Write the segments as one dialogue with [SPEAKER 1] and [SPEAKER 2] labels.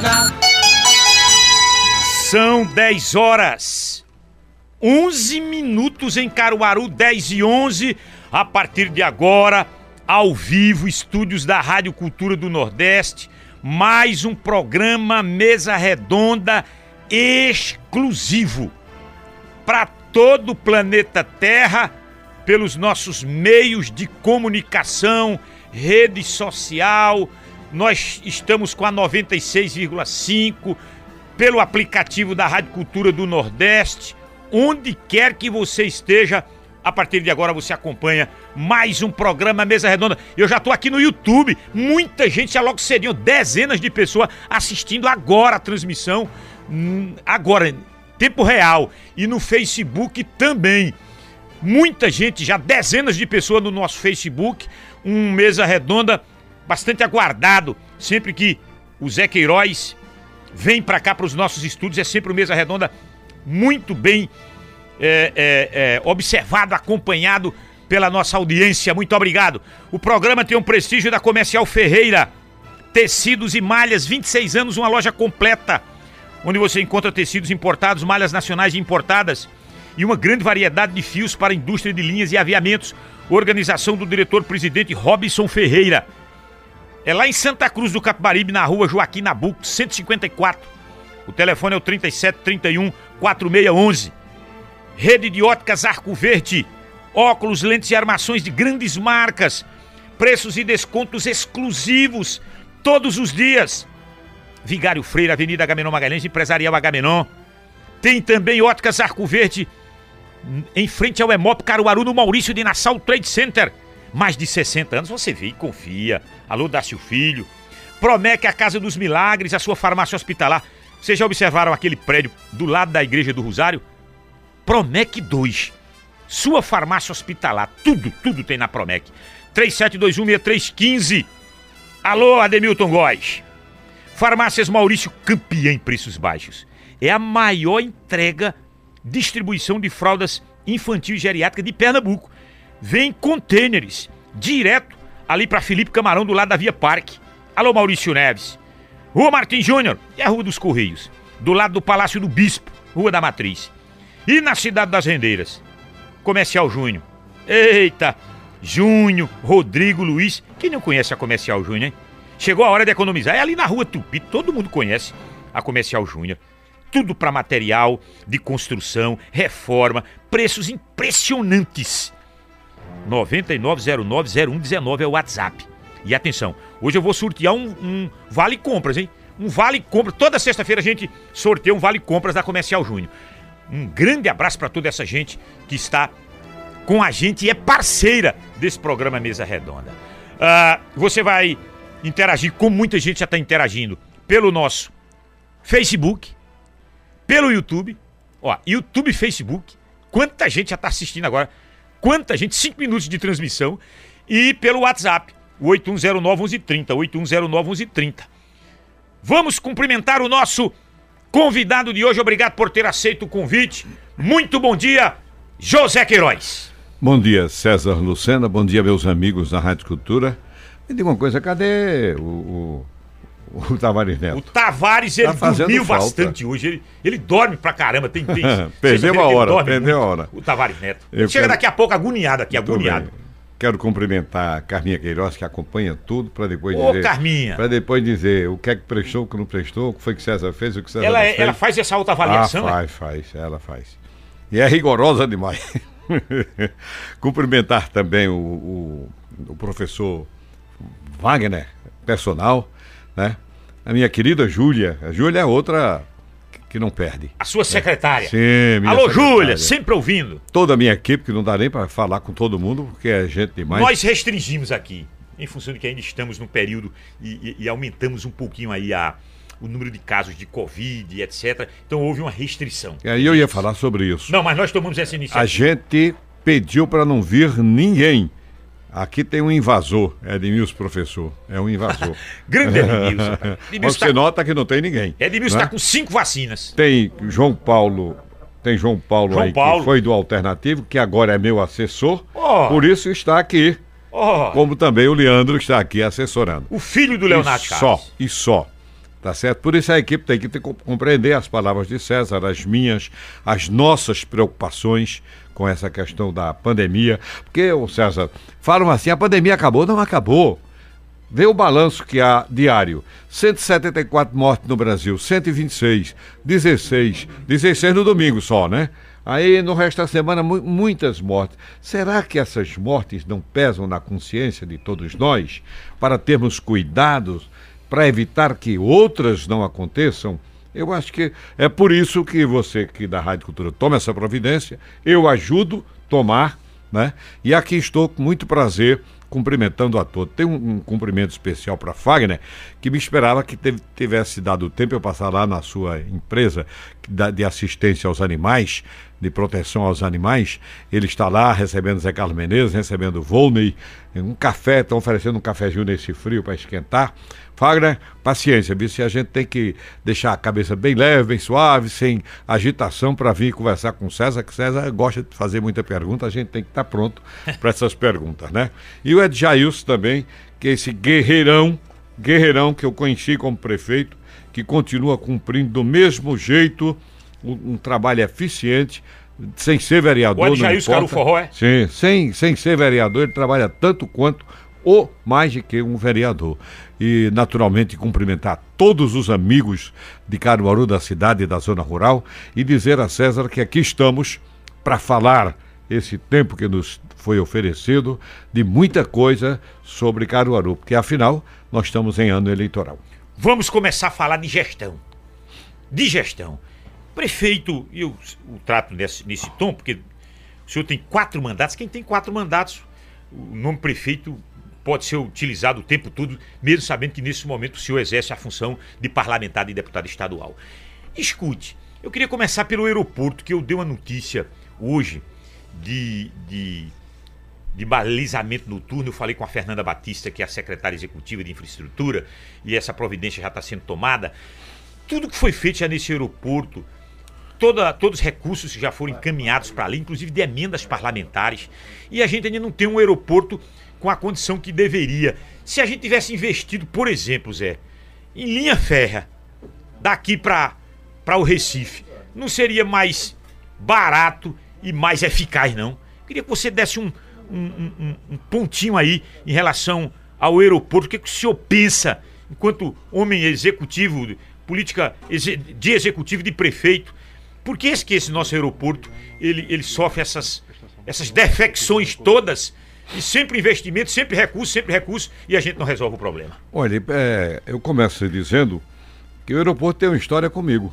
[SPEAKER 1] Arena.
[SPEAKER 2] São 10 horas, 11 minutos em Caruaru, 10 e 11. A partir de agora, ao vivo, estúdios da Rádio Cultura do Nordeste, mais um programa Mesa Redonda exclusivo para todo o planeta Terra, pelos nossos meios de comunicação, rede social. Nós estamos com a 96,5 pelo aplicativo da Rádio Cultura do Nordeste, onde quer que você esteja. A partir de agora você acompanha mais um programa Mesa Redonda. Eu já estou aqui no YouTube, muita gente já logo cedinho, dezenas de pessoas assistindo agora a transmissão, hum, agora, tempo real. E no Facebook também. Muita gente, já dezenas de pessoas no nosso Facebook. Um Mesa Redonda bastante aguardado. Sempre que o Zé Queiroz vem para cá para os nossos estúdios, é sempre o Mesa Redonda muito bem é, é, é, observado, acompanhado pela nossa audiência. Muito obrigado. O programa tem um prestígio da Comercial Ferreira. Tecidos e malhas, 26 anos, uma loja completa, onde você encontra tecidos importados, malhas nacionais e importadas e uma grande variedade de fios para a indústria de linhas e aviamentos. Organização do diretor-presidente Robson Ferreira. É lá em Santa Cruz do Capibaribe, na rua Joaquim Nabuco, 154. O telefone é o 3731 4611. Rede de óticas Arco Verde. Óculos, lentes e armações de grandes marcas. Preços e descontos exclusivos todos os dias. Vigário Freire, Avenida Agamenon Magalhães, Empresarial Agamenon. Tem também óticas Arco Verde em frente ao Emop Caruaru, no Maurício de Nassau Trade Center mais de 60 anos, você vê e confia. Alô, Dácio Filho. Promec, a Casa dos Milagres, a sua farmácia hospitalar. Vocês já observaram aquele prédio do lado da Igreja do Rosário? Promec 2. Sua farmácia hospitalar. Tudo, tudo tem na Promec. 37216315. Alô, Ademilton Góes. Farmácias Maurício, campeã em preços baixos. É a maior entrega, distribuição de fraldas infantil e geriátrica de Pernambuco vem contêineres direto ali para Felipe Camarão do lado da Via Parque. Alô Maurício Neves. Rua Martins Júnior e a Rua dos Correios, do lado do Palácio do Bispo, Rua da Matriz. E na Cidade das Rendeiras, Comercial Júnior. Eita, Júnior, Rodrigo, Luiz, quem não conhece a Comercial Júnior, hein? Chegou a hora de economizar. É ali na Rua Tupi, todo mundo conhece a Comercial Júnior. Tudo para material de construção, reforma, preços impressionantes. 99090119 é o WhatsApp. E atenção, hoje eu vou sortear um, um vale compras, hein? Um vale compras. Toda sexta-feira a gente sorteia um vale compras da Comercial Júnior. Um grande abraço para toda essa gente que está com a gente e é parceira desse programa Mesa Redonda. Uh, você vai interagir, como muita gente já está interagindo, pelo nosso Facebook, pelo YouTube. Ó, YouTube e Facebook. Quanta gente já está assistindo agora quanta gente, 5 minutos de transmissão, e pelo WhatsApp, 8109-1130, 8109-1130. Vamos cumprimentar o nosso convidado de hoje, obrigado por ter aceito o convite. Muito bom dia, José Queiroz.
[SPEAKER 3] Bom dia, César Lucena, bom dia, meus amigos da Rádio Cultura. Me diga uma coisa, cadê o, o o Tavares Neto.
[SPEAKER 2] O Tavares, ele tá dormiu falta. bastante hoje. Ele, ele dorme pra caramba. Tem, tem,
[SPEAKER 3] perdeu a hora, perdeu a hora.
[SPEAKER 2] O Tavares Neto. Ele chega quero... daqui a pouco agoniado aqui, agoniado. Bem.
[SPEAKER 3] Quero cumprimentar a Carminha Queiroz, que acompanha tudo, para depois
[SPEAKER 2] Ô,
[SPEAKER 3] dizer.
[SPEAKER 2] Carminha!
[SPEAKER 3] Para depois dizer o que é que prestou, o que não prestou, o que foi que César fez, o que César
[SPEAKER 2] ela,
[SPEAKER 3] não
[SPEAKER 2] é,
[SPEAKER 3] fez.
[SPEAKER 2] Ela faz essa autoavaliação?
[SPEAKER 3] Ah, faz, faz, ela faz. E é rigorosa demais. Cumprimentar também o, o, o professor Wagner, personal, né? a minha querida Júlia. A Júlia é outra que não perde.
[SPEAKER 2] A sua secretária.
[SPEAKER 3] É. Sim, minha
[SPEAKER 2] Alô, Júlia, sempre ouvindo.
[SPEAKER 3] Toda a minha equipe, que não dá nem para falar com todo mundo, porque é gente demais.
[SPEAKER 2] Nós restringimos aqui, em função de que ainda estamos no período e, e, e aumentamos um pouquinho aí a, o número de casos de Covid, etc. Então houve uma restrição.
[SPEAKER 3] E aí eu ia falar sobre isso.
[SPEAKER 2] Não, mas nós tomamos essa iniciativa.
[SPEAKER 3] A gente pediu para não vir ninguém. Aqui tem um invasor, é Edmilson, professor. É um invasor.
[SPEAKER 2] Grande Edmilson.
[SPEAKER 3] Edmilson Você tá... nota que não tem ninguém.
[SPEAKER 2] Edmilson está né? com cinco vacinas.
[SPEAKER 3] Tem João Paulo. Tem João Paulo João aí, Paulo. que foi do Alternativo, que agora é meu assessor. Oh. Por isso está aqui. Oh. Como também o Leandro está aqui assessorando.
[SPEAKER 2] O filho do Leonardo
[SPEAKER 3] e Só, e só. Tá certo? Por isso a equipe tem que compreender as palavras de César, as minhas, as nossas preocupações com essa questão da pandemia. Porque, o César, falam assim: a pandemia acabou. Não acabou. Vê o balanço que há diário: 174 mortes no Brasil, 126, 16, 16 no domingo só, né? Aí no resto da semana, mu muitas mortes. Será que essas mortes não pesam na consciência de todos nós para termos cuidados, para evitar que outras não aconteçam? Eu acho que é por isso que você que da Rádio Cultura toma essa providência, eu ajudo tomar, né? E aqui estou com muito prazer cumprimentando a todos. Tem um, um cumprimento especial para Fagner, que me esperava que teve, tivesse dado tempo eu passar lá na sua empresa de assistência aos animais, de proteção aos animais. Ele está lá recebendo Zé Carlos Menezes, recebendo Volney, um café, estão oferecendo um cafezinho nesse frio para esquentar. Fagner, paciência, viu? Se a gente tem que deixar a cabeça bem leve, bem suave, sem agitação para vir conversar com o César, que César gosta de fazer muita pergunta, a gente tem que estar tá pronto para essas perguntas, né? E o Ed Jailson também, que é esse guerreirão, guerreirão que eu conheci como prefeito, que continua cumprindo do mesmo jeito um, um trabalho eficiente, sem ser vereador. O
[SPEAKER 2] Ed Jailson Caro Forró, é?
[SPEAKER 3] Sim, sem, sem ser vereador, ele trabalha tanto quanto ou mais de que um vereador. E, naturalmente, cumprimentar todos os amigos de Caruaru, da cidade e da zona rural, e dizer a César que aqui estamos para falar esse tempo que nos foi oferecido de muita coisa sobre Caruaru, porque afinal nós estamos em ano eleitoral.
[SPEAKER 2] Vamos começar a falar de gestão. De gestão. Prefeito, eu o trato nesse, nesse tom, porque o senhor tem quatro mandatos. Quem tem quatro mandatos, o nome prefeito pode ser utilizado o tempo todo, mesmo sabendo que nesse momento o senhor exerce a função de parlamentar e deputado estadual. Escute, eu queria começar pelo aeroporto, que eu dei uma notícia hoje de, de, de balizamento noturno. Eu falei com a Fernanda Batista, que é a secretária executiva de infraestrutura, e essa providência já está sendo tomada. Tudo que foi feito já nesse aeroporto, toda, todos os recursos já foram encaminhados para ali, inclusive de emendas parlamentares, e a gente ainda não tem um aeroporto com a condição que deveria. Se a gente tivesse investido, por exemplo, Zé, em linha férrea, daqui para o Recife, não seria mais barato e mais eficaz, não? Queria que você desse um, um, um, um pontinho aí em relação ao aeroporto. O que, que o senhor pensa, enquanto homem executivo, política de executivo, de prefeito? Por que esse, que esse nosso aeroporto ele, ele sofre essas, essas defecções todas e sempre investimento, sempre recurso, sempre recurso, e a gente não resolve o problema.
[SPEAKER 3] Olha, é, eu começo dizendo que o aeroporto tem uma história comigo.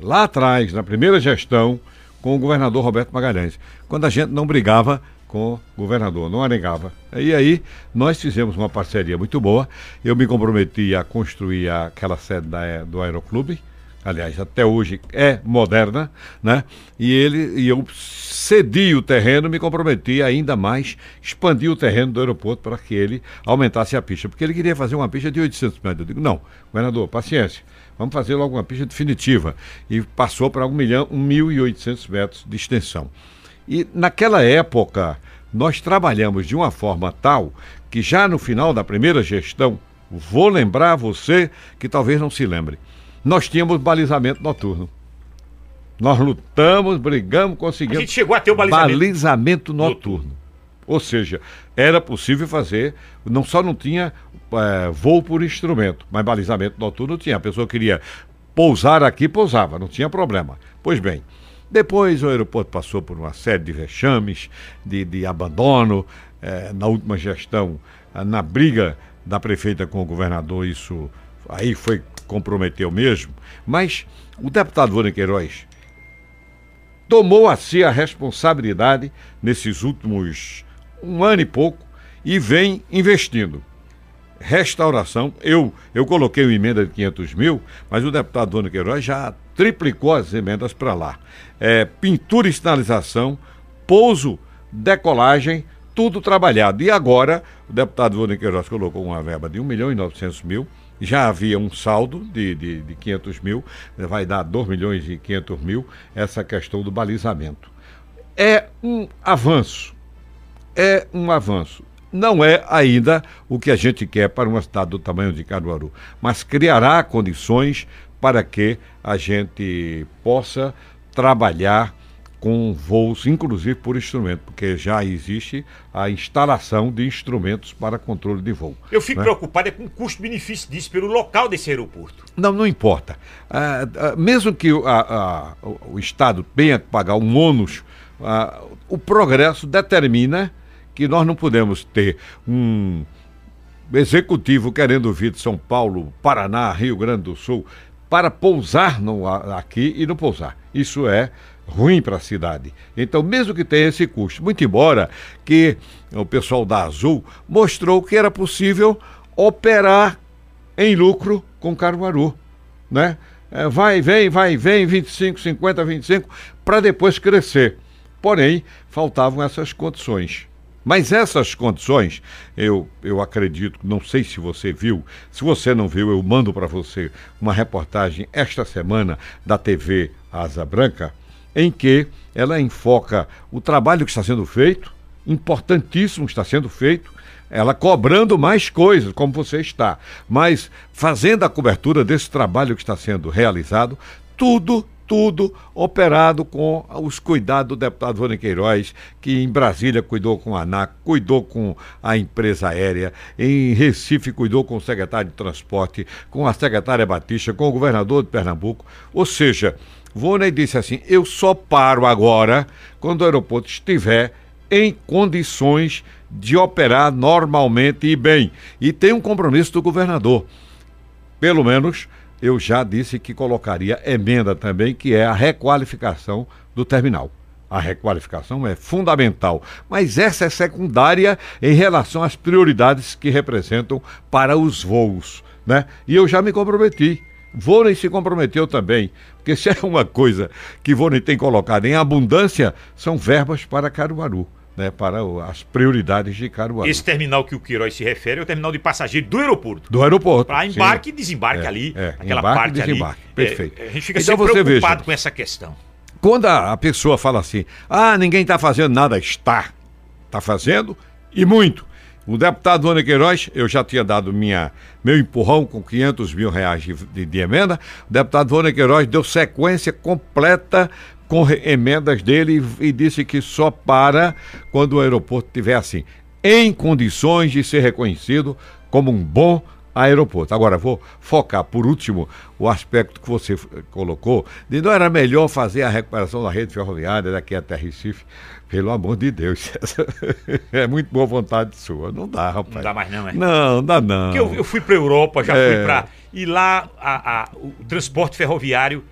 [SPEAKER 3] Lá atrás, na primeira gestão, com o governador Roberto Magalhães, quando a gente não brigava com o governador, não anegava. E aí nós fizemos uma parceria muito boa. Eu me comprometi a construir aquela sede da, do Aeroclube, aliás, até hoje é moderna, né? E ele e eu cedi o terreno, me comprometi ainda mais, expandi o terreno do aeroporto para que ele aumentasse a pista, porque ele queria fazer uma pista de 800 metros. Eu digo, não, governador, paciência, vamos fazer logo uma pista definitiva. E passou para 1 milhão, 1.800 metros de extensão. E naquela época, nós trabalhamos de uma forma tal que já no final da primeira gestão, vou lembrar você que talvez não se lembre, nós tínhamos balizamento noturno. Nós lutamos, brigamos, conseguimos. A
[SPEAKER 2] gente chegou a ter o balizamento,
[SPEAKER 3] balizamento noturno. Ou seja, era possível fazer, não só não tinha é, voo por instrumento, mas balizamento noturno tinha. A pessoa queria pousar aqui, pousava, não tinha problema. Pois bem, depois o aeroporto passou por uma série de vexames, de, de abandono. É, na última gestão, na briga da prefeita com o governador, isso aí foi comprometeu mesmo, mas o deputado Vânia Queiroz tomou a si a responsabilidade nesses últimos um ano e pouco e vem investindo. Restauração, eu, eu coloquei uma emenda de 500 mil, mas o deputado Vânia Queiroz já triplicou as emendas para lá. É, pintura e sinalização, pouso, decolagem, tudo trabalhado. E agora, o deputado Vânia Queiroz colocou uma verba de 1 milhão e 900 mil já havia um saldo de, de, de 500 mil, vai dar 2 milhões e 500 mil, essa questão do balizamento. É um avanço, é um avanço. não é ainda o que a gente quer para uma cidade do tamanho de Caruaru, mas criará condições para que a gente possa trabalhar com voos, inclusive por instrumento, porque já existe a instalação de instrumentos para controle de voo.
[SPEAKER 2] Eu fico
[SPEAKER 3] né?
[SPEAKER 2] preocupado é com o custo-benefício disso pelo local desse aeroporto.
[SPEAKER 3] Não, não importa. Ah, ah, mesmo que o, Estado tenha que pagar um ônus, ah, o progresso determina que nós não podemos ter um executivo querendo vir de São Paulo, Paraná, Rio Grande do Sul, para pousar no, aqui e não pousar. Isso é ruim para a cidade. Então, mesmo que tenha esse custo, muito embora que o pessoal da Azul mostrou que era possível operar em lucro com Caruaru, né? É, vai, vem, vai, vem, 25, 50, 25, para depois crescer. Porém, faltavam essas condições. Mas essas condições, eu, eu acredito, não sei se você viu, se você não viu, eu mando para você uma reportagem esta semana da TV Asa Branca, em que ela enfoca o trabalho que está sendo feito, importantíssimo está sendo feito, ela cobrando mais coisas, como você está, mas fazendo a cobertura desse trabalho que está sendo realizado, tudo tudo operado com os cuidados do deputado Vônei Queiroz, que em Brasília cuidou com a ANAC, cuidou com a empresa aérea, em Recife cuidou com o secretário de transporte, com a secretária Batista, com o governador de Pernambuco. Ou seja, Vônei disse assim: eu só paro agora quando o aeroporto estiver em condições de operar normalmente e bem. E tem um compromisso do governador. Pelo menos eu já disse que colocaria emenda também, que é a requalificação do terminal. A requalificação é fundamental, mas essa é secundária em relação às prioridades que representam para os voos, né? E eu já me comprometi. Vônei se comprometeu também, porque se é uma coisa que Vônei tem colocado em abundância, são verbas para Caruaru né, para as prioridades de Caruaru.
[SPEAKER 2] Esse terminal que o Queiroz se refere é o terminal de passageiro do aeroporto.
[SPEAKER 3] Do aeroporto.
[SPEAKER 2] Para embarque sim. e desembarque
[SPEAKER 3] é,
[SPEAKER 2] ali,
[SPEAKER 3] é,
[SPEAKER 2] aquela parte
[SPEAKER 3] desembarque.
[SPEAKER 2] ali.
[SPEAKER 3] Perfeito.
[SPEAKER 2] É, a gente fica então sempre preocupado veja, com essa questão.
[SPEAKER 3] Quando a, a pessoa fala assim, ah, ninguém está fazendo nada, está. Está fazendo e muito. O deputado Ana Queiroz, eu já tinha dado minha, meu empurrão com 500 mil reais de, de, emenda. O deputado Ana Queiroz deu sequência completa com emendas dele e disse que só para quando o aeroporto estiver assim, em condições de ser reconhecido como um bom aeroporto. Agora, vou focar, por último, o aspecto que você colocou, de não era melhor fazer a recuperação da rede ferroviária daqui até Recife. Pelo amor de Deus, é muito boa vontade sua. Não dá, rapaz.
[SPEAKER 2] Não dá mais não, é?
[SPEAKER 3] Não, não dá não.
[SPEAKER 2] Porque eu, eu fui para Europa, já é. fui para... E lá a, a, o transporte ferroviário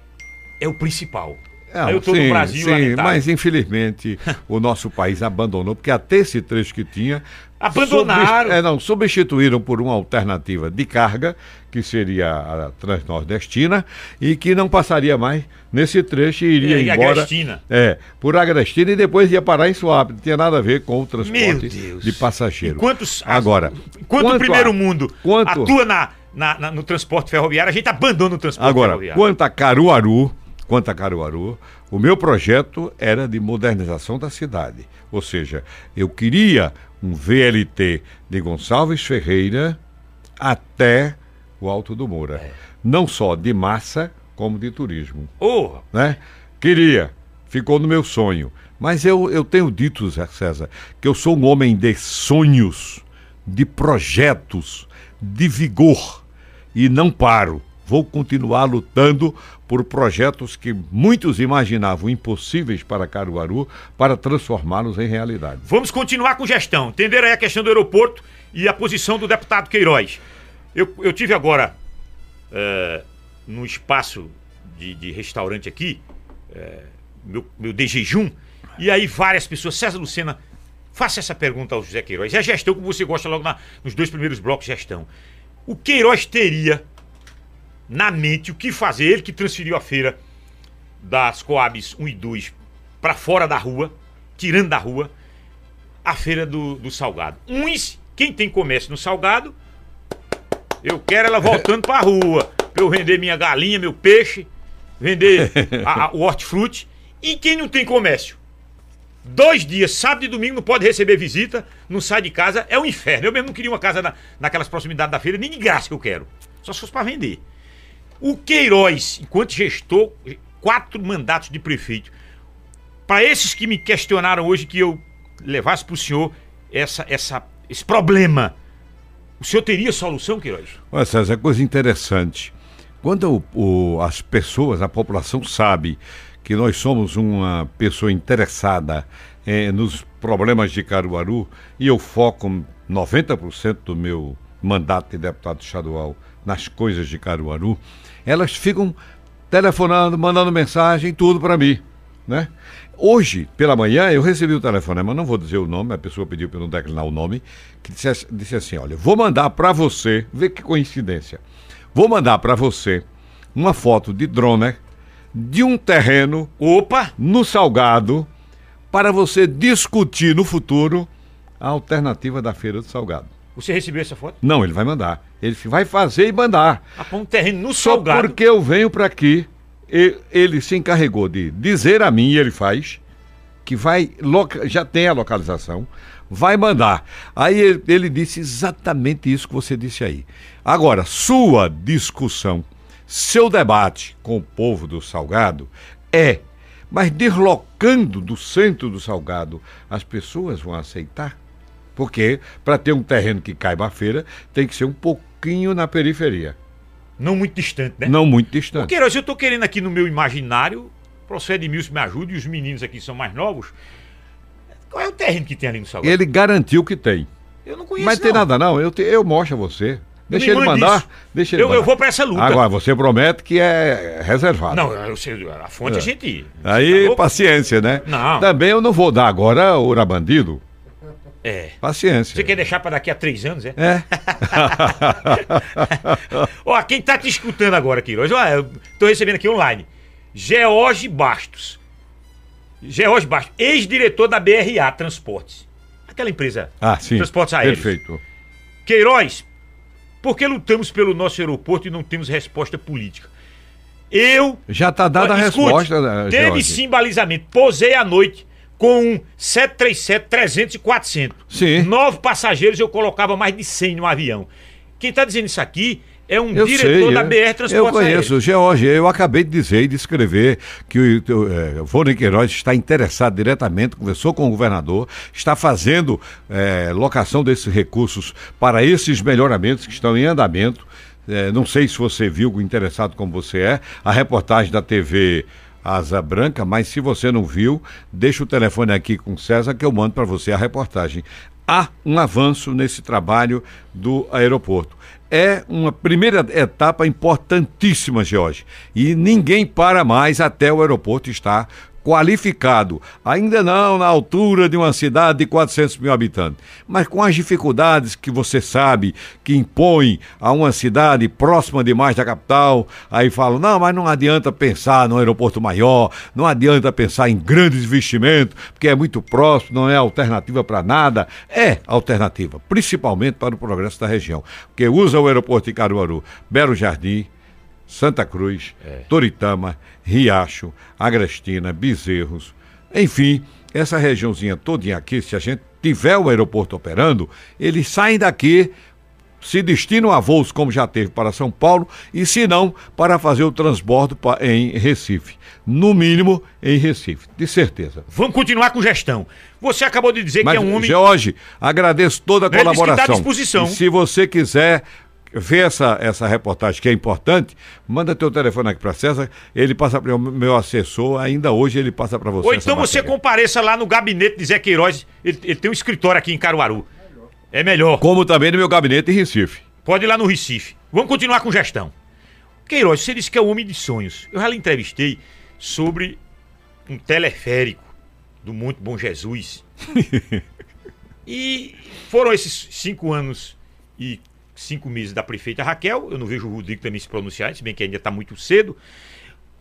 [SPEAKER 2] é o principal.
[SPEAKER 3] É, eu estou no Brasil, sim, mas infelizmente o nosso país abandonou, porque até esse trecho que tinha.
[SPEAKER 2] Abandonaram!
[SPEAKER 3] é, não, substituíram por uma alternativa de carga, que seria a transnordestina, e que não passaria mais nesse trecho e iria é, embora. Agrestina. É, por Agrestina e depois ia parar em Suape. Não tinha nada a ver com o transporte de passageiro.
[SPEAKER 2] quantos, Agora, enquanto o primeiro a, mundo quanto, atua na, na, na, no transporte ferroviário, a gente abandona o transporte
[SPEAKER 3] agora,
[SPEAKER 2] ferroviário.
[SPEAKER 3] Agora, quanto a Caruaru quanto a Caruaru, o meu projeto era de modernização da cidade. Ou seja, eu queria um VLT de Gonçalves Ferreira até o Alto do Moura. É. Não só de massa, como de turismo.
[SPEAKER 2] Oh.
[SPEAKER 3] Né? Queria, ficou no meu sonho. Mas eu, eu tenho dito, Zé César, que eu sou um homem de sonhos, de projetos, de vigor. E não paro vou continuar lutando por projetos que muitos imaginavam impossíveis para Caruaru, para transformá-los em realidade.
[SPEAKER 2] Vamos continuar com gestão. Entenderam aí a questão do aeroporto e a posição do deputado Queiroz. Eu, eu tive agora, é, no espaço de, de, restaurante aqui, é, meu, meu de jejum, e aí várias pessoas, César Lucena, faça essa pergunta ao José Queiroz. É gestão que você gosta logo na, nos dois primeiros blocos gestão. O Queiroz teria na mente o que fazer. Ele que transferiu a feira das Coabs 1 e 2 para fora da rua, tirando da rua, a feira do, do Salgado. Uns, quem tem comércio no Salgado, eu quero ela voltando para a rua, para eu vender minha galinha, meu peixe, vender a, a, o hortifruti. E quem não tem comércio? Dois dias, sábado e domingo, não pode receber visita, não sai de casa, é um inferno. Eu mesmo não queria uma casa na, naquelas proximidades da feira, nem de graça que eu quero. Só se fosse para vender. O Queiroz, enquanto gestor, quatro mandatos de prefeito. Para esses que me questionaram hoje que eu levasse para o senhor essa, essa, esse problema, o senhor teria solução, Queiroz?
[SPEAKER 3] Olha, César, é coisa interessante. Quando o, o, as pessoas, a população sabe que nós somos uma pessoa interessada eh, nos problemas de Caruaru e eu foco 90% do meu mandato de deputado estadual nas coisas de Caruaru, elas ficam telefonando, mandando mensagem, tudo para mim, né? Hoje, pela manhã, eu recebi o telefonema, não vou dizer o nome, a pessoa pediu para não declinar o nome, que disse, disse assim, olha, vou mandar para você, vê que coincidência, vou mandar para você uma foto de drone de um terreno
[SPEAKER 2] Opa!
[SPEAKER 3] no Salgado para você discutir no futuro a alternativa da Feira do Salgado.
[SPEAKER 2] Você recebeu essa foto?
[SPEAKER 3] Não, ele vai mandar. Ele vai fazer e mandar.
[SPEAKER 2] Ah, um terreno no
[SPEAKER 3] Só
[SPEAKER 2] Salgado.
[SPEAKER 3] porque eu venho para aqui, ele se encarregou de dizer a mim, e ele faz, que vai, já tem a localização, vai mandar. Aí ele, ele disse exatamente isso que você disse aí. Agora, sua discussão, seu debate com o povo do Salgado é, mas deslocando do centro do Salgado, as pessoas vão aceitar? Porque para ter um terreno que caiba à feira, tem que ser um pouquinho na periferia,
[SPEAKER 2] Não muito distante, né?
[SPEAKER 3] não muito distante.
[SPEAKER 2] Queiroz, eu tô querendo aqui no meu imaginário, o professor Edmilson me ajude, e os meninos aqui são mais novos. Qual é o terreno que tem ali no Salgado?
[SPEAKER 3] Ele garantiu que tem.
[SPEAKER 2] Eu não conheço,
[SPEAKER 3] Mas tem
[SPEAKER 2] não.
[SPEAKER 3] nada não, eu, te- eu mostro a você. Deixa ele mandar,
[SPEAKER 2] isso.
[SPEAKER 3] deixa ele
[SPEAKER 2] Eu, eu
[SPEAKER 3] mandar.
[SPEAKER 2] vou pra essa luta.
[SPEAKER 3] Agora, você promete que é reservado.
[SPEAKER 2] Não, eu sei, a fonte a gente.
[SPEAKER 3] Aí,
[SPEAKER 2] Tá
[SPEAKER 3] paciência, né?
[SPEAKER 2] Não.
[SPEAKER 3] Também eu não vou dar agora ouro bandido.
[SPEAKER 2] É.
[SPEAKER 3] Paciência.
[SPEAKER 2] Você quer deixar pra daqui a três anos, é?
[SPEAKER 3] É.
[SPEAKER 2] Ó, quem tá te escutando agora, Queiroz, ó, eu tô recebendo aqui online. George Bastos. George Bastos, ex-diretor da BRA Transportes. Aquela empresa.
[SPEAKER 3] Ah, sim.
[SPEAKER 2] Transportes aéreos.
[SPEAKER 3] Perfeito.
[SPEAKER 2] Queiroz, por que lutamos pelo nosso aeroporto e não temos resposta política? Eu.
[SPEAKER 3] Já está dada a
[SPEAKER 2] escute,
[SPEAKER 3] resposta, né,
[SPEAKER 2] Teve
[SPEAKER 3] Jorge?
[SPEAKER 2] sim balizamento. Posei à noite com um 737 300 e 400.
[SPEAKER 3] Sim.
[SPEAKER 2] Nove passageiros eu colocava mais de 100 no avião. Quem está dizendo isso aqui é um
[SPEAKER 3] Eu
[SPEAKER 2] diretor
[SPEAKER 3] sei,
[SPEAKER 2] da
[SPEAKER 3] eu-
[SPEAKER 2] BR Transportes
[SPEAKER 3] Eu conheço. George, eu acabei de dizer e de escrever que o, o, é, o Vônei Queiroz está interessado diretamente, conversou com o governador, está fazendo é, locação desses recursos para esses melhoramentos que estão em andamento. É, não sei se você viu, interessado como você é, a reportagem da TV Asa Branca, mas se você não viu, deixa o telefone aqui com César que eu mando para você a reportagem. Há um avanço nesse trabalho do aeroporto. É uma primeira etapa importantíssima, Jorge. E ninguém para mais até o aeroporto estar qualificado. Ainda não na altura de uma cidade de 400 mil habitantes, mas com as dificuldades que você sabe que impõe a uma cidade próxima demais da capital. Aí falam: não, mas não adianta pensar no aeroporto maior, não adianta pensar em grandes investimentos, porque é muito próximo, não é alternativa para nada. É alternativa, principalmente para o progresso da região, porque usa o aeroporto de Caruaru, Belo Jardim. Santa Cruz, Toritama, Riacho, Agrestina, Bezerros, enfim, essa regiãozinha todinha aqui, se a gente tiver o aeroporto operando, eles saem daqui, se destinam a voos como já teve para São Paulo e se não, para fazer o transbordo em Recife. No mínimo em Recife, de certeza.
[SPEAKER 2] Vamos continuar com gestão. Você acabou de dizer
[SPEAKER 3] Mas,
[SPEAKER 2] que é um homem.
[SPEAKER 3] George, agradeço toda a
[SPEAKER 2] Ele disse que
[SPEAKER 3] colaboração.
[SPEAKER 2] tá à disposição.
[SPEAKER 3] E se você quiser ver essa, essa reportagem que é importante, manda teu telefone aqui para César, ele passa para o meu assessor, ainda hoje ele passa para você.
[SPEAKER 2] Ou então você compareça lá no gabinete de Zé Queiroz. Ele, ele tem um escritório aqui em Caruaru. É melhor.
[SPEAKER 3] Como também no meu gabinete em Recife.
[SPEAKER 2] Pode ir lá no Recife. Vamos continuar com gestão. Queiroz, você disse que é o homem de sonhos. Eu já lhe entrevistei sobre um teleférico do Monte Bom Jesus. e foram esses cinco anos e cinco meses da prefeita Raquel. Eu não vejo o Rodrigo também se pronunciar, se bem que ainda está muito cedo.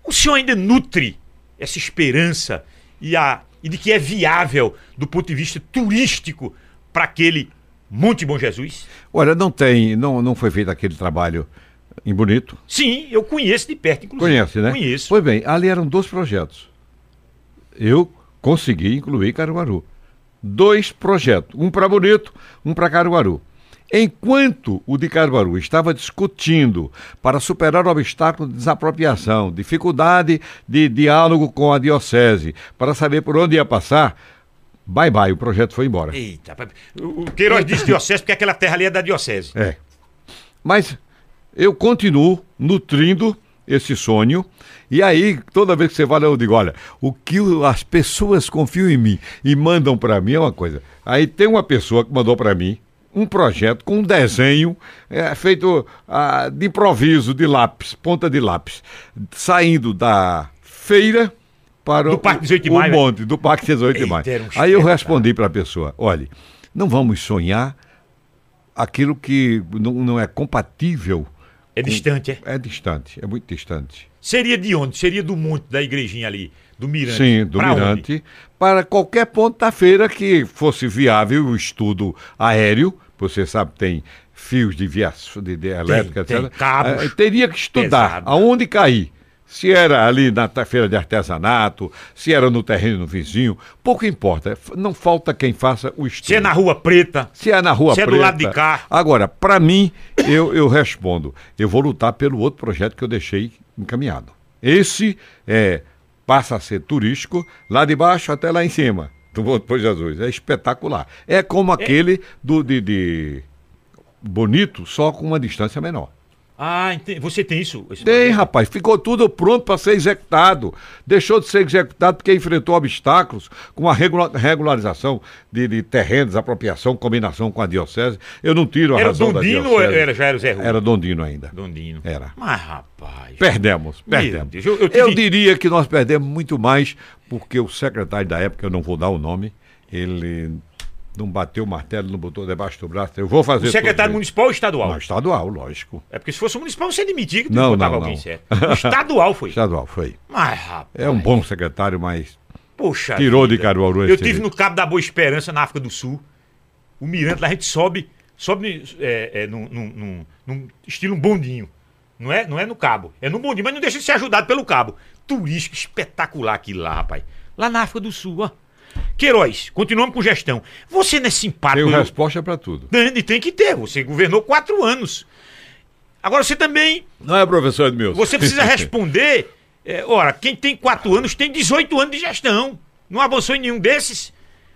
[SPEAKER 2] O senhor ainda nutre essa esperança e, a, e de que é viável do ponto de vista turístico para aquele Monte Bom Jesus?
[SPEAKER 3] Olha, não tem, não, não foi feito aquele trabalho em Bonito.
[SPEAKER 2] Sim, eu conheço de perto, inclusive.
[SPEAKER 3] Conhece, né?
[SPEAKER 2] Conheço.
[SPEAKER 3] Pois bem, ali eram dois projetos. Eu consegui incluir Caruaru. Dois projetos, um para Bonito, um para Caruaru. Enquanto o de Caruaru estava discutindo para superar o obstáculo de desapropriação, dificuldade de diálogo com a diocese, para saber por onde ia passar, bye bye, o projeto foi embora.
[SPEAKER 2] Eita, o Queiroz disse diocese porque aquela terra ali é da diocese.
[SPEAKER 3] É. Mas eu continuo nutrindo esse sonho. E aí, toda vez que você fala, eu digo: olha, o que as pessoas confiam em mim e mandam para mim é uma coisa. Aí tem uma pessoa que mandou para mim um projeto com um desenho é, feito ah, de improviso, de lápis, ponta de lápis, saindo da feira para
[SPEAKER 2] do Parque 18 de
[SPEAKER 3] o,
[SPEAKER 2] Maio,
[SPEAKER 3] o monte, do Parque 18 de Maio. Aí eu respondi para a pessoa, olhe, não vamos sonhar aquilo que não, não é compatível.
[SPEAKER 2] É distante, é?
[SPEAKER 3] É distante, é muito distante.
[SPEAKER 2] Seria de onde? Seria do monte da igrejinha ali, do Mirante?
[SPEAKER 3] Sim, do
[SPEAKER 2] pra
[SPEAKER 3] Mirante,
[SPEAKER 2] onde?
[SPEAKER 3] para qualquer ponto da feira que fosse viável o estudo aéreo. Você sabe, tem fios de via de, de elétrica,
[SPEAKER 2] tem
[SPEAKER 3] etc.
[SPEAKER 2] cabos
[SPEAKER 3] Eh, teria que estudar
[SPEAKER 2] pesados.
[SPEAKER 3] aonde cair. Se era ali na feira de artesanato, se era no terreno do vizinho, pouco importa. Não falta quem faça o estudo.
[SPEAKER 2] Se é na Rua Preta,
[SPEAKER 3] Se é na Rua
[SPEAKER 2] Se é do
[SPEAKER 3] Preta.
[SPEAKER 2] lado de cá.
[SPEAKER 3] Agora, para mim, eu, eu respondo. Eu vou lutar pelo outro projeto que eu deixei encaminhado. Esse é, passa a ser turístico, lá de baixo até lá em cima, do Monte Pôr Jesus. É espetacular. É como aquele do, de, de Bonito, só com uma distância menor.
[SPEAKER 2] Ah, você tem isso?
[SPEAKER 3] Tem,
[SPEAKER 2] projeto?
[SPEAKER 3] rapaz. Ficou tudo pronto para ser executado. Deixou de ser executado porque enfrentou obstáculos com a regula- regularização de, de terrenos, apropriação, combinação com a diocese. Eu não tiro a
[SPEAKER 2] Era
[SPEAKER 3] razão
[SPEAKER 2] Dondino
[SPEAKER 3] da
[SPEAKER 2] ou
[SPEAKER 3] diocese.
[SPEAKER 2] era, já era o Zé Rui?
[SPEAKER 3] Era Dondino ainda.
[SPEAKER 2] Dondino.
[SPEAKER 3] Era.
[SPEAKER 2] Mas, rapaz.
[SPEAKER 3] Perdemos, perdemos.
[SPEAKER 2] Deus, eu- eu
[SPEAKER 3] eu, diria que nós perdemos muito mais porque o secretário da época, eu não vou dar o nome, ele não bateu o martelo, não botou debaixo do braço. Eu vou fazer
[SPEAKER 2] O secretário municipal ou estadual?
[SPEAKER 3] Não, estadual, lógico.
[SPEAKER 2] É porque se fosse municipal você demitia que tu
[SPEAKER 3] Não,
[SPEAKER 2] botava
[SPEAKER 3] não,
[SPEAKER 2] alguém
[SPEAKER 3] não.
[SPEAKER 2] certo. O estadual foi.
[SPEAKER 3] Estadual, foi.
[SPEAKER 2] Mas, rapaz.
[SPEAKER 3] É um bom secretário, mas
[SPEAKER 2] Poxa.
[SPEAKER 3] Tirou de
[SPEAKER 2] vida.
[SPEAKER 3] Caruaru
[SPEAKER 2] Eu tive
[SPEAKER 3] jeito.
[SPEAKER 2] no Cabo da Boa Esperança, na África do Sul. O Mirante lá a gente sobe, sobe é, é, num, num- num- num estilo um bondinho. Não é, não é no cabo, é no bondinho, mas não deixa de ser ajudado pelo cabo. Turístico espetacular aquilo lá, rapaz. Lá na África do Sul, ó. Queiroz, continuamos com gestão. Você não é simpático. eu-
[SPEAKER 3] resposta para tudo.
[SPEAKER 2] Tem, e tem que ter. Você governou quatro anos. Agora você também.
[SPEAKER 3] Não é, professor Edmilson?
[SPEAKER 2] Você precisa responder. é, ora, quem tem quatro anos tem 18 anos de gestão. Não avançou em nenhum desses.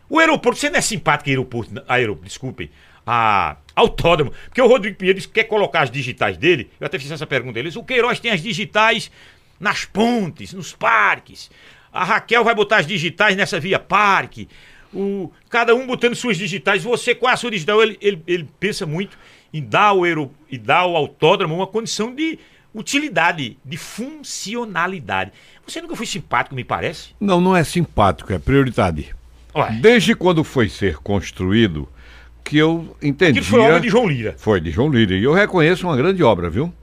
[SPEAKER 2] O aeroporto, você não é simpático aeroporto, aeroporto, desculpem. A autódromo. Porque o Rodrigo Pinheiro quer colocar as digitais dele. Eu até fiz essa pergunta a eles. O Queiroz tem as digitais nas pontes, nos parques. A Raquel vai botar as digitais nessa via parque. O, cada um botando suas digitais. Você, qual é a sua digital? Ele, ele, ele pensa muito em dar ao, aero, e dar ao autódromo uma condição de utilidade, de funcionalidade. Você nunca foi simpático, me parece?
[SPEAKER 3] Não, não é simpático, é prioridade.
[SPEAKER 2] Ué,
[SPEAKER 3] Desde quando foi ser construído, que eu entendi.
[SPEAKER 2] aquilo foi obra de João Lira.
[SPEAKER 3] Foi de João Lira. E eu reconheço uma grande obra, viu?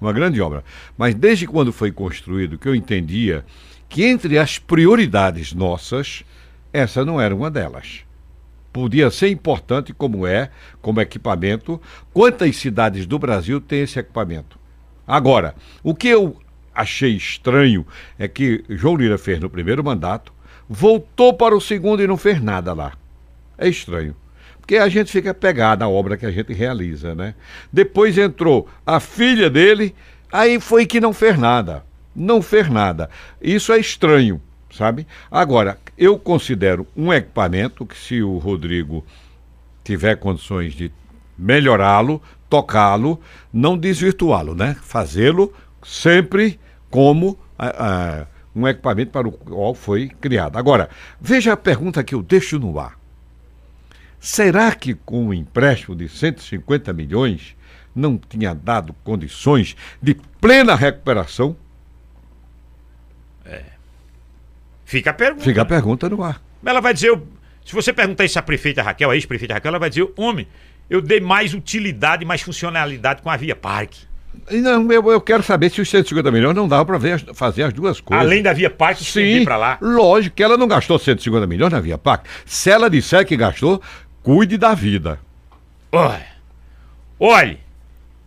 [SPEAKER 3] Uma grande obra. Mas desde quando foi construído, que eu entendia que entre as prioridades nossas, essa não era uma delas. Podia ser importante como é, como equipamento. Quantas cidades do Brasil têm esse equipamento? Agora, o que eu achei estranho é que João Lira fez no primeiro mandato, voltou para o segundo e não fez nada lá. É estranho. Porque a gente fica pegado na obra que a gente realiza, né? Depois entrou a filha dele, aí foi que não fez nada. Não fez nada. Isso é estranho, sabe? Agora, eu considero um equipamento que se o Rodrigo tiver condições de melhorá-lo, tocá-lo, não desvirtuá-lo, né? Fazê-lo sempre como um equipamento para o qual foi criado. Agora, veja a pergunta que eu deixo no ar. Será que com um empréstimo de 150 milhões não tinha dado condições de plena recuperação?
[SPEAKER 2] Fica a pergunta.
[SPEAKER 3] Fica a pergunta no ar.
[SPEAKER 2] Ela vai dizer, se você perguntar isso à prefeita Raquel, a ex-prefeita Raquel, ela vai dizer, homem, eu dei mais utilidade, mais funcionalidade com a Via Parque.
[SPEAKER 3] Não, eu, eu quero saber se os 150 milhões não dava para fazer as duas coisas.
[SPEAKER 2] Além da Via Parque,
[SPEAKER 3] Sim,
[SPEAKER 2] pra lá.
[SPEAKER 3] lógico que ela não gastou 150 milhões na Via Parque. Se ela disser que gastou, cuide da vida.
[SPEAKER 2] Olha, olha,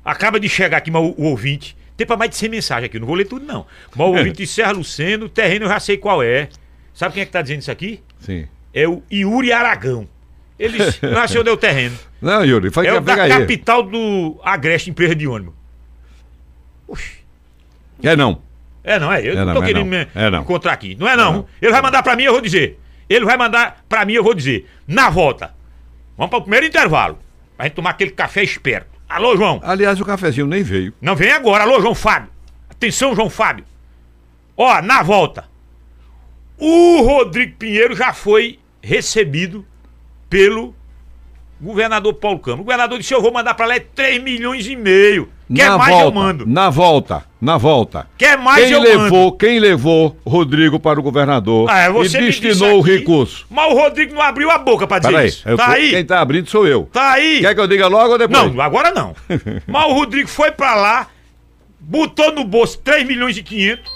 [SPEAKER 2] acaba de chegar aqui o, o ouvinte. Tem pra mais de 100 mensagens aqui, não vou ler tudo não. Mas o ouvinte de Serra Luceno, o terreno eu já sei qual é. Sabe quem é que tá dizendo isso aqui?
[SPEAKER 3] Sim.
[SPEAKER 2] É o Yuri Aragão. Ele nasceu deu terreno.
[SPEAKER 3] Não, Yuri, foi
[SPEAKER 2] É
[SPEAKER 3] que
[SPEAKER 2] o da capital do Agreste, empresa de ônibus. Oxi.
[SPEAKER 3] É não.
[SPEAKER 2] É, não é? Eu
[SPEAKER 3] É
[SPEAKER 2] não
[SPEAKER 3] não,
[SPEAKER 2] tô
[SPEAKER 3] é
[SPEAKER 2] querendo
[SPEAKER 3] não.
[SPEAKER 2] me
[SPEAKER 3] É
[SPEAKER 2] encontrar aqui. Não é não.
[SPEAKER 3] não.
[SPEAKER 2] Ele vai mandar pra mim, eu vou dizer. Ele vai mandar pra mim, eu vou dizer. Na volta. Vamos para o primeiro intervalo. Pra gente tomar aquele café esperto. Alô, João.
[SPEAKER 3] Aliás, o cafezinho nem veio.
[SPEAKER 2] Não vem agora. Alô, João Fábio. Atenção, João Fábio. Ó, na volta. O Rodrigo Pinheiro já foi recebido pelo governador Paulo Câmara. O governador disse: Eu vou mandar pra lá 3 milhões e meio. Quer
[SPEAKER 3] na
[SPEAKER 2] mais,
[SPEAKER 3] volta,
[SPEAKER 2] eu mando.
[SPEAKER 3] Na volta, na volta.
[SPEAKER 2] Quer mais,
[SPEAKER 3] quem
[SPEAKER 2] eu
[SPEAKER 3] levou,
[SPEAKER 2] mando.
[SPEAKER 3] quem levou Rodrigo para o governador
[SPEAKER 2] Ah, é,
[SPEAKER 3] e destinou o recurso?
[SPEAKER 2] Mas o Rodrigo não abriu a boca pra dizer
[SPEAKER 3] Peraí,
[SPEAKER 2] isso. Tá aí.
[SPEAKER 3] quem tá abrindo sou eu.
[SPEAKER 2] Tá aí.
[SPEAKER 3] Quer que eu diga logo ou depois?
[SPEAKER 2] Não, agora não. Mas o Rodrigo foi pra lá, botou no bolso 3 milhões e 500.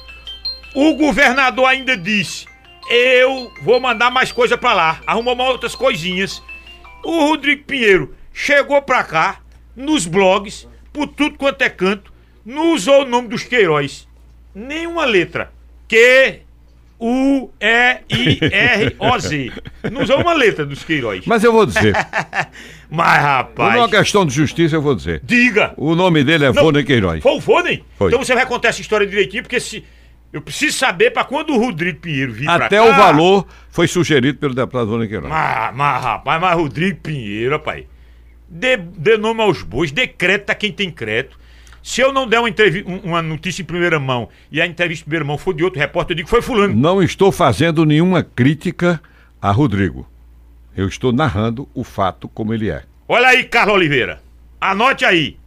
[SPEAKER 2] O governador ainda disse: Eu vou mandar mais coisa pra lá. Arrumou mais outras coisinhas. O Rodrigo Pinheiro chegou pra cá, nos blogs, por tudo quanto é canto, não usou o nome dos Queiroz. Nenhuma letra. Q. U, E, I, R, O, Z. Não usou uma letra dos Queiroz.
[SPEAKER 3] Mas eu vou dizer.
[SPEAKER 2] Mas,
[SPEAKER 3] Por
[SPEAKER 2] rapaz.
[SPEAKER 3] uma questão de justiça, eu vou dizer.
[SPEAKER 2] Diga!
[SPEAKER 3] O nome dele é. Vônei Queiroz.
[SPEAKER 2] Foi o?
[SPEAKER 3] Foi.
[SPEAKER 2] Então você vai contar essa história direitinho, porque se. Eu preciso saber pra quando o Rodrigo Pinheiro vir pra
[SPEAKER 3] Até
[SPEAKER 2] cá.
[SPEAKER 3] o valor foi sugerido pelo deputado Vônei Queiroz.
[SPEAKER 2] Mas, mas, rapaz, mas Rodrigo Pinheiro, rapaz. Dê, dê nome aos bois, decreta quem tem crédito. Se eu não der uma, um- uma notícia em primeira mão e a entrevista em primeira mão for de outro repórter, eu digo que foi fulano.
[SPEAKER 3] Não estou fazendo nenhuma crítica a Rodrigo. Eu estou narrando o fato como ele é.
[SPEAKER 2] Olha aí, Carlos Oliveira. Anote aí.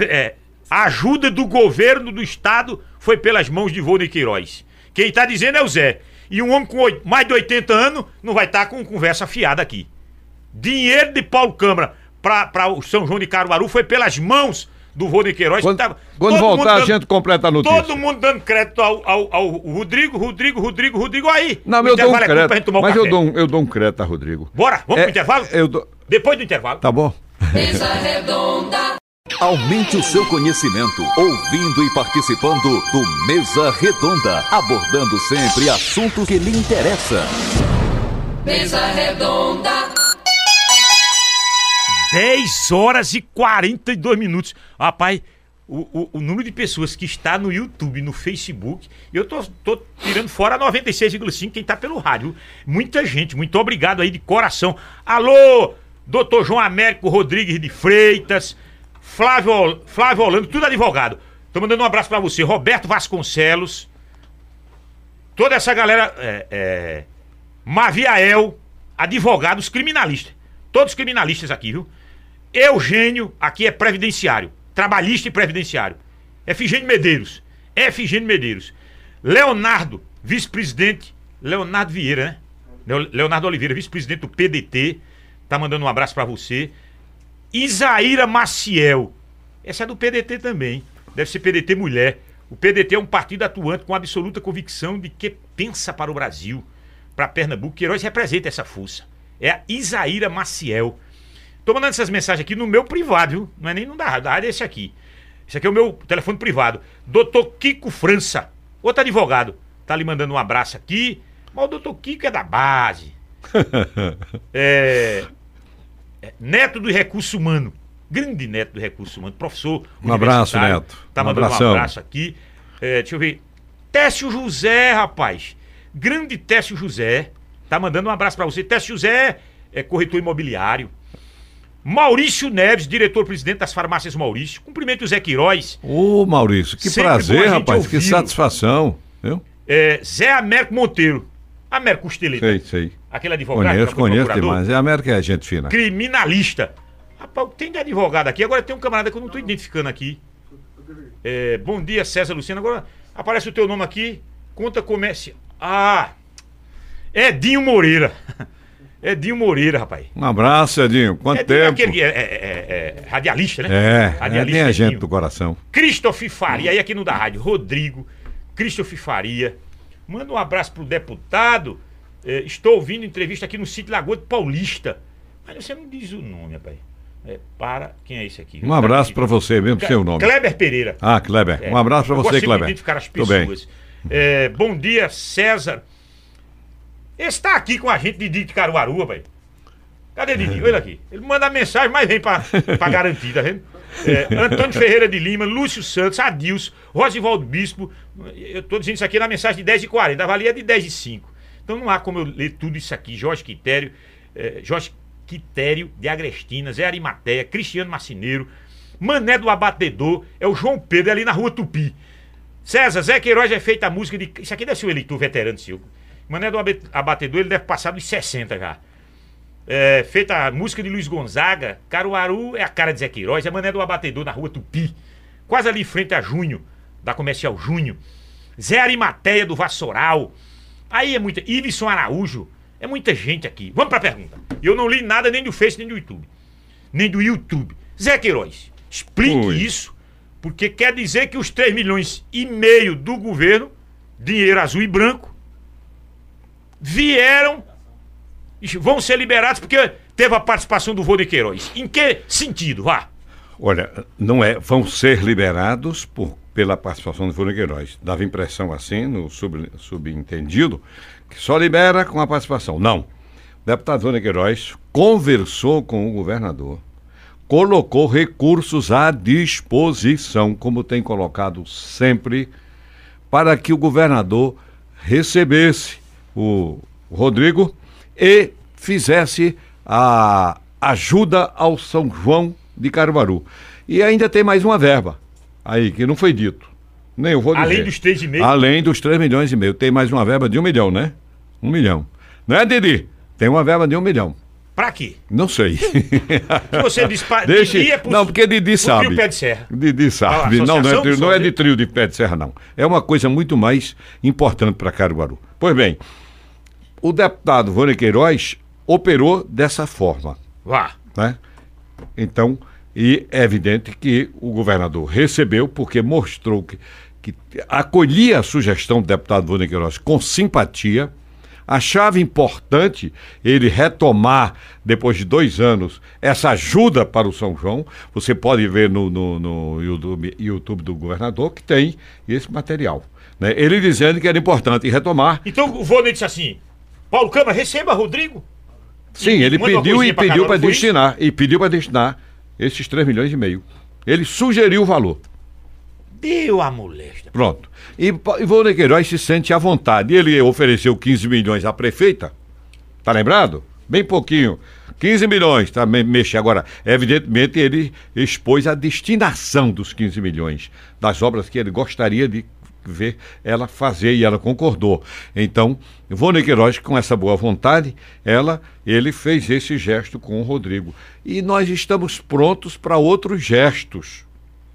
[SPEAKER 2] É, a ajuda do governo do estado foi pelas mãos de Vônei Queiroz. Quem tá dizendo é o Zé. E um homem com mais de 80 anos não vai estar com conversa fiada aqui. Dinheiro de Paulo Câmara para o São João de Caruaru foi pelas mãos do Vônei Queiroz.
[SPEAKER 3] Quando,
[SPEAKER 2] que tava-
[SPEAKER 3] quando voltar, a
[SPEAKER 2] dando-
[SPEAKER 3] gente completa a notícia.
[SPEAKER 2] Todo mundo dando crédito ao, ao, ao Rodrigo, Rodrigo, Rodrigo, Rodrigo. Aí.
[SPEAKER 3] Não, eu dou um
[SPEAKER 2] é
[SPEAKER 3] crédito.
[SPEAKER 2] tomar um
[SPEAKER 3] Mas eu dou, um, eu dou um crédito a Rodrigo.
[SPEAKER 2] Bora, vamos
[SPEAKER 3] É,
[SPEAKER 2] pro intervalo?
[SPEAKER 3] Eu dou...
[SPEAKER 2] Depois do intervalo.
[SPEAKER 3] Tá bom.
[SPEAKER 1] Mesa redonda.
[SPEAKER 4] Aumente o seu conhecimento ouvindo e participando do Mesa Redonda, abordando sempre assuntos que lhe interessam.
[SPEAKER 1] Mesa redonda.
[SPEAKER 2] 10 horas e 42 minutos. Rapaz, o, o, o número de pessoas que está no YouTube, no Facebook, eu tô, tô tirando fora 96,5 quem tá pelo rádio. Muita gente, muito obrigado aí de coração. Alô, doutor João Américo Rodrigues de Freitas, Flávio, Flávio Holando, tudo advogado. Tô mandando um abraço pra você. Roberto Vasconcelos, toda essa galera, é, é, Maviael, advogados criminalistas. Todos criminalistas aqui, viu? Eugênio, aqui é previdenciário. Trabalhista e previdenciário. Efigênio Medeiros. Efigênio Medeiros. Leonardo, vice-presidente. Leonardo Vieira, né? Leo- Leonardo Oliveira, vice-presidente do PDT. Tá mandando um abraço pra você. Isaíra Maciel. Essa é do PDT também. Deve ser PDT mulher. O PDT é um partido atuante com absoluta convicção de que pensa para o Brasil, para Pernambuco. Queiroz representa essa força. É a Isaíra Maciel. Tô mandando essas mensagens aqui no meu privado, viu? Não é nem no da rádio, da rádio é esse aqui. Esse aqui é o meu telefone privado. Doutor Kiko França, outro advogado, tá lhe mandando um abraço aqui. Mas o doutor Kiko é da base. é, é, Neto do Recurso Humano. Grande neto do recurso humano, professor.
[SPEAKER 3] Um abraço. Neto.
[SPEAKER 2] Tá
[SPEAKER 3] Um
[SPEAKER 2] mandando
[SPEAKER 3] abração.
[SPEAKER 2] um abraço aqui. É, deixa eu ver. Técio José, rapaz. Grande Técio José. Tá mandando um abraço pra você. Técio José é corretor imobiliário. Maurício Neves, diretor-presidente das farmácias Maurício. Cumprimento o Zé Queiroz.
[SPEAKER 3] Ô, Maurício, que
[SPEAKER 2] Sempre
[SPEAKER 3] prazer, rapaz. Que satisfação. Viu?
[SPEAKER 2] É, Zé Américo Monteiro. Américo Costeleta.
[SPEAKER 3] Sei, sei.
[SPEAKER 2] Aquele advogado.
[SPEAKER 3] Conheço, conheço demais. É a América é gente fina.
[SPEAKER 2] criminalista. Rapaz, tem de advogado aqui. Agora tem um camarada que eu não tô identificando aqui. É, bom dia, César Luciano. Agora aparece o teu nome aqui. Conta comércio. Ah! Edinho Moreira. Edinho Moreira, rapaz.
[SPEAKER 3] Um abraço, Edinho. Quanto
[SPEAKER 2] Edinho é
[SPEAKER 3] tempo?
[SPEAKER 2] aquele que é, é- é- é radialista, né?
[SPEAKER 3] É, é
[SPEAKER 2] radialista.
[SPEAKER 3] bem a gente do coração.
[SPEAKER 2] Christopher Faria, aí aqui no da rádio, Rodrigo, Christopher Faria. Manda um abraço pro deputado. É, estou ouvindo entrevista aqui no sítio Lagoa de Paulista. Mas você não diz o nome, rapaz. É, para. Quem é esse aqui?
[SPEAKER 3] Um abraço pra você, mesmo seu nome.
[SPEAKER 2] Kleber Pereira.
[SPEAKER 3] Ah, Kleber.
[SPEAKER 2] É,
[SPEAKER 3] Um abraço
[SPEAKER 2] gosto
[SPEAKER 3] você, Kleber. Tudo bem.
[SPEAKER 2] pessoas. É, bom dia, César. Esse tá aqui com a gente, Didi de Caruaru, velho. Cadê Didi? Olha aqui. Ele manda mensagem, mas vem pra, pra garantir, tá vendo? É, Antônio Ferreira de Lima, Lúcio Santos, Adilson, Rosivaldo Bispo. Eu tô dizendo isso aqui na mensagem de 10h40, avalia de 10 h 05 Então não há como eu ler tudo isso aqui. Jorge Quitério, é, Jorge Quitério de Agrestina, Zé Arimateia, Cristiano Marcineiro, Mané do Abatedor, é o João Pedro é ali na rua Tupi. César, Zé Queiroz é feita a música de. Isso aqui deve ser o eleitor veterano seu. Mané do Abatedor, ele deve passar dos 60 já. É, feita a música de Luiz Gonzaga, Caruaru é a cara de Zé Queiroz, é Mané do Abatedor na rua Tupi. Quase ali em frente a Junho, da Comercial Junho. Zé Arimateia do Vassoural. Aí é muita. Iveson Araújo. É muita gente aqui. Vamos pra pergunta. Eu não li nada nem do Face nem do YouTube. Nem do YouTube. Zé Queiroz, explique isso, porque quer dizer que os 3 milhões e meio do governo, dinheiro azul e branco, vieram, vão ser liberados porque teve a participação do Vô de Queiroz. Em que sentido? Vá.
[SPEAKER 3] Olha, não é, vão ser liberados por, pela participação do Vô de Queiroz. Dava impressão assim, no sub, subentendido, que só libera com a participação. Não. O deputado Vô de Queiroz conversou com o governador colocou recursos à disposição, como tem colocado sempre, para que o governador recebesse o Rodrigo e fizesse a ajuda ao São João de Caruaru. E ainda tem mais uma verba aí, que não foi dito. Nem eu vou dizer.
[SPEAKER 2] Além dos três e meio?
[SPEAKER 3] Além dos 3 milhões e meio. Tem mais uma verba de um milhão, né? Um milhão. Não é, Didi? Tem uma verba de um milhão.
[SPEAKER 2] Pra quê?
[SPEAKER 3] Não sei.
[SPEAKER 2] Se você diz pra,
[SPEAKER 3] é pro, não, porque Didi sabe. Trio
[SPEAKER 2] pé de serra.
[SPEAKER 3] Didi sabe. não, não, é, trio, não é de trio de pé de serra, não. É uma coisa muito mais importante para Caruaru. Pois bem, o deputado Vônia Queiroz operou dessa forma.
[SPEAKER 2] Vá.
[SPEAKER 3] Né? Então, e é evidente que o governador recebeu, porque mostrou que, que acolhia a sugestão do deputado Vônia Queiroz com simpatia achava importante ele retomar, depois de dois anos, essa ajuda para o São João. Você pode ver no, no, no YouTube, YouTube, do governador que tem esse material. Né? Ele dizendo que era importante retomar.
[SPEAKER 2] Então o Vônei disse assim: Paulo Câmara, receba Rodrigo.
[SPEAKER 3] Sim, e ele pediu e pediu para destinar. E pediu para destinar esses 3 milhões e meio. Ele sugeriu o valor.
[SPEAKER 2] Deu a molesta.
[SPEAKER 3] Pronto. E Ivone Queiroz se sente à vontade. Ele ofereceu 15 milhões à prefeita. Tá lembrado? Bem pouquinho. 15 milhões, tá? Mexe agora. Evidentemente, ele expôs a destinação dos 15 milhões das obras que ele gostaria de ver ela fazer e ela concordou. Então, Ivone Queiroz, com essa boa vontade, ela, ele fez esse gesto com o Rodrigo. E nós estamos prontos para outros gestos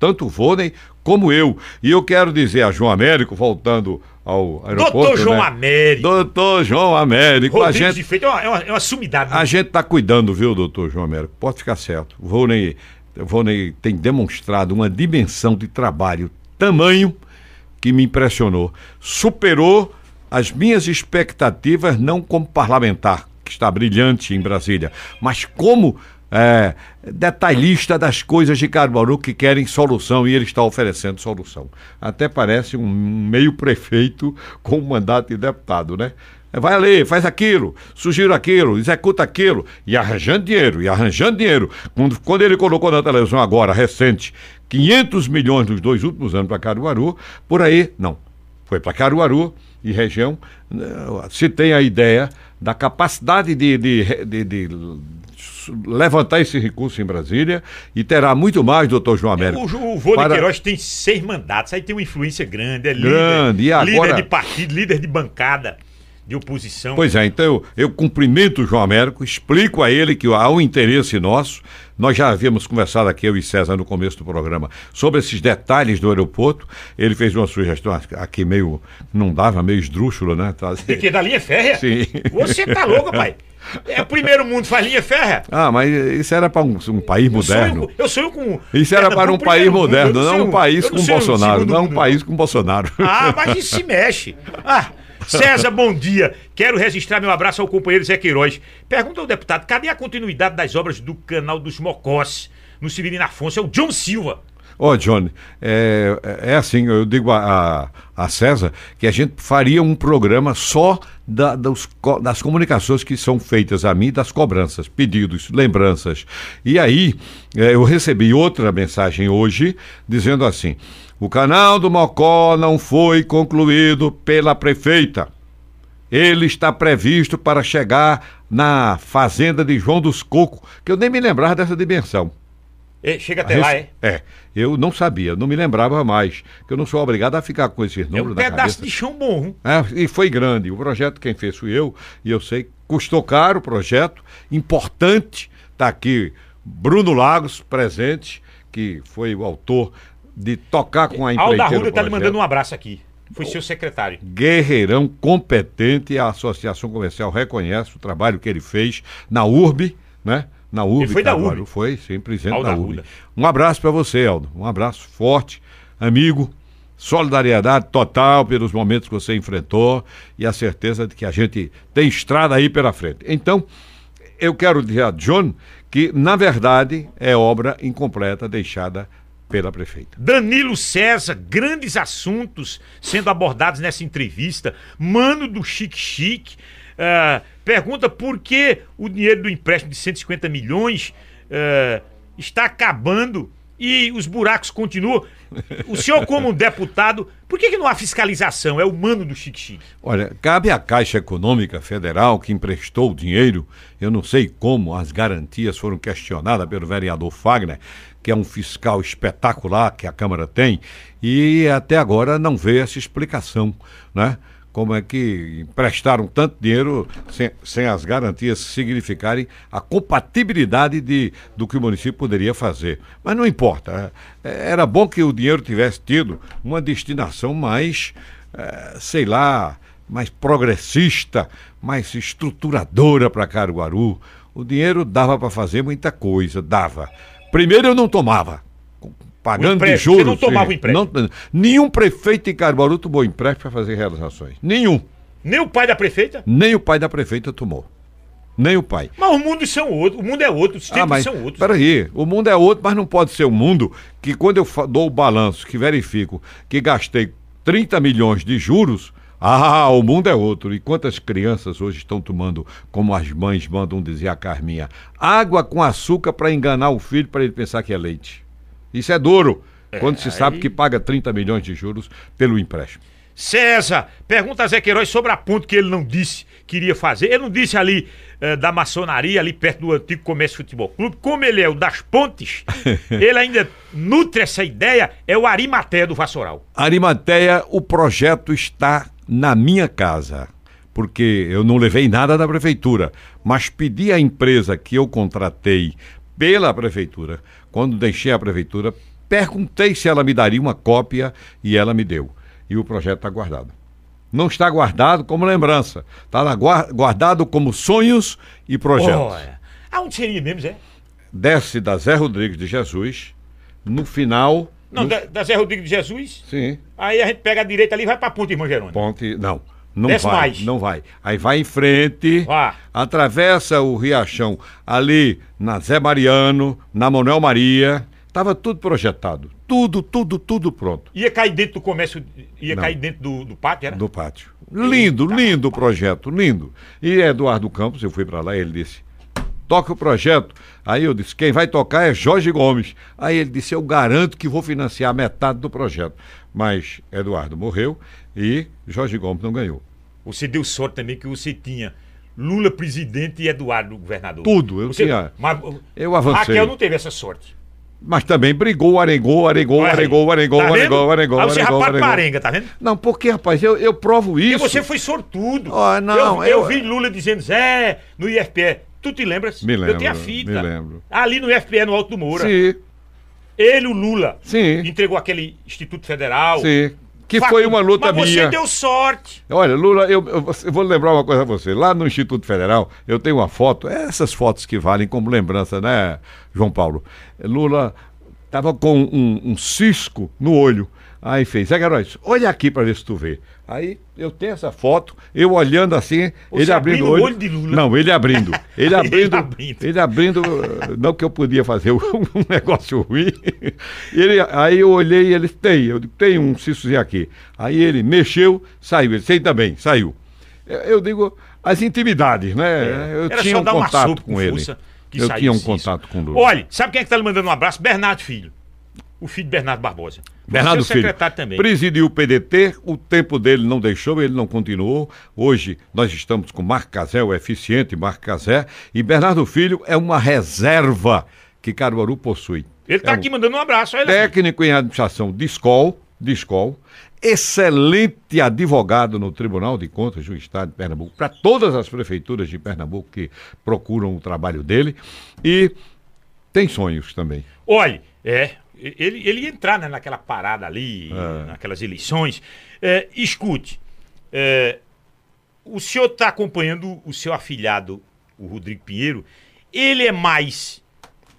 [SPEAKER 3] tanto o Vônei como eu. E eu quero dizer a João Américo, voltando ao aeroporto. Doutor
[SPEAKER 2] João
[SPEAKER 3] né?
[SPEAKER 2] Américo.
[SPEAKER 3] Doutor João Américo.
[SPEAKER 2] Rodrigo a gente, de feito é uma, é uma, é uma sumidade.
[SPEAKER 3] Né? A gente está cuidando, viu, doutor João Américo? Pode ficar certo. O Vônei tem demonstrado uma dimensão de trabalho, tamanho, que me impressionou. Superou as minhas expectativas, não como parlamentar, que está brilhante em Brasília, mas como é, detalhista das coisas de Caruaru que querem solução e ele está oferecendo solução. Até parece um meio prefeito com mandato de deputado, né? É, vai ali, faz aquilo, sugiro aquilo, executa aquilo, e arranjando dinheiro, e arranjando dinheiro. Quando, quando ele colocou na televisão agora, recente, 500 milhões nos dois últimos anos para Caruaru, por aí, não. Foi para Caruaru e região, né, se tem a ideia da capacidade de, de, de, de levantar esse recurso em Brasília e terá muito mais, doutor João Américo.
[SPEAKER 2] O, o Vô para... de Queiroz tem seis mandatos, aí tem uma influência grande, é
[SPEAKER 3] grande, líder, e agora...
[SPEAKER 2] líder de partido, líder de bancada de oposição.
[SPEAKER 3] Pois é, então eu, eu cumprimento o João Américo, explico a ele que há um interesse nosso. Nós já havíamos conversado aqui, eu e César, no começo do programa, sobre esses detalhes do aeroporto. Ele fez uma sugestão aqui meio. não dava, meio esdrúxula, né?
[SPEAKER 2] De que? Da linha férrea?
[SPEAKER 3] Sim.
[SPEAKER 2] Você tá louco, pai? É o primeiro mundo faz linha férrea.
[SPEAKER 3] Ah, mas isso era para um, um, país moderno.
[SPEAKER 2] Eu sonho, com, eu sonho com.
[SPEAKER 3] Isso era para um país moderno, não, não um país com Bolsonaro. Não um país com Bolsonaro.
[SPEAKER 2] Ah, mas isso se mexe. Ah, César, bom dia. Quero registrar meu abraço ao companheiro Zé Queiroz. Pergunta ao deputado: cadê a continuidade das obras do canal dos Mocós, no Severino Afonso? É o John Silva.
[SPEAKER 3] Ó, Johnny, é, é assim, eu digo a, a, a César que a gente faria um programa só da- dos das comunicações que são feitas a mim, das cobranças, pedidos, lembranças. E aí, é, eu recebi outra mensagem hoje dizendo assim: o canal do Mocó não foi concluído pela prefeita. Ele está previsto para chegar na fazenda de João dos Cocos, que eu nem me lembrava dessa dimensão.
[SPEAKER 2] É, chega até lá, é?
[SPEAKER 3] É, eu não sabia, não me lembrava mais, que eu não sou obrigado a ficar com esses
[SPEAKER 2] É
[SPEAKER 3] números
[SPEAKER 2] um
[SPEAKER 3] na
[SPEAKER 2] pedaço
[SPEAKER 3] cabeça.
[SPEAKER 2] de chão bom. hein?
[SPEAKER 3] É, e foi grande. O projeto quem fez fui eu, e eu sei, custou caro o projeto, importante. Está aqui Bruno Lagos presente, que foi o autor de tocar com a
[SPEAKER 2] Alda
[SPEAKER 3] empreiteira.
[SPEAKER 2] Arruda
[SPEAKER 3] o
[SPEAKER 2] tá lhe mandando um abraço aqui. Foi seu secretário.
[SPEAKER 3] guerreirão competente, a Associação Comercial reconhece o trabalho que ele fez na URB, né? Na URB.
[SPEAKER 2] Ele foi da. URB.
[SPEAKER 3] Foi, sim, presidente
[SPEAKER 2] Aldo
[SPEAKER 3] da URB.
[SPEAKER 2] Arruda.
[SPEAKER 3] Um abraço para você, Aldo. Um abraço forte, amigo. Solidariedade total pelos momentos que você enfrentou e a certeza de que a gente tem estrada aí pela frente. Então, eu quero dizer a John que, na verdade, é obra incompleta deixada pela prefeita.
[SPEAKER 2] Danilo César, grandes assuntos sendo abordados nessa entrevista. Mano do Chique Chique. ah, pergunta por que o dinheiro do empréstimo de 150 milhões ah, está acabando e os buracos continuam. O senhor, como um deputado, por que, que não há fiscalização? É o mano do Chique Chique.
[SPEAKER 3] Olha, cabe à Caixa Econômica Federal, que emprestou o dinheiro, eu não sei como as garantias foram questionadas pelo vereador Fagner, que é um fiscal espetacular que a Câmara tem, e até agora não veio essa explicação, né? Como é que emprestaram tanto dinheiro sem, sem as garantias significarem a compatibilidade de, do que o município poderia fazer. Mas não importa. é, Era bom que o dinheiro tivesse tido uma destinação mais, eh, sei lá, mais progressista, mais estruturadora para Caruaru. O dinheiro dava para fazer muita coisa, dava. Primeiro eu não tomava. Pagando de juros.
[SPEAKER 2] você não tomava
[SPEAKER 3] sim.
[SPEAKER 2] empréstimo?
[SPEAKER 3] Não- nenhum prefeito em Caruaru tomou empréstimo para fazer realizações. Nenhum.
[SPEAKER 2] Nem o pai da prefeita?
[SPEAKER 3] Nem o pai da prefeita tomou. Nem o pai.
[SPEAKER 2] Mas o mundo são outro, o mundo é outro, os tempos
[SPEAKER 3] Ah, mas
[SPEAKER 2] são outros.
[SPEAKER 3] peraí, o mundo é outro, mas não pode ser o mundo que quando eu dou o balanço, que verifico que gastei 30 milhões de juros, ah, o mundo é outro. E quantas crianças hoje estão tomando, como as mães mandam dizer a Carminha, água com açúcar para enganar o filho para ele pensar que é leite. Isso é duro, quando se sabe
[SPEAKER 2] aí-
[SPEAKER 3] que paga 30 milhões de juros pelo empréstimo.
[SPEAKER 2] César, pergunta a Zé Queiroz sobre a ponte que ele não disse que iria fazer. Ele não disse ali eh, da maçonaria, ali perto do antigo Comércio Futebol Clube. Como ele é o das pontes, ele ainda nutre essa ideia, é o Arimateia do Vassoural.
[SPEAKER 3] Arimateia, o projeto está na minha casa, porque eu não levei nada da prefeitura, mas pedi à empresa que eu contratei pela prefeitura, quando deixei a prefeitura, perguntei se ela me daria uma cópia e ela me deu. E o projeto está guardado. Não está guardado como lembrança, está guardado como sonhos e projetos.
[SPEAKER 2] Olha, aonde seria mesmo, Zé?
[SPEAKER 3] Desce da Zé Rodrigues de Jesus, no final.
[SPEAKER 2] Não,
[SPEAKER 3] no-
[SPEAKER 2] da, da Zé Rodrigues de Jesus.
[SPEAKER 3] Sim.
[SPEAKER 2] Aí a gente pega a direita ali e vai pra ponte, irmão Jerônimo.
[SPEAKER 3] Ponte, não. Não
[SPEAKER 2] Desce
[SPEAKER 3] vai,
[SPEAKER 2] mais.
[SPEAKER 3] não vai. Aí vai em frente,
[SPEAKER 2] Vá.
[SPEAKER 3] atravessa o Riachão ali na Zé Mariano, na Manuel Maria. Tava tudo projetado. Tudo, tudo, tudo pronto.
[SPEAKER 2] Ia cair dentro do comércio, ia
[SPEAKER 3] Não.
[SPEAKER 2] cair dentro do, do pátio, era?
[SPEAKER 3] Do pátio. Lindo, lindo o projeto, lindo. E Eduardo Campos, eu fui para lá, ele disse: toca o projeto. Aí eu disse: quem vai tocar é Jorge Gomes. Aí ele disse: eu garanto que vou financiar metade do projeto. Mas Eduardo morreu e Jorge Gomes não ganhou.
[SPEAKER 2] Você deu sorte também que você tinha Lula presidente e Eduardo governador.
[SPEAKER 3] Tudo, eu
[SPEAKER 2] Você-
[SPEAKER 3] tinha-
[SPEAKER 2] Mas,
[SPEAKER 3] eu avancei.
[SPEAKER 2] Raquel não teve essa sorte.
[SPEAKER 3] Mas também brigou, arengou, arengou,
[SPEAKER 2] Olha aí.
[SPEAKER 3] arengou, arengou,
[SPEAKER 2] Tá
[SPEAKER 3] arengou, arengou,
[SPEAKER 2] Aí você
[SPEAKER 3] arengou,
[SPEAKER 2] rapaz
[SPEAKER 3] arengou.
[SPEAKER 2] parenga, tá vendo?
[SPEAKER 3] Não, porque, rapaz, eu, eu provo isso.
[SPEAKER 2] você foi sortudo.
[SPEAKER 3] Ó, não,
[SPEAKER 2] eu, eu
[SPEAKER 3] eu-
[SPEAKER 2] vi Lula dizendo, Zé, no IFPE. Tu te lembras?
[SPEAKER 3] Me
[SPEAKER 2] Eu tenho a
[SPEAKER 3] lembro,
[SPEAKER 2] fita.
[SPEAKER 3] me lembro.
[SPEAKER 2] Ali no IFPE, no Alto do Moura.
[SPEAKER 3] Sim,
[SPEAKER 2] Ele, o Lula,
[SPEAKER 3] sim,
[SPEAKER 2] entregou aquele Instituto Federal.
[SPEAKER 3] sim. Que
[SPEAKER 2] Facu-
[SPEAKER 3] foi uma luta
[SPEAKER 2] Mas você
[SPEAKER 3] minha.
[SPEAKER 2] deu sorte.
[SPEAKER 3] Olha, Lula, eu, eu- vou lembrar uma coisa a você. Lá no Instituto Federal, eu tenho uma foto, essas fotos que valem como lembrança, né, João Paulo? Lula estava com um, um cisco no olho. Aí fez, Zé Queiroz, olha aqui pra ver se tu vê. Aí eu tenho essa foto, eu olhando assim, ele abrindo
[SPEAKER 2] abrindo
[SPEAKER 3] o olho.
[SPEAKER 2] olho de Lula.
[SPEAKER 3] Não, ele abrindo. Ele
[SPEAKER 2] Ele
[SPEAKER 3] abrindo. ele abrindo. Não que eu podia fazer um negócio ruim. Ele, aí eu olhei e ele tem, eu digo, tem um cistozinho aqui. Aí ele mexeu, saiu. Ele sei também, saiu. Eu, eu digo, as intimidades, né? Eu
[SPEAKER 2] É. Era
[SPEAKER 3] tinha
[SPEAKER 2] só
[SPEAKER 3] um contato com
[SPEAKER 2] com
[SPEAKER 3] ele. Eu tinha um
[SPEAKER 2] cisto.
[SPEAKER 3] contato com o Lula.
[SPEAKER 2] Olha, sabe quem é que tá lhe mandando um abraço? Bernardo Filho. O filho de Bernardo Barbosa.
[SPEAKER 3] Bernardo
[SPEAKER 2] Seu
[SPEAKER 3] Filho,
[SPEAKER 2] secretário também.
[SPEAKER 3] presidiu o PDT, o tempo dele não deixou, ele não continuou. Hoje nós estamos com Marco Casé, o eficiente Marco Casé, e Bernardo Filho é uma reserva que Caruaru possui.
[SPEAKER 2] Ele tá
[SPEAKER 3] é
[SPEAKER 2] aqui mandando um abraço. Olha aqui.
[SPEAKER 3] técnico em administração de escola, de escola, excelente advogado no Tribunal de Contas do Estado de Pernambuco, para todas as prefeituras de Pernambuco que procuram o trabalho dele, e tem sonhos também.
[SPEAKER 2] Olha, é. Ele, ele ia entrar né, naquela parada ali,
[SPEAKER 3] É.
[SPEAKER 2] naquelas eleições. É, escute, é, o senhor está acompanhando o seu afilhado, o Rodrigo Pinheiro. Ele é mais.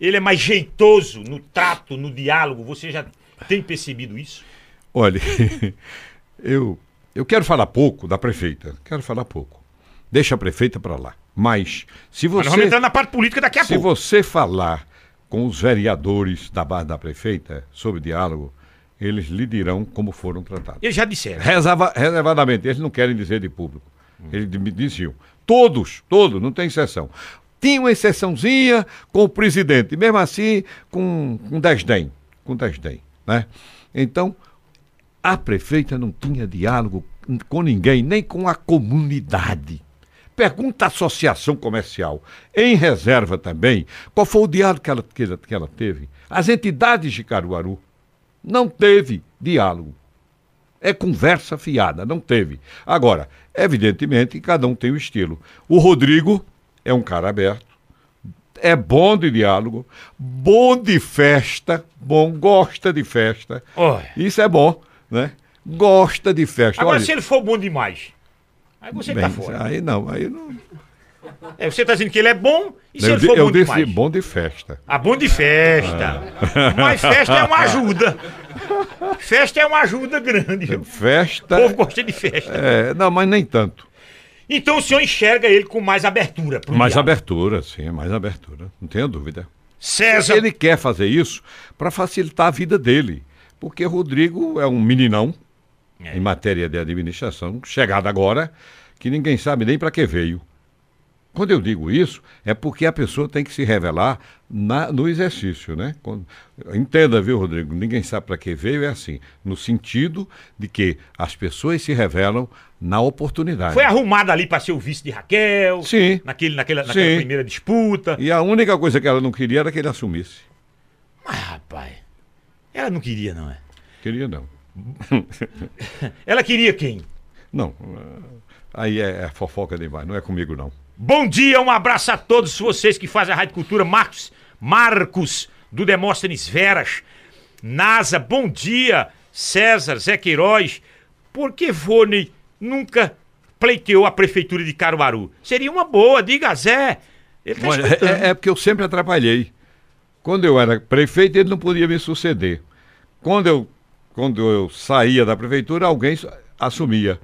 [SPEAKER 2] Ele é mais jeitoso no trato, no diálogo. Você já tem percebido isso?
[SPEAKER 3] Olha, eu, eu quero falar pouco da prefeita, quero falar pouco. Deixa a prefeita para lá. Mas se
[SPEAKER 2] Mas nós vamos
[SPEAKER 3] você,
[SPEAKER 2] entrar na parte política daqui a
[SPEAKER 3] se
[SPEAKER 2] pouco.
[SPEAKER 3] você falar com os vereadores da base da prefeita sobre diálogo, eles lhe dirão como foram tratados.
[SPEAKER 2] Eles já disseram.
[SPEAKER 3] Reserva- reservadamente, eles não querem dizer de público. Eles me diziam. Todos, todos, não tem exceção. Tinha uma exceçãozinha com o presidente, mesmo assim, com, com desdém. Com desdém, né? Então, a prefeita não tinha diálogo com ninguém, nem com a comunidade. Pergunta à associação comercial, em reserva também, qual foi o diálogo que ela, que ela, teve? As entidades de Caruaru não teve diálogo. É conversa fiada, não teve. Agora, evidentemente, cada um tem o estilo. O Rodrigo é um cara aberto, é bom de diálogo, bom de festa, bom, gosta de festa.
[SPEAKER 2] Olha.
[SPEAKER 3] Isso é bom, né? Gosta de festa.
[SPEAKER 2] Agora,
[SPEAKER 3] Olha,
[SPEAKER 2] se ele for bom demais, aí você
[SPEAKER 3] bem,
[SPEAKER 2] tá fora.
[SPEAKER 3] aí não, aí não.
[SPEAKER 2] É, você tá dizendo que ele é bom e se
[SPEAKER 3] eu
[SPEAKER 2] ele for
[SPEAKER 3] eu
[SPEAKER 2] bom
[SPEAKER 3] disse
[SPEAKER 2] demais?
[SPEAKER 3] bom de festa.
[SPEAKER 2] Ah, bom de festa. Mas festa é uma ajuda. Festa é uma ajuda grande. viu? O
[SPEAKER 3] Festa.
[SPEAKER 2] povo gosta de festa.
[SPEAKER 3] É, não, mas nem tanto.
[SPEAKER 2] Então o senhor enxerga ele com mais abertura.
[SPEAKER 3] Mais
[SPEAKER 2] diálogo.
[SPEAKER 3] abertura, sim, mais abertura. Não tenha dúvida.
[SPEAKER 2] César.
[SPEAKER 3] Ele quer fazer isso para facilitar a vida dele. Porque Rodrigo é um meninão
[SPEAKER 2] É.
[SPEAKER 3] em matéria de administração, chegado agora, que ninguém sabe nem para que veio. Quando eu digo isso, é porque a pessoa tem que se revelar na- no exercício, né? Quando- entenda, viu, Rodrigo? Ninguém sabe para que veio, é assim, no sentido de que as pessoas se revelam na oportunidade.
[SPEAKER 2] Foi arrumado ali para ser o vice de Raquel.
[SPEAKER 3] Sim.
[SPEAKER 2] Naquele, naquela, naquela
[SPEAKER 3] Sim.
[SPEAKER 2] primeira disputa.
[SPEAKER 3] E a única coisa que ela não queria era que ele assumisse.
[SPEAKER 2] Mas, rapaz, ela não queria, não é?
[SPEAKER 3] Queria não.
[SPEAKER 2] Ela queria quem?
[SPEAKER 3] Não, eh, aí é, é fofoca demais, não é comigo não.
[SPEAKER 2] Bom dia, um abraço a todos vocês que fazem a Rádio Cultura. Marcos, Marcos, do Demóstenes Veras. NASA, bom dia. César, Zé Queiroz. Por que Vônei nunca pleiteou a prefeitura de Caruaru? Seria uma boa, diga Zé. Ele tá
[SPEAKER 3] Olha, é, é porque eu sempre atrapalhei. Quando eu era prefeito, ele não podia me suceder. Quando eu, quando eu saía da prefeitura, alguém su- assumia.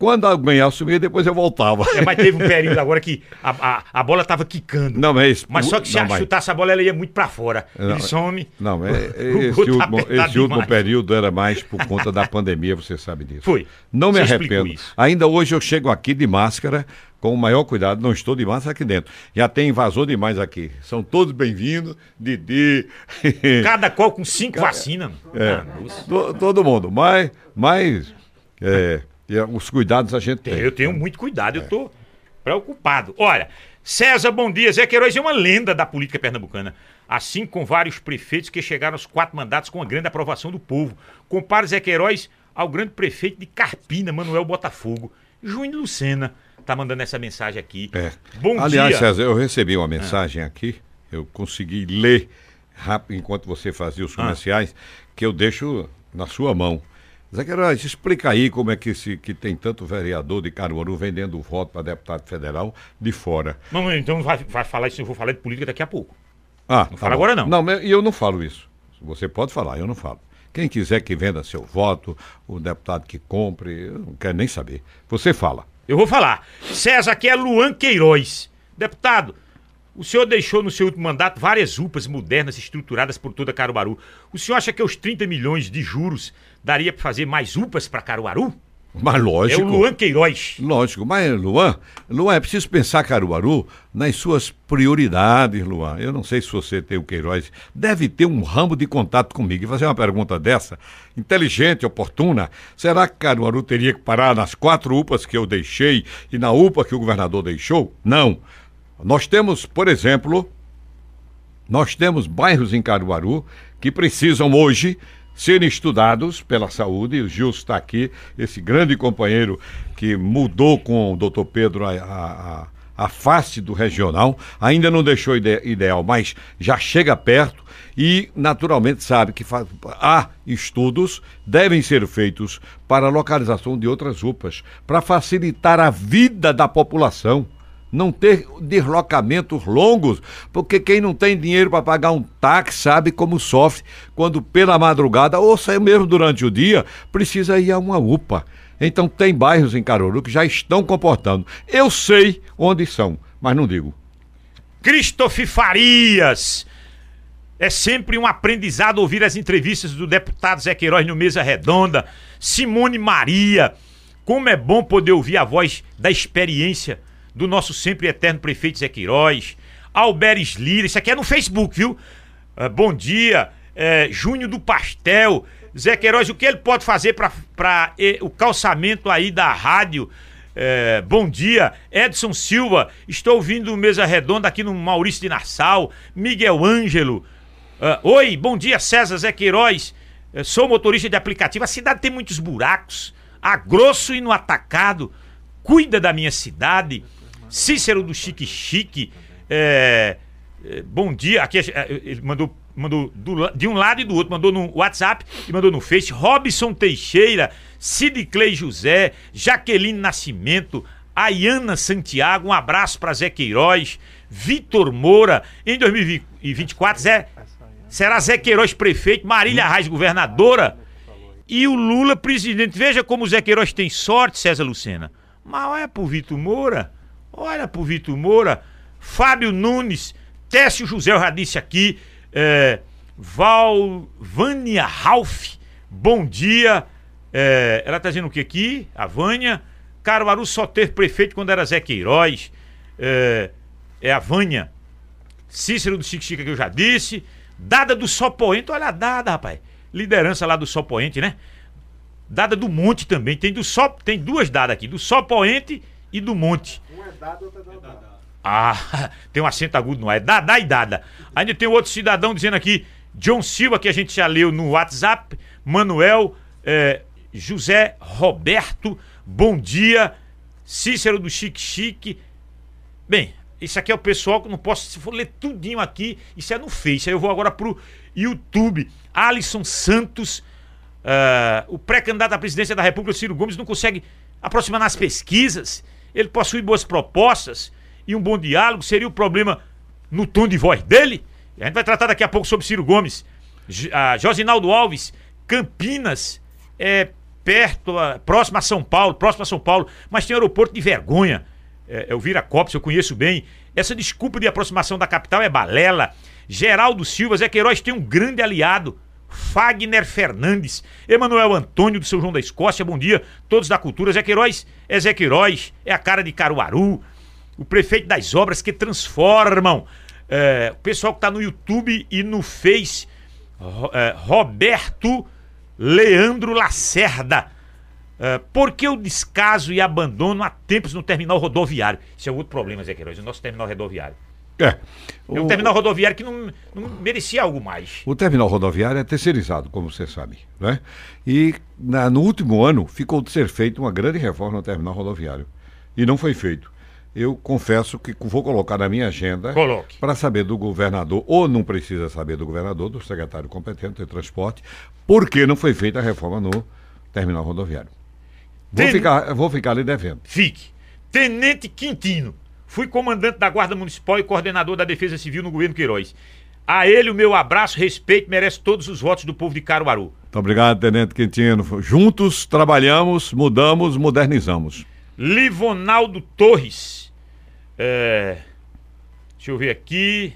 [SPEAKER 3] Quando alguém assumia, depois eu voltava.
[SPEAKER 2] É, mas teve um período agora que a, a, a bola tava quicando.
[SPEAKER 3] Não, mas,
[SPEAKER 2] Mas só que se
[SPEAKER 3] não,
[SPEAKER 2] a
[SPEAKER 3] mas-
[SPEAKER 2] chutasse a bola, ela ia muito pra fora.
[SPEAKER 3] Não,
[SPEAKER 2] Ele some.
[SPEAKER 3] Não, é, é,
[SPEAKER 2] O
[SPEAKER 3] esse,
[SPEAKER 2] tá
[SPEAKER 3] último, esse último período era mais por conta da pandemia, você sabe disso.
[SPEAKER 2] Foi.
[SPEAKER 3] Não me arrependo.
[SPEAKER 2] isso.
[SPEAKER 3] Ainda hoje eu chego aqui de máscara, com o maior cuidado. Não estou de máscara aqui dentro. Já tem invasor demais aqui. São todos bem-vindos. Didi.
[SPEAKER 2] Cada qual com cinco vacinas.
[SPEAKER 3] É,
[SPEAKER 2] Ah,
[SPEAKER 3] todo mundo. Mas, mas é, e os cuidados a gente tem.
[SPEAKER 2] Eu tenho muito cuidado, eu tô preocupado. Olha, César, bom dia. Zé Queiroz é uma lenda da política pernambucana. Assim com vários prefeitos que chegaram aos quatro mandatos com a grande aprovação do povo. Compare Zé Queiroz ao grande prefeito de Carpina, Manuel Botafogo. Júnior Lucena tá mandando essa mensagem aqui.
[SPEAKER 3] É.
[SPEAKER 2] Bom
[SPEAKER 3] Aliás,
[SPEAKER 2] dia.
[SPEAKER 3] César, eu recebi uma mensagem aqui, eu consegui ler rápido enquanto você fazia
[SPEAKER 2] Ah.
[SPEAKER 3] os comerciais, que eu deixo na sua mão. Zé Queiroz, explica aí como é que, se, que tem tanto vereador de Caruaru vendendo voto para deputado federal de fora.
[SPEAKER 2] Não, então vai, vai falar isso, eu vou falar de política daqui a pouco.
[SPEAKER 3] Ah, não
[SPEAKER 2] fala agora, não.
[SPEAKER 3] Não, mas eu não falo isso. Você pode falar, eu não falo. Quem quiser que venda seu voto, o deputado que compre, eu não quero nem saber. Você fala.
[SPEAKER 2] Eu vou falar. César, aqui é Luan Queiroz. Deputado, o senhor deixou no seu último mandato várias UPAs modernas estruturadas por toda Caruaru. O senhor acha que os 30 milhões de juros daria para fazer mais UPAs para Caruaru?
[SPEAKER 3] Mas lógico.
[SPEAKER 2] É o Luan Queiroz.
[SPEAKER 3] Lógico, mas Luan, Luan, é preciso pensar Caruaru nas suas prioridades, Luan. Eu não sei se você tem o Queiroz, deve ter um ramo de contato comigo. E fazer uma pergunta dessa, inteligente, oportuna, será que Caruaru teria que parar nas quatro UPAs que eu deixei e na UPA que o governador deixou? Não. Nós temos, por exemplo, nós temos bairros em Caruaru que precisam hoje serem estudados pela saúde. O Gilson está aqui, esse grande companheiro que mudou com o doutor Pedro a, a, a face do regional. Ainda não deixou ide ideal, mas já chega perto e, naturalmente, sabe que há estudos, devem ser feitos para a localização de outras UPAs, para facilitar a vida da população não ter deslocamentos longos, porque quem não tem dinheiro para pagar um táxi sabe como sofre quando pela madrugada ou sai mesmo durante o dia precisa ir a uma UPA. Então tem bairros em Caruaru que já estão comportando. Eu sei onde são, mas não digo.
[SPEAKER 2] Christopher Farias. É sempre um aprendizado ouvir as entrevistas do deputado Zé Queiroz no Mesa Redonda. Simone Maria. Como é bom poder ouvir a voz da experiência do nosso sempre eterno prefeito Zé Queiroz, Alberes Lira, isso aqui é no Facebook, viu? Uh, bom dia, é, Júnior do Pastel, Zé Queiroz, o que ele pode fazer para o calçamento aí da rádio? É, bom dia, Edson Silva, estou ouvindo Mesa Redonda aqui no Maurício de Nassau, Miguel Ângelo. Uh, Oi, bom dia, César Zé Queiroz. Eu sou motorista de aplicativo. A cidade tem muitos buracos, a grosso e no atacado. Cuida da minha cidade. Cícero do Chique Chique. É, é, bom dia. Aqui é, ele mandou, mandou do, de um lado e do outro. Mandou no WhatsApp e mandou no Face. Robson Teixeira, Sid Clay José, Jaqueline Nascimento, Ayana Santiago. Um abraço para Zé Queiroz. Vitor Moura. Em 2024, Zé, será Zé Queiroz prefeito, Marília Reis governadora. E o Lula presidente. Veja como o Zé Queiroz tem sorte, César Lucena. Mas olha pro Vitor Moura. Olha pro Vitor Moura, Fábio Nunes, Técio José, eu já disse aqui, é, Valvânia Ralph, bom dia. É, ela tá dizendo o que aqui? A Vânia. Caruaru só teve prefeito quando era Zé Queiroz. É, é a Vânia. Cícero do Chique Chica que eu já disse. Dada do Sopoente, olha a Dada, rapaz. Liderança lá do Sopoente, né? Dada do Monte também. Tem, do Sop, tem duas dadas aqui, do Sopoente e do Monte. É dada. Ah, tem um acento agudo, não é? Dada e dada. Ainda tem outro cidadão dizendo aqui, John Silva, que a gente já leu no WhatsApp, Manuel, é, José Roberto, bom dia, Cícero do Chique Chique. Bem, isso aqui é o pessoal que não posso, se for ler tudinho aqui, isso é no Face. Aí eu vou agora pro YouTube. Alisson Santos, uh, o pré-candidato à presidência da República, Ciro Gomes, não consegue aproximar nas pesquisas ele possui boas propostas e um bom diálogo. Seria o problema no tom de voz dele? A gente vai tratar daqui a pouco sobre Ciro Gomes. A Josinaldo Alves, Campinas, é perto, próximo a São Paulo, próximo a São Paulo, mas tem um aeroporto de vergonha. É, é o Viracopos, eu conheço bem. Essa desculpa de aproximação da capital é balela. Geraldo Silva, Zé Queiroz tem um grande aliado Fagner Fernandes, Emanuel Antônio do São João da Escócia, bom dia, todos da cultura. Zé Queiroz é Zé Queiroz, é a cara de Caruaru, o prefeito das obras que transformam. É, o pessoal que está no YouTube e no Face, é, Roberto Leandro Lacerda. É, por que o descaso e abandono há tempos no terminal rodoviário? Isso é outro problema, Zé Queiroz, o nosso terminal rodoviário.
[SPEAKER 3] É.
[SPEAKER 2] É um terminal rodoviário que não, não, merecia algo mais.
[SPEAKER 3] O terminal rodoviário é terceirizado, como você sabe. Né? E na, no último ano ficou de ser feita uma grande reforma no terminal rodoviário. E não foi feito. Eu confesso que vou colocar na minha agenda para saber do governador, ou não precisa saber do governador, do secretário competente de transporte, por que não foi feita a reforma no terminal rodoviário. Vou, Ten... ficar, vou ficar ali devendo.
[SPEAKER 2] Fique. Tenente Quintino Fui comandante da Guarda Municipal e coordenador da Defesa Civil no governo Queiroz. A ele o meu abraço, respeito, merece todos os votos do povo de Caruaru.
[SPEAKER 3] Muito obrigado, Tenente Quintino. Juntos trabalhamos, mudamos, modernizamos.
[SPEAKER 2] Livonaldo Torres. É, deixa eu ver aqui.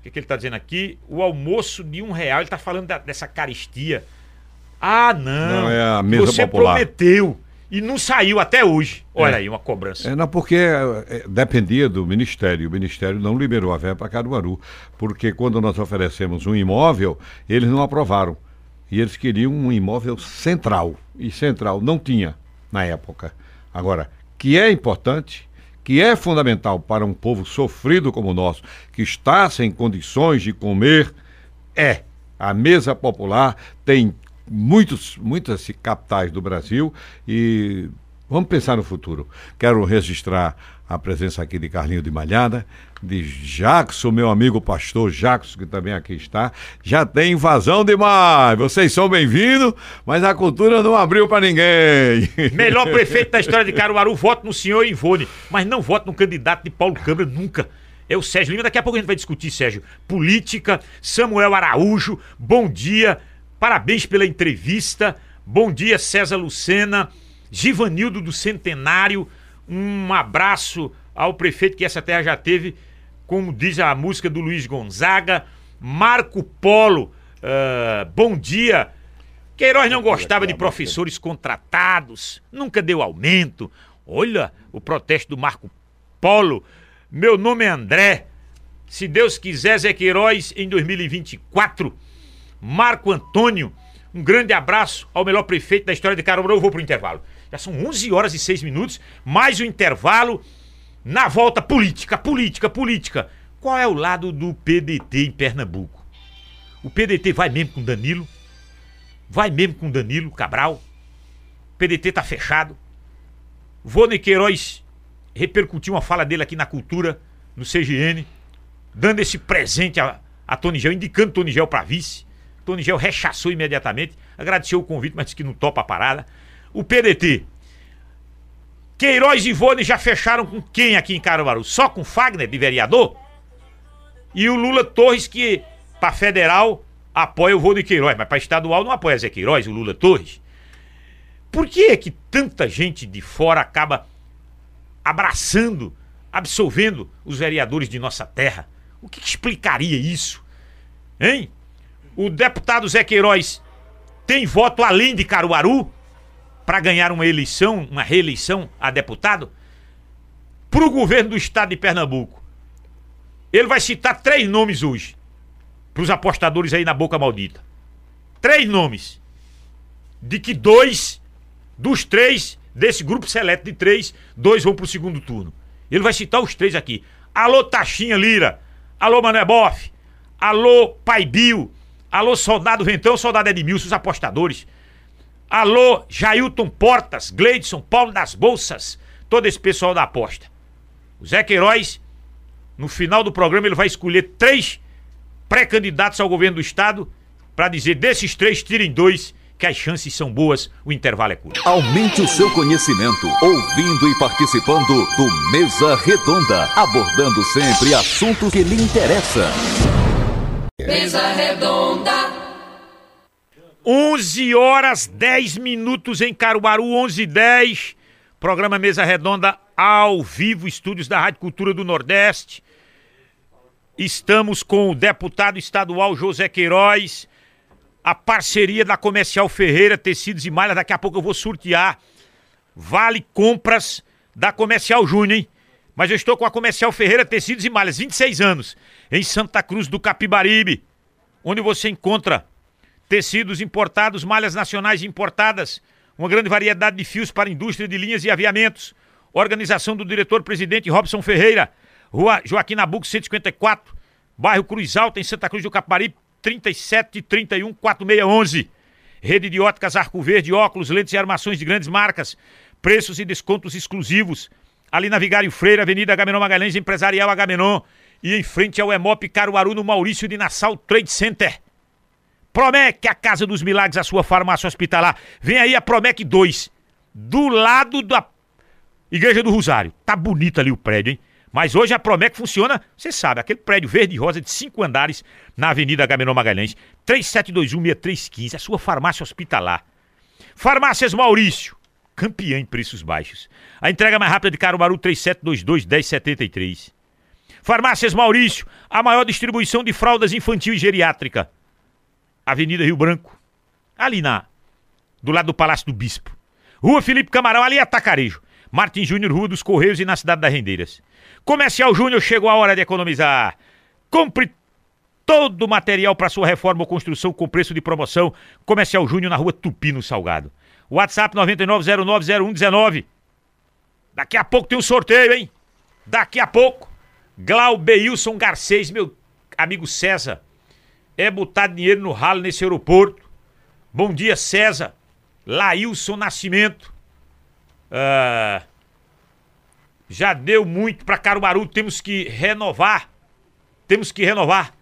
[SPEAKER 2] O que, que ele está dizendo aqui? O almoço de um real. Ele está falando da- dessa caristia. Ah, não.
[SPEAKER 3] Não, é a mesa
[SPEAKER 2] Você
[SPEAKER 3] popular.
[SPEAKER 2] prometeu e não saiu até hoje. Olha
[SPEAKER 3] É.
[SPEAKER 2] aí, uma cobrança.
[SPEAKER 3] É, não, porque é, dependia do Ministério. O Ministério não liberou a verba para Caruaru. Porque quando nós oferecemos um imóvel, eles não aprovaram. E eles queriam um imóvel central. E central não tinha na época. Agora, que é importante, que é fundamental para um povo sofrido como o nosso, que está sem condições de comer, é. A mesa popular tem muitos, muitas capitais do Brasil e vamos pensar no futuro. Quero registrar a presença aqui de Carlinho de Malhada, de Jackson, meu amigo pastor Jackson, que também aqui está. Já tem invasão demais. Vocês são bem-vindos, mas a cultura não abriu para ninguém.
[SPEAKER 2] Melhor prefeito da história de Caruaru, voto no senhor Ivone. Mas não voto no candidato de Paulo Câmara nunca. É o Sérgio Lima. Daqui a pouco a gente vai discutir, Sérgio. Política, Samuel Araújo, bom dia. Parabéns pela entrevista. Bom dia, César Lucena. Givanildo do Centenário. Um abraço ao prefeito que essa terra já teve, como diz a música do Luiz Gonzaga. Marco Polo, ah, bom dia. Queiroz não gostava de professores contratados, nunca deu aumento. Olha o protesto do Marco Polo. Meu nome é André. Se Deus quiser, Zé Queiroz em 2024. Marco Antônio, um grande abraço ao melhor prefeito da história de Caruaru. Eu vou pro intervalo. Já são 11 horas e 6 minutos, mais o intervalo. Na volta, política, política, política. Qual é o lado do PDT em Pernambuco? O PDT vai mesmo com Danilo? Vai mesmo com Danilo Cabral? O PDT tá fechado. Vônei Queiroz repercutiu uma fala dele aqui na cultura, no CGN, dando esse presente a, a Tony Gel, indicando Tony Gel para vice. Tony Gel rechaçou imediatamente, agradeceu o convite, mas disse que não topa a parada. O PDT. Queiroz e Vônei já fecharam com quem aqui em Caruaru? Só com Fagner, de vereador? E o Lula Torres, que para federal apoia o Vônei Queiroz, mas para estadual não apoia Zé Queiroz, o Lula Torres. Por que é que tanta gente de fora acaba abraçando, absolvendo os vereadores de nossa terra? O que, que explicaria isso? Hein? O deputado Zé Queiroz tem voto além de Caruaru para ganhar uma eleição, uma reeleição a deputado? Para o governo do estado de Pernambuco. Ele vai citar três nomes hoje. Para os apostadores aí na boca maldita. Três nomes. De que dois, dos três, desse grupo seleto de três, dois vão pro segundo turno. Ele vai citar os três aqui. Alô, Taxinha Lira. Alô, Mané Boff. Alô, Pai Bill. Alô, Soldado Ventão, Soldado Edmilson, os apostadores. Alô, Jailton Portas, Gleidson, Paulo das Bolsas, todo esse pessoal da aposta. O Zé Queiroz, no final do programa, ele vai escolher três pré-candidatos ao governo do estado para dizer desses três, tirem dois, que as chances são boas, o intervalo é curto.
[SPEAKER 4] Aumente o seu conhecimento ouvindo e participando do Mesa Redonda, abordando sempre assuntos que lhe interessam.
[SPEAKER 1] Mesa redonda,
[SPEAKER 2] 11 horas 10 minutos em Caruaru, 11 e 10. Programa Mesa Redonda ao vivo, estúdios da Rádio Cultura do Nordeste. Estamos com o deputado estadual José Queiroz, a parceria da Comercial Ferreira Tecidos e Malhas. Daqui a pouco eu vou sortear vale compras da Comercial Júnior, hein? Mas eu estou com a Comercial Ferreira Tecidos e Malhas, 26 anos, em Santa Cruz do Capibaribe, onde você encontra tecidos importados, malhas nacionais importadas, uma grande variedade de fios para indústria de linhas e aviamentos. Organização do diretor-presidente Robson Ferreira, Rua Joaquim Nabuco 154, bairro Cruz Alta, em Santa Cruz do Capibaribe, 37 31 4611. Rede de óticas Arco Verde, óculos, lentes e armações de grandes marcas, preços e descontos exclusivos. Ali na Vigário Freire, Avenida Agamenon Magalhães, Empresarial Agamenon. E em frente ao Emop Caruaru, no Maurício de Nassau Trade Center. Promec, a Casa dos Milagres, a sua farmácia hospitalar. Vem aí a Promec 2, do lado da Igreja do Rosário. Tá bonito ali o prédio, hein? Mas hoje a Promec funciona, você sabe, aquele prédio verde e rosa de cinco andares na Avenida Agamenon Magalhães, 3721-6315, a sua farmácia hospitalar. Farmácias Maurício, campeã em preços baixos. A entrega mais rápida de Caruaru 3722-1073. Farmácias Maurício, a maior distribuição de fraldas infantil e geriátrica. Avenida Rio Branco, ali na do lado do Palácio do Bispo. Rua Felipe Camarão, ali é Atacarejo. Martin Júnior, Rua dos Correios e na Cidade das Rendeiras. Comercial Júnior, chegou a hora de economizar. Compre todo o material para sua reforma ou construção com preço de promoção. Comercial Júnior na Rua Tupi, no Salgado. WhatsApp 99090119. Daqui a pouco tem um sorteio, hein? Daqui a pouco. Glaubeilson Garcês, meu amigo César. É botar dinheiro no ralo nesse aeroporto. Bom dia, César. Laílson Nascimento. Ah, já deu muito para Caruaru, temos que renovar. Temos que renovar.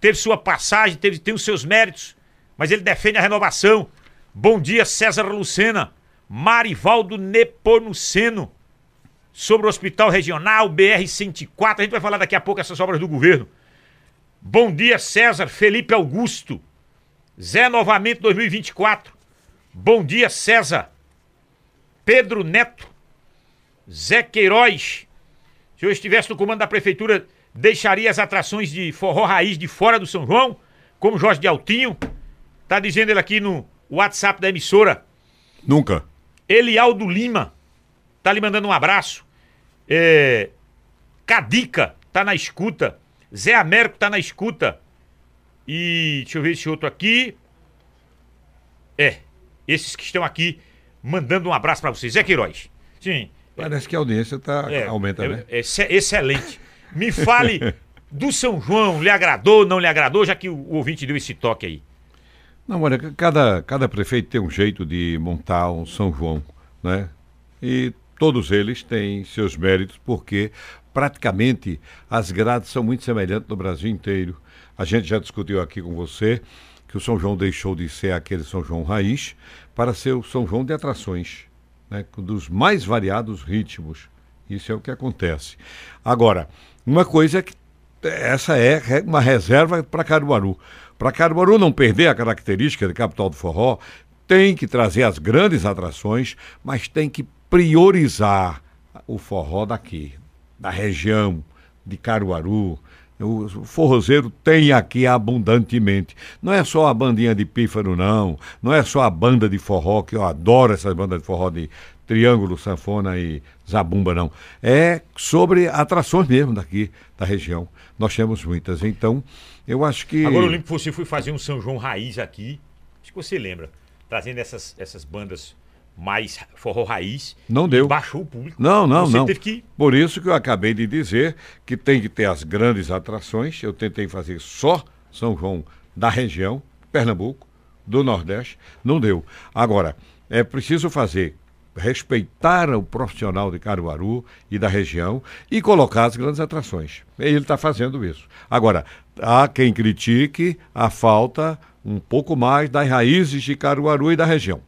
[SPEAKER 2] Teve sua passagem, teve, tem os seus méritos, mas ele defende a renovação. Bom dia, César Lucena. Marivaldo Neponuceno. Sobre o Hospital Regional BR-104. A gente vai falar daqui a pouco essas obras do governo. Bom dia, César. Felipe Augusto. Zé Novamente 2024. Bom dia, César. Pedro Neto. Zé Queiroz. Se eu estivesse no comando da prefeitura, deixaria as atrações de forró raiz de fora do São João, como Jorge de Altinho. Tá dizendo ele aqui no WhatsApp da emissora.
[SPEAKER 3] Nunca.
[SPEAKER 2] Elialdo Lima. Tá lhe mandando um abraço. É... Cadica tá na escuta. Zé Américo tá na escuta. E deixa eu ver esse outro aqui. É, esses que estão aqui mandando um abraço para vocês. Zé Queiroz. Sim.
[SPEAKER 3] Parece que a audiência tá,
[SPEAKER 2] É,
[SPEAKER 3] aumenta,
[SPEAKER 2] é,
[SPEAKER 3] né?
[SPEAKER 2] é exce- excelente. Me fale do São João, lhe agradou, não lhe agradou, já que o, o ouvinte deu esse toque aí.
[SPEAKER 3] Não, olha, cada, cada prefeito tem um jeito de montar um São João, né? E todos eles têm seus méritos, porque praticamente as grades são muito semelhantes no Brasil inteiro. A gente já discutiu aqui com você que o São João deixou de ser aquele São João raiz para ser o São João de atrações, né? dos mais variados ritmos. Isso é o que acontece. Agora, uma coisa é que essa é uma reserva para Caruaru. Para Caruaru não perder a característica de capital do forró, tem que trazer as grandes atrações, mas tem que priorizar o forró daqui, da região de Caruaru. O forrozeiro tem aqui abundantemente. Não é só a bandinha de pífaro, não. Não é só a banda de forró, que eu adoro essas bandas de forró de triângulo, sanfona e zabumba, não. É sobre atrações mesmo daqui, da região. Nós temos muitas. Então, eu acho que.
[SPEAKER 2] Agora eu lembro que você foi fazer um São João raiz aqui. Acho que você lembra. Trazendo essas, essas bandas mais forró raiz.
[SPEAKER 3] Não deu.
[SPEAKER 2] Baixou o público.
[SPEAKER 3] Não, não,
[SPEAKER 2] você
[SPEAKER 3] não.
[SPEAKER 2] teve que.
[SPEAKER 3] Por isso que eu acabei de dizer que tem que ter as grandes atrações. Eu tentei fazer só São João da região, Pernambuco, do Nordeste. Não deu. Agora, é preciso fazer respeitar o profissional de Caruaru e da região e colocar as grandes atrações. Ele está fazendo isso. Agora, há quem critique a falta um pouco mais das raízes de Caruaru e da região.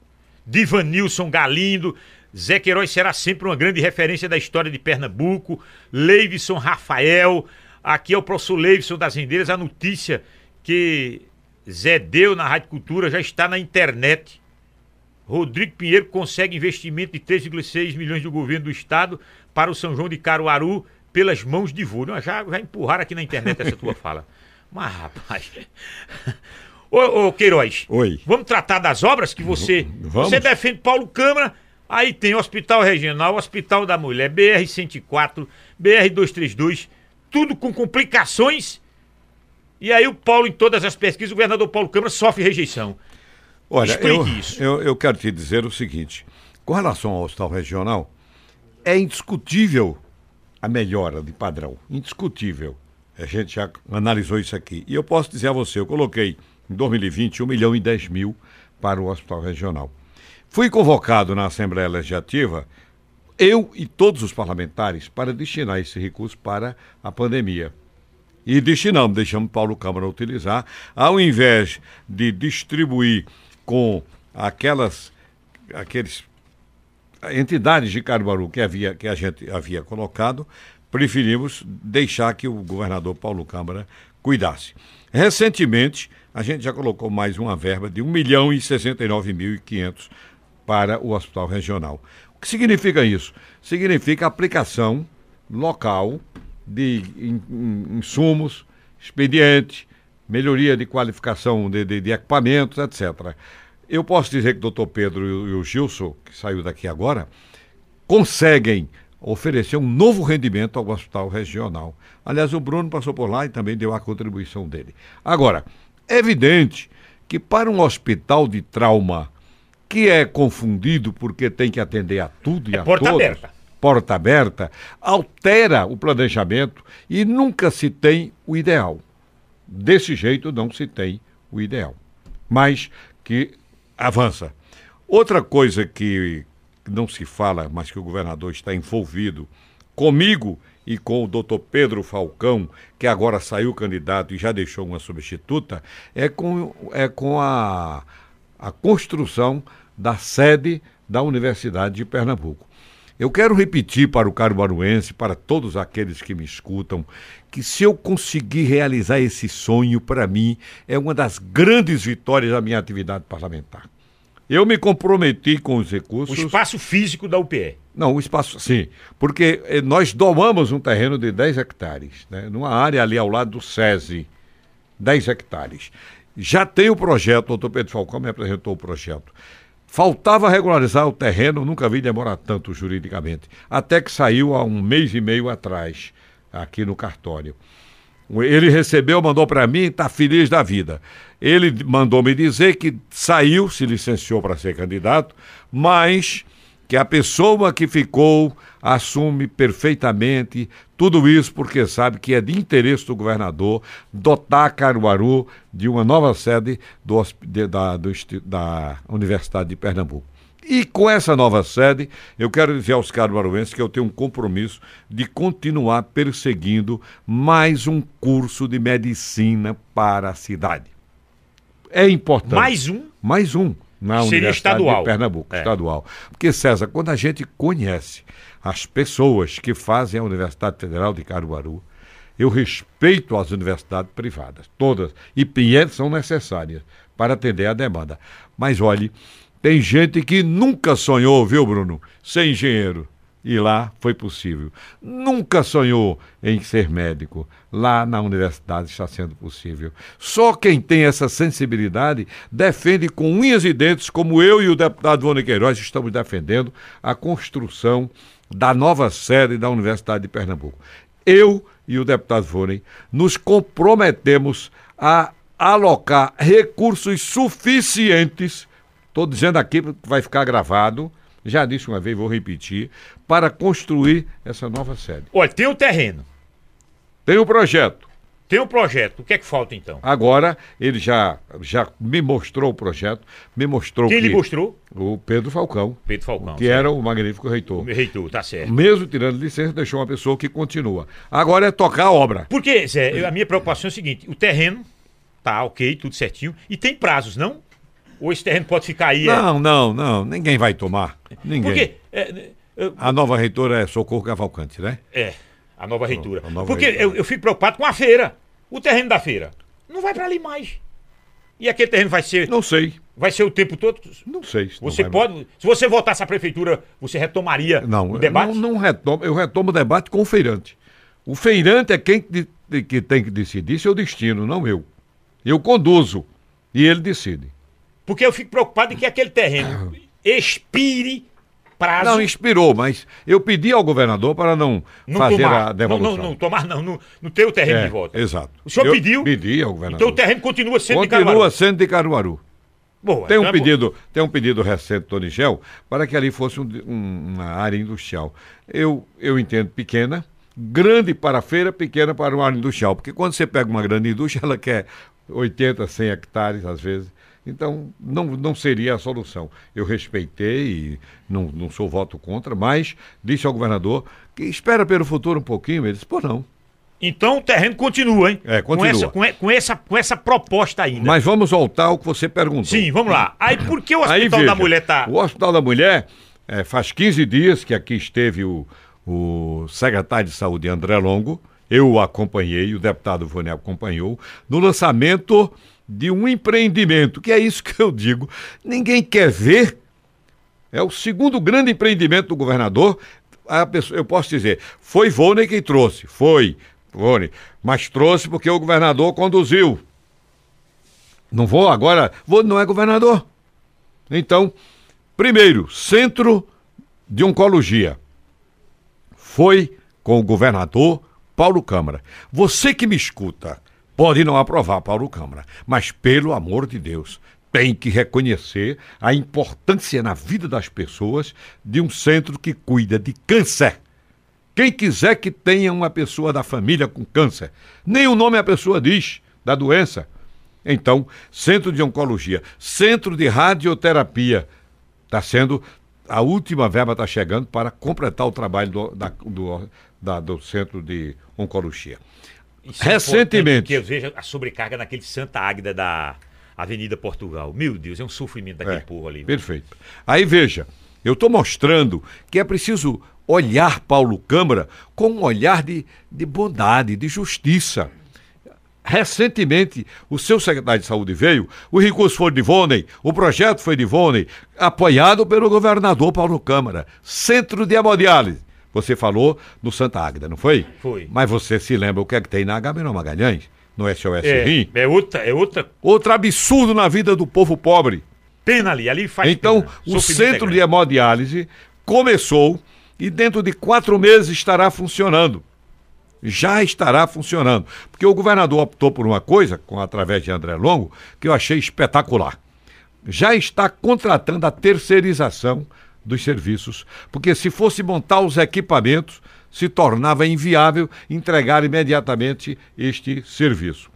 [SPEAKER 2] Divanilson Galindo. Zé Queiroz será sempre uma grande referência da história de Pernambuco. Leivson Rafael. Aqui é o professor Leivson das Rendeiras. A notícia que Zé deu na Rádio Cultura já está na internet. Rodrigo Pinheiro consegue investimento de 3,6 milhões do governo do estado para o São João de Caruaru pelas mãos de vô. Não, já, já empurraram aqui na internet essa tua fala. Mas, rapaz. Ô, ô Queiroz.
[SPEAKER 3] Oi.
[SPEAKER 2] Vamos tratar das obras que você.
[SPEAKER 3] Vamos.
[SPEAKER 2] Você defende Paulo Câmara. Aí tem Hospital Regional, Hospital da Mulher, BR-104, BR-232, tudo com complicações. E aí o Paulo, em todas as pesquisas, o governador Paulo Câmara sofre rejeição.
[SPEAKER 3] Olha, eu. Eu, eu quero te dizer o seguinte: com relação ao hospital regional, é indiscutível a melhora de padrão. Indiscutível. A gente já analisou isso aqui. E eu posso dizer a você: eu coloquei em 2020 1 milhão e 10 mil para o hospital regional. Fui convocado na Assembleia Legislativa, eu e todos os parlamentares, para destinar esse recurso para a pandemia. E destinamos, deixamos Paulo Câmara utilizar, ao invés de distribuir com aquelas aqueles entidades de Caruaru que havia que a gente havia colocado, preferimos deixar que o governador Paulo Câmara cuidasse. Recentemente, a gente já colocou mais uma verba de 1 milhão e 69 mil e 500 para o hospital regional. O que significa isso? Significa aplicação local de insumos, expediente, melhoria de qualificação de, de, de, equipamentos, etc. Eu posso dizer que o doutor Pedro e o Gilson, que saiu daqui agora, conseguem oferecer um novo rendimento ao hospital regional. Aliás, o Bruno passou por lá e também deu a contribuição dele. Agora, é evidente que para um hospital de trauma que é confundido porque tem que atender a tudo e é a
[SPEAKER 2] porta
[SPEAKER 3] todos,
[SPEAKER 2] aberta.
[SPEAKER 3] porta aberta, altera o planejamento e nunca se tem o ideal. Desse jeito não se tem o ideal. Mas que avança. Outra coisa que não se fala, mas que o governador está envolvido comigo e com o doutor Pedro Falcão, que agora saiu candidato e já deixou uma substituta, é com, é com a, a construção da sede da Universidade de Pernambuco. Eu quero repetir para o caruaruense, para todos aqueles que me escutam, que se eu conseguir realizar esse sonho, para mim, é uma das grandes vitórias da minha atividade parlamentar. Eu me comprometi com os recursos.
[SPEAKER 2] O espaço físico da UPE.
[SPEAKER 3] Não, o espaço, sim. Porque eh, nós domamos um terreno de 10 hectares, né, numa área ali ao lado do SESI. 10 hectares. Já tem o projeto, o doutor Pedro Falcão me apresentou o projeto. Faltava regularizar o terreno, nunca vi demorar tanto juridicamente. Até que saiu há um mês e meio atrás, aqui no cartório. Ele recebeu, mandou para mim, está feliz da vida. Ele mandou me dizer que saiu, se licenciou para ser candidato, mas que a pessoa que ficou assume perfeitamente tudo isso porque sabe que é de interesse do governador dotar Caruaru de uma nova sede do, da, do, da Universidade de Pernambuco. E com essa nova sede, eu quero dizer aos caruaruenses que eu tenho um compromisso de continuar perseguindo mais um curso de medicina para a cidade. É importante.
[SPEAKER 2] Mais um?
[SPEAKER 3] Mais um. Na
[SPEAKER 2] Seria
[SPEAKER 3] Universidade
[SPEAKER 2] estadual.
[SPEAKER 3] de Pernambuco,
[SPEAKER 2] É.
[SPEAKER 3] estadual. Porque, César, quando a gente conhece as pessoas que fazem a Universidade Federal de Caruaru, eu respeito as universidades privadas, todas, e, elas são necessárias para atender a demanda. Mas olhe, tem gente que nunca sonhou, viu, Bruno, ser engenheiro. E lá foi possível. Nunca sonhou em ser médico. Lá na universidade está sendo possível. Só quem tem essa sensibilidade defende com unhas e dentes, como eu e o deputado Vone Queiroz estamos defendendo, a construção da nova sede da Universidade de Pernambuco. Eu e o deputado Vone nos comprometemos a alocar recursos suficientes Estou dizendo aqui que vai ficar gravado, já disse uma vez, vou repetir, para construir essa nova sede.
[SPEAKER 2] Olha, tem o terreno,
[SPEAKER 3] Tem o projeto.
[SPEAKER 2] tem o projeto. O que é que falta então?
[SPEAKER 3] Agora, ele já, já me mostrou o projeto, me mostrou
[SPEAKER 2] Quem
[SPEAKER 3] que
[SPEAKER 2] lhe mostrou?
[SPEAKER 3] o Pedro Falcão,
[SPEAKER 2] Pedro Falcão.
[SPEAKER 3] que era o magnífico reitor.
[SPEAKER 2] Reitor, tá certo.
[SPEAKER 3] Mesmo tirando licença, deixou uma pessoa que continua. Agora é tocar a obra.
[SPEAKER 2] Porque, Zé, a minha preocupação é o seguinte: o terreno tá ok, tudo certinho, e tem prazos, não? Ou esse terreno pode ficar aí? é-
[SPEAKER 3] Não, não, não, ninguém vai tomar. Ninguém.
[SPEAKER 2] Porque. É, é,
[SPEAKER 3] A nova reitora é Socorro Cavalcante, né?
[SPEAKER 2] é, a nova reitura.
[SPEAKER 3] a nova
[SPEAKER 2] Porque
[SPEAKER 3] reitora.
[SPEAKER 2] eu, eu fico preocupado com a feira. O terreno da feira. Não vai pra ali mais. E aquele terreno vai ser,
[SPEAKER 3] Não sei,
[SPEAKER 2] vai ser o tempo todo.
[SPEAKER 3] não sei. se não
[SPEAKER 2] Você
[SPEAKER 3] vai-
[SPEAKER 2] pode. Se você voltasse à prefeitura, você retomaria
[SPEAKER 3] Não,
[SPEAKER 2] o debate?
[SPEAKER 3] Não, não retomo, eu retomo o debate com o feirante. O feirante é quem que, que tem que decidir seu destino, não eu. Eu conduzo e ele decide.
[SPEAKER 2] Porque eu fico preocupado em que aquele terreno expire prazo.
[SPEAKER 3] Não, inspirou, mas eu pedi ao governador para não,
[SPEAKER 2] não
[SPEAKER 3] fazer
[SPEAKER 2] tomar.
[SPEAKER 3] a
[SPEAKER 2] Não,
[SPEAKER 3] devolução.
[SPEAKER 2] não, não, tomar não, não, não ter o terreno
[SPEAKER 3] É,
[SPEAKER 2] de volta.
[SPEAKER 3] Exato.
[SPEAKER 2] O senhor
[SPEAKER 3] Eu
[SPEAKER 2] pediu?
[SPEAKER 3] Pedi ao governador.
[SPEAKER 2] Então o terreno continua sendo de
[SPEAKER 3] Continua
[SPEAKER 2] Caruaru.
[SPEAKER 3] sendo de Caruaru.
[SPEAKER 2] Boa,
[SPEAKER 3] Tem um
[SPEAKER 2] então é
[SPEAKER 3] pedido, tem um pedido recente do Nigel para que ali fosse um- um- uma área industrial. Eu, eu entendo pequena, grande para a feira, pequena para uma área industrial. Porque quando você pega uma grande indústria, ela quer 80, 100 hectares às vezes. Então, não, não seria a solução. Eu respeitei e não, não sou voto contra, mas disse ao governador que espera pelo futuro um pouquinho. Ele disse, pô, não.
[SPEAKER 2] Então o terreno continua, hein?
[SPEAKER 3] É,
[SPEAKER 2] Com
[SPEAKER 3] continua.
[SPEAKER 2] essa, com, com essa, com essa proposta ainda.
[SPEAKER 3] Mas vamos voltar ao que você perguntou.
[SPEAKER 2] Sim, vamos lá. Aí por que o
[SPEAKER 3] Aí,
[SPEAKER 2] Hospital da
[SPEAKER 3] veja,
[SPEAKER 2] Mulher tá.
[SPEAKER 3] O Hospital da Mulher, eh, faz 15 dias que aqui esteve o, o secretário de Saúde André Longo, eu o acompanhei, o deputado Vone acompanhou, no lançamento de um empreendimento, que é isso que eu digo. Ninguém quer ver. É o segundo grande empreendimento do governador. Pessoa, eu posso dizer, foi Vone quem trouxe, foi Vone, mas trouxe porque o governador conduziu. Não vou agora, vou não é governador. Então, primeiro, Centro de Oncologia. Foi com o governador Paulo Câmara. Você que me escuta, pode não aprovar Paulo Câmara, mas pelo amor de Deus, tem que reconhecer a importância na vida das pessoas de um centro que cuida de câncer. Quem quiser que tenha uma pessoa da família com câncer, nem o nome a pessoa diz da doença, então, centro de oncologia, centro de radioterapia, está sendo. A última verba está chegando para completar o trabalho do, da, do, da, do centro de oncologia.
[SPEAKER 2] Isso é
[SPEAKER 3] Recentemente.
[SPEAKER 2] Que eu vejo a sobrecarga naquele Santa Águida da Avenida Portugal. Meu Deus, é um sofrimento daquele
[SPEAKER 3] É,
[SPEAKER 2] povo ali.
[SPEAKER 3] Perfeito. Aí veja, eu estou mostrando que é preciso olhar Paulo Câmara com um olhar de, de bondade, de justiça. Recentemente, o seu secretário de saúde veio, o recurso foi de Ivone, o projeto foi de Ivone, apoiado pelo governador Paulo Câmara. Centro de hemodiálise. Você falou no Santa Águida, não foi?
[SPEAKER 2] Foi.
[SPEAKER 3] Mas você se lembra o que é que tem na Agamenon Magalhães? No SOS
[SPEAKER 2] É,
[SPEAKER 3] Rim?
[SPEAKER 2] é outra, é outra
[SPEAKER 3] Outro absurdo na vida do povo pobre.
[SPEAKER 2] pena ali. Ali faz
[SPEAKER 3] Então,
[SPEAKER 2] pena.
[SPEAKER 3] o
[SPEAKER 2] Sofrimento
[SPEAKER 3] centro
[SPEAKER 2] é
[SPEAKER 3] de hemodiálise começou e dentro de quatro meses estará funcionando. Já estará funcionando. Porque o governador optou por uma coisa, com através de André Longo, que eu achei espetacular. Já está contratando a terceirização dos serviços, porque se fosse montar os equipamentos, se tornava inviável entregar imediatamente este serviço.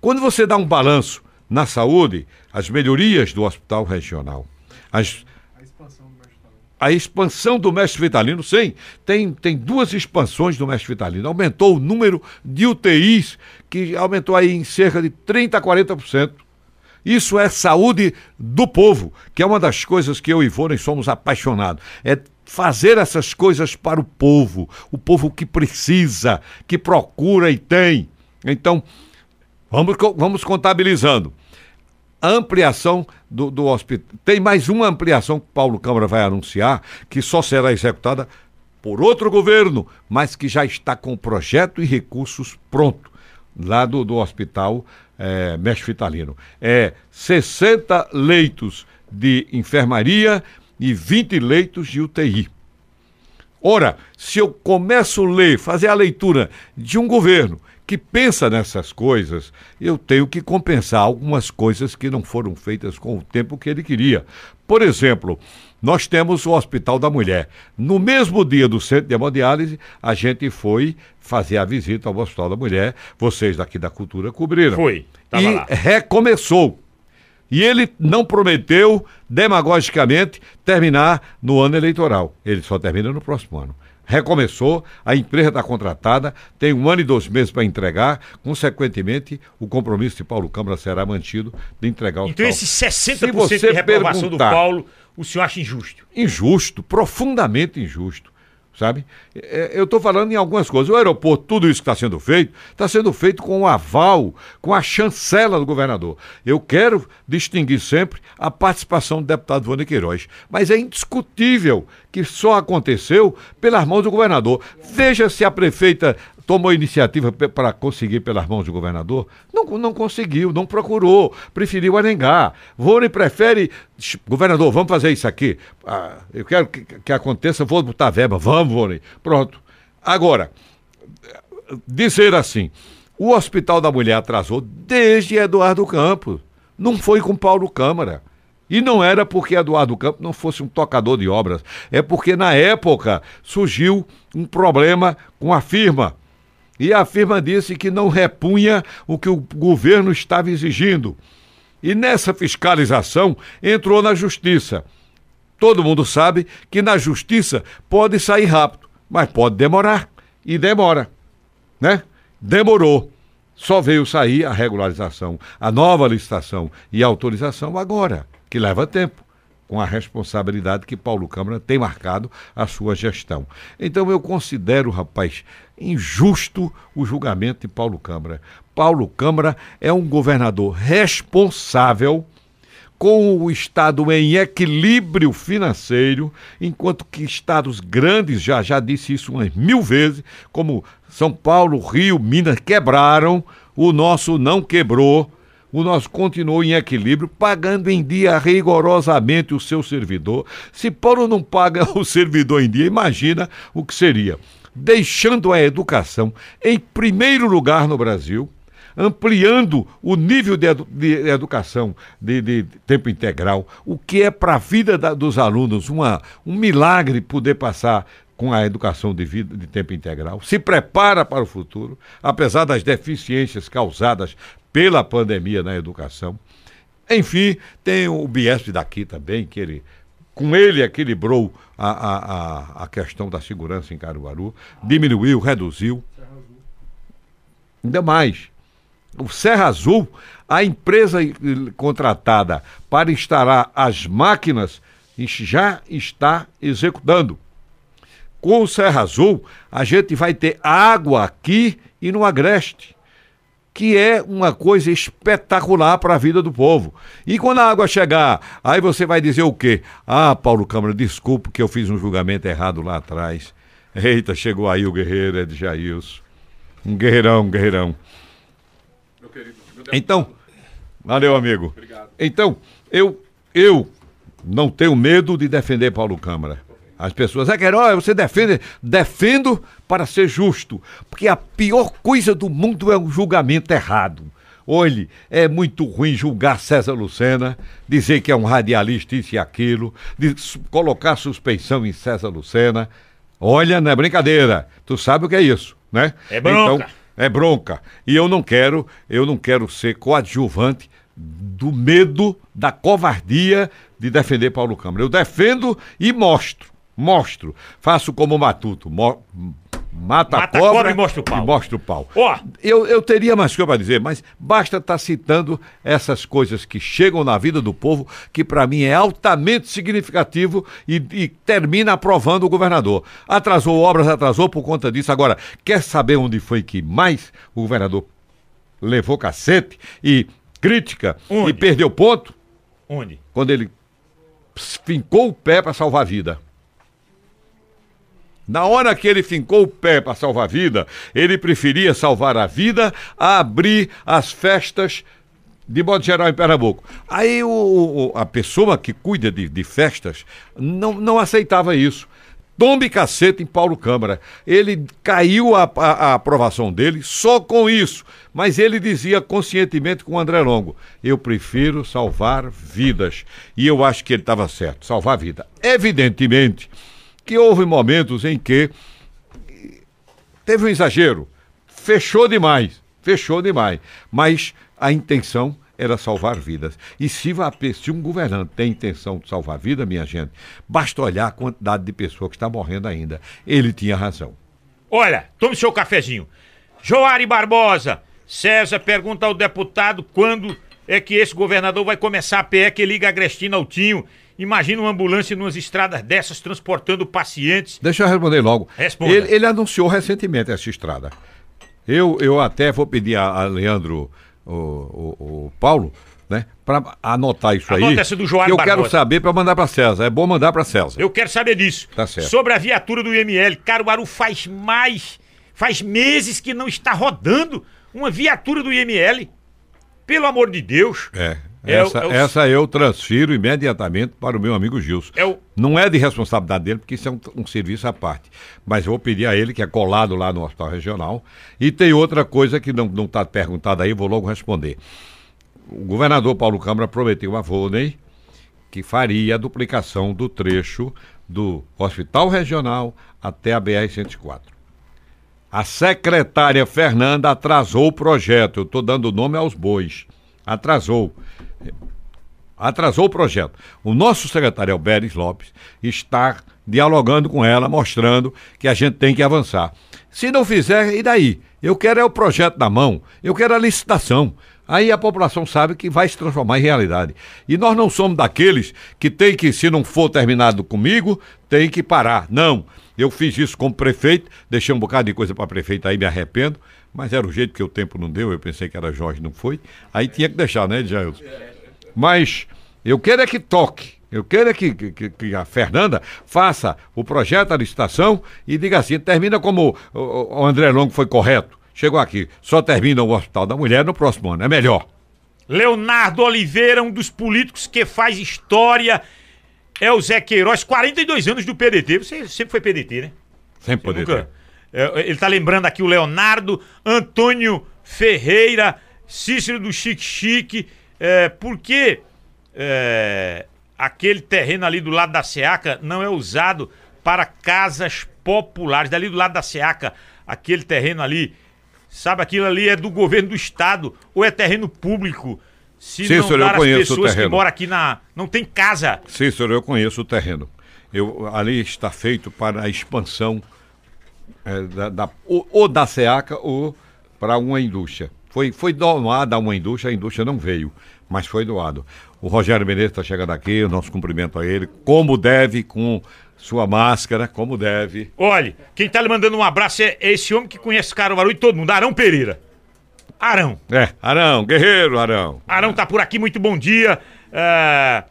[SPEAKER 3] Quando você dá um balanço na saúde, as melhorias do hospital regional, as, a expansão do mestre Vitalino, sim, tem, tem duas expansões do mestre Vitalino. Aumentou o número de UTIs, que aumentou aí em cerca de 30% a 40%. Isso é saúde do povo, que é uma das coisas que eu e Ivone somos apaixonados. É fazer essas coisas para o povo, o povo que precisa, que procura e tem. Então, vamos, vamos contabilizando a ampliação do, do hospital. Tem mais uma ampliação que Paulo Câmara vai anunciar, que só será executada por outro governo, mas que já está com projeto e recursos pronto, lá do, do hospital é, Mestre Vitalino. É 60 leitos de enfermaria e 20 leitos de UTI. Ora, se eu começo a ler, fazer a leitura de um governo que pensa nessas coisas, eu tenho que compensar algumas coisas que não foram feitas com o tempo que ele queria. Por exemplo, nós temos o Hospital da Mulher. No mesmo dia do centro de hemodiálise, a gente foi fazer a visita ao Hospital da Mulher. Vocês daqui da Cultura cobriram.
[SPEAKER 2] Foi, tava
[SPEAKER 3] e
[SPEAKER 2] lá.
[SPEAKER 3] recomeçou. E ele não prometeu, demagogicamente, terminar no ano eleitoral. Ele só termina no próximo ano. Recomeçou, a empresa está contratada, tem um ano e dois meses para entregar, consequentemente, o compromisso de Paulo Câmara será mantido de entregar o
[SPEAKER 2] Então,
[SPEAKER 3] hospital.
[SPEAKER 2] esse
[SPEAKER 3] Se
[SPEAKER 2] 60%
[SPEAKER 3] você
[SPEAKER 2] de reprovação do Paulo, o senhor acha injusto?
[SPEAKER 3] injusto, profundamente injusto, sabe? É, Eu estou falando em algumas coisas. O aeroporto, tudo isso que está sendo feito, está sendo feito com o aval, com a chancela do governador. Eu quero distinguir sempre a participação do deputado Vânia Queiroz, mas é indiscutível que só aconteceu pelas mãos do governador. Veja se a prefeita tomou iniciativa para conseguir pelas mãos do governador? Não, não conseguiu, não procurou, preferiu arengar. Vônei prefere, "Sh, governador, vamos fazer isso aqui. Ah, eu quero que, que aconteça, vou botar verba, vamos, Vônei. Pronto. Agora, dizer assim, o Hospital da Mulher atrasou desde Eduardo Campos. Não foi com Paulo Câmara. E não era porque Eduardo Campos não fosse um tocador de obras. É porque na época surgiu um problema com a firma. E a firma disse que não repunha o que o governo estava exigindo. E nessa fiscalização entrou na justiça. Todo mundo sabe que na justiça pode sair rápido, mas pode demorar. E demora. Né? Demorou. Só veio sair a regularização, a nova licitação e autorização agora, que leva tempo. Com a responsabilidade que Paulo Câmara tem marcado a sua gestão. Então eu considero, rapaz, injusto o julgamento de Paulo Câmara. Paulo Câmara é um governador responsável com o Estado em equilíbrio financeiro, enquanto que estados grandes, já, já disse isso umas mil vezes, como São Paulo, Rio, Minas, quebraram, o nosso não quebrou, o nosso continuou em equilíbrio, pagando em dia rigorosamente o seu servidor. Se Paulo não paga o servidor em dia, imagina o que seria. Deixando a educação em primeiro lugar no Brasil, ampliando o nível de, edu de educação de, de, tempo integral, o que é para a vida da, dos alunos uma, um milagre poder passar com a educação de vida de tempo integral, se prepara para o futuro, apesar das deficiências causadas pela pandemia na educação. Enfim, tem o Biesp daqui também, que ele com ele equilibrou a, a, a, a questão da segurança em Caruaru, diminuiu, reduziu. Ainda mais, o Serra Azul, a empresa contratada para instalar as máquinas já está executando. Com o Serra Azul, a gente vai ter água aqui e no Agreste, que é uma coisa espetacular para a vida do povo. E quando a água chegar, aí você vai dizer o quê? Ah, Paulo Câmara, desculpe que eu fiz um julgamento errado lá atrás. Eita, chegou aí o guerreiro Ed Jailson. Um guerreirão, um guerreirão. Então, valeu, amigo. Obrigado. Então, eu, eu não tenho medo de defender Paulo Câmara. As pessoas, é que herói, você defende, defendo para ser justo, porque a pior coisa do mundo é um julgamento errado. Olhe, é muito ruim julgar César Lucena, dizer que é um radialista isso e aquilo, de colocar suspeição em César Lucena. Olha, não é brincadeira. Tu sabe o que é isso, né?
[SPEAKER 2] É bronca.
[SPEAKER 3] Então, é bronca. E eu não quero, eu não quero ser coadjuvante do medo, da covardia de defender Paulo Câmara. Eu defendo e mostro, mostro. Faço como o Matuto, mo mata, mata a cobra, cobra,
[SPEAKER 2] e mostra o pau.
[SPEAKER 3] Mostra o pau. Oh. Eu, eu teria mais coisa para dizer, mas basta estar tá citando essas coisas que chegam na vida do povo, que para mim é altamente significativo e, e, termina aprovando o governador. Atrasou obras, atrasou por conta disso. Agora, quer saber onde foi que mais o governador levou cacete e crítica onde? e perdeu ponto?
[SPEAKER 2] Onde?
[SPEAKER 3] Quando ele fincou o pé para salvar a vida. Na hora que ele fincou o pé para salvar a vida, ele preferia salvar a vida a abrir as festas de modo geral em Pernambuco. Aí o, o, a pessoa que cuida de, de festas não, não aceitava isso. Tombe cacete em Paulo Câmara. Ele caiu a, a, a, aprovação dele só com isso. Mas ele dizia conscientemente com o André Longo: eu prefiro salvar vidas. E eu acho que ele estava certo, salvar vida. Evidentemente que houve momentos em que teve um exagero, fechou demais, fechou demais, mas a intenção era salvar vidas. E se, se um governante tem intenção de salvar vida, minha gente, basta olhar a quantidade de pessoas que está morrendo ainda. Ele tinha razão.
[SPEAKER 2] Olha, tome seu cafezinho. Joari Barbosa, César pergunta ao deputado quando é que esse governador vai começar a PE que liga Agrestina ao Tinho Imagina uma ambulância nas estradas dessas transportando pacientes.
[SPEAKER 3] Deixa eu responder logo.
[SPEAKER 2] Responda.
[SPEAKER 3] Ele, ele anunciou recentemente essa estrada. Eu, eu até vou pedir a, a Leandro, o, o, o, Paulo, né, para anotar isso
[SPEAKER 2] Anota
[SPEAKER 3] aí.
[SPEAKER 2] Essa do João que
[SPEAKER 3] eu Barbosa. quero saber para mandar para César. É bom mandar para César.
[SPEAKER 2] Eu quero saber disso.
[SPEAKER 3] Tá certo.
[SPEAKER 2] Sobre a viatura do IML, Caruaru faz mais, faz meses que não está rodando uma viatura do IML. Pelo amor de Deus.
[SPEAKER 3] É. É essa, o, é o... essa eu transfiro imediatamente para o meu amigo Gilson.
[SPEAKER 2] É o...
[SPEAKER 3] Não é de responsabilidade dele, porque isso é um, um, serviço à parte. Mas eu vou pedir a ele, que é colado lá no Hospital Regional. E tem outra coisa que não está perguntada aí, vou logo responder. O governador Paulo Câmara prometeu a Volney que faria a duplicação do trecho do Hospital Regional até a BR-104. A secretária Fernanda atrasou o projeto. Eu estou dando nome aos bois. Atrasou atrasou o projeto. O nosso secretário Alberes Lopes está dialogando com ela, mostrando que a gente tem que avançar. Se não fizer, e daí? Eu quero é o projeto na mão, eu quero a licitação. Aí a população sabe que vai se transformar em realidade. E nós não somos daqueles que tem que, se não for terminado comigo, tem que parar. Não. Eu fiz isso como prefeito, deixei um bocado de coisa para prefeito aí, me arrependo, mas era o jeito que o tempo não deu, eu pensei que era Jorge, não foi. Aí tinha que deixar, né, Jailson? Mas eu quero é que toque. Eu quero é que, que, que, a Fernanda faça o projeto, a licitação e diga assim, termina como o, o André Longo foi correto chegou aqui, só termina o Hospital da Mulher no próximo ano, é melhor.
[SPEAKER 2] Leonardo Oliveira, um dos políticos que faz história, é o Zé Queiroz, 42 anos do PDT. Você sempre foi PDT, né?
[SPEAKER 3] Sempre PDT. Nunca...
[SPEAKER 2] É, ele tá lembrando aqui o Leonardo, Antônio Ferreira, Cícero do Chique Chique, é, porque é, aquele terreno ali do lado da Seaca não é usado para casas populares. Dali do lado da Seaca, aquele terreno ali Sabe, aquilo ali é do governo do estado ou é terreno público. Se
[SPEAKER 3] Cícero, não dar
[SPEAKER 2] as pessoas que moram aqui na. Não tem casa.
[SPEAKER 3] Cícero, eu conheço o terreno. Eu, ali está feito para a expansão é, da, da, ou, ou, da SEACA ou para uma indústria. Foi, foi doado a uma indústria, a indústria não veio, mas foi doado. O Rogério Menezes está chegando aqui, o nosso cumprimento a ele, como deve, com sua máscara, como deve.
[SPEAKER 2] Olhe, quem tá lhe mandando um abraço é esse homem que conhece Caruaru e todo mundo, Arão Pereira. Arão.
[SPEAKER 3] É, Arão, guerreiro Arão.
[SPEAKER 2] Arão tá por aqui, muito bom dia. É,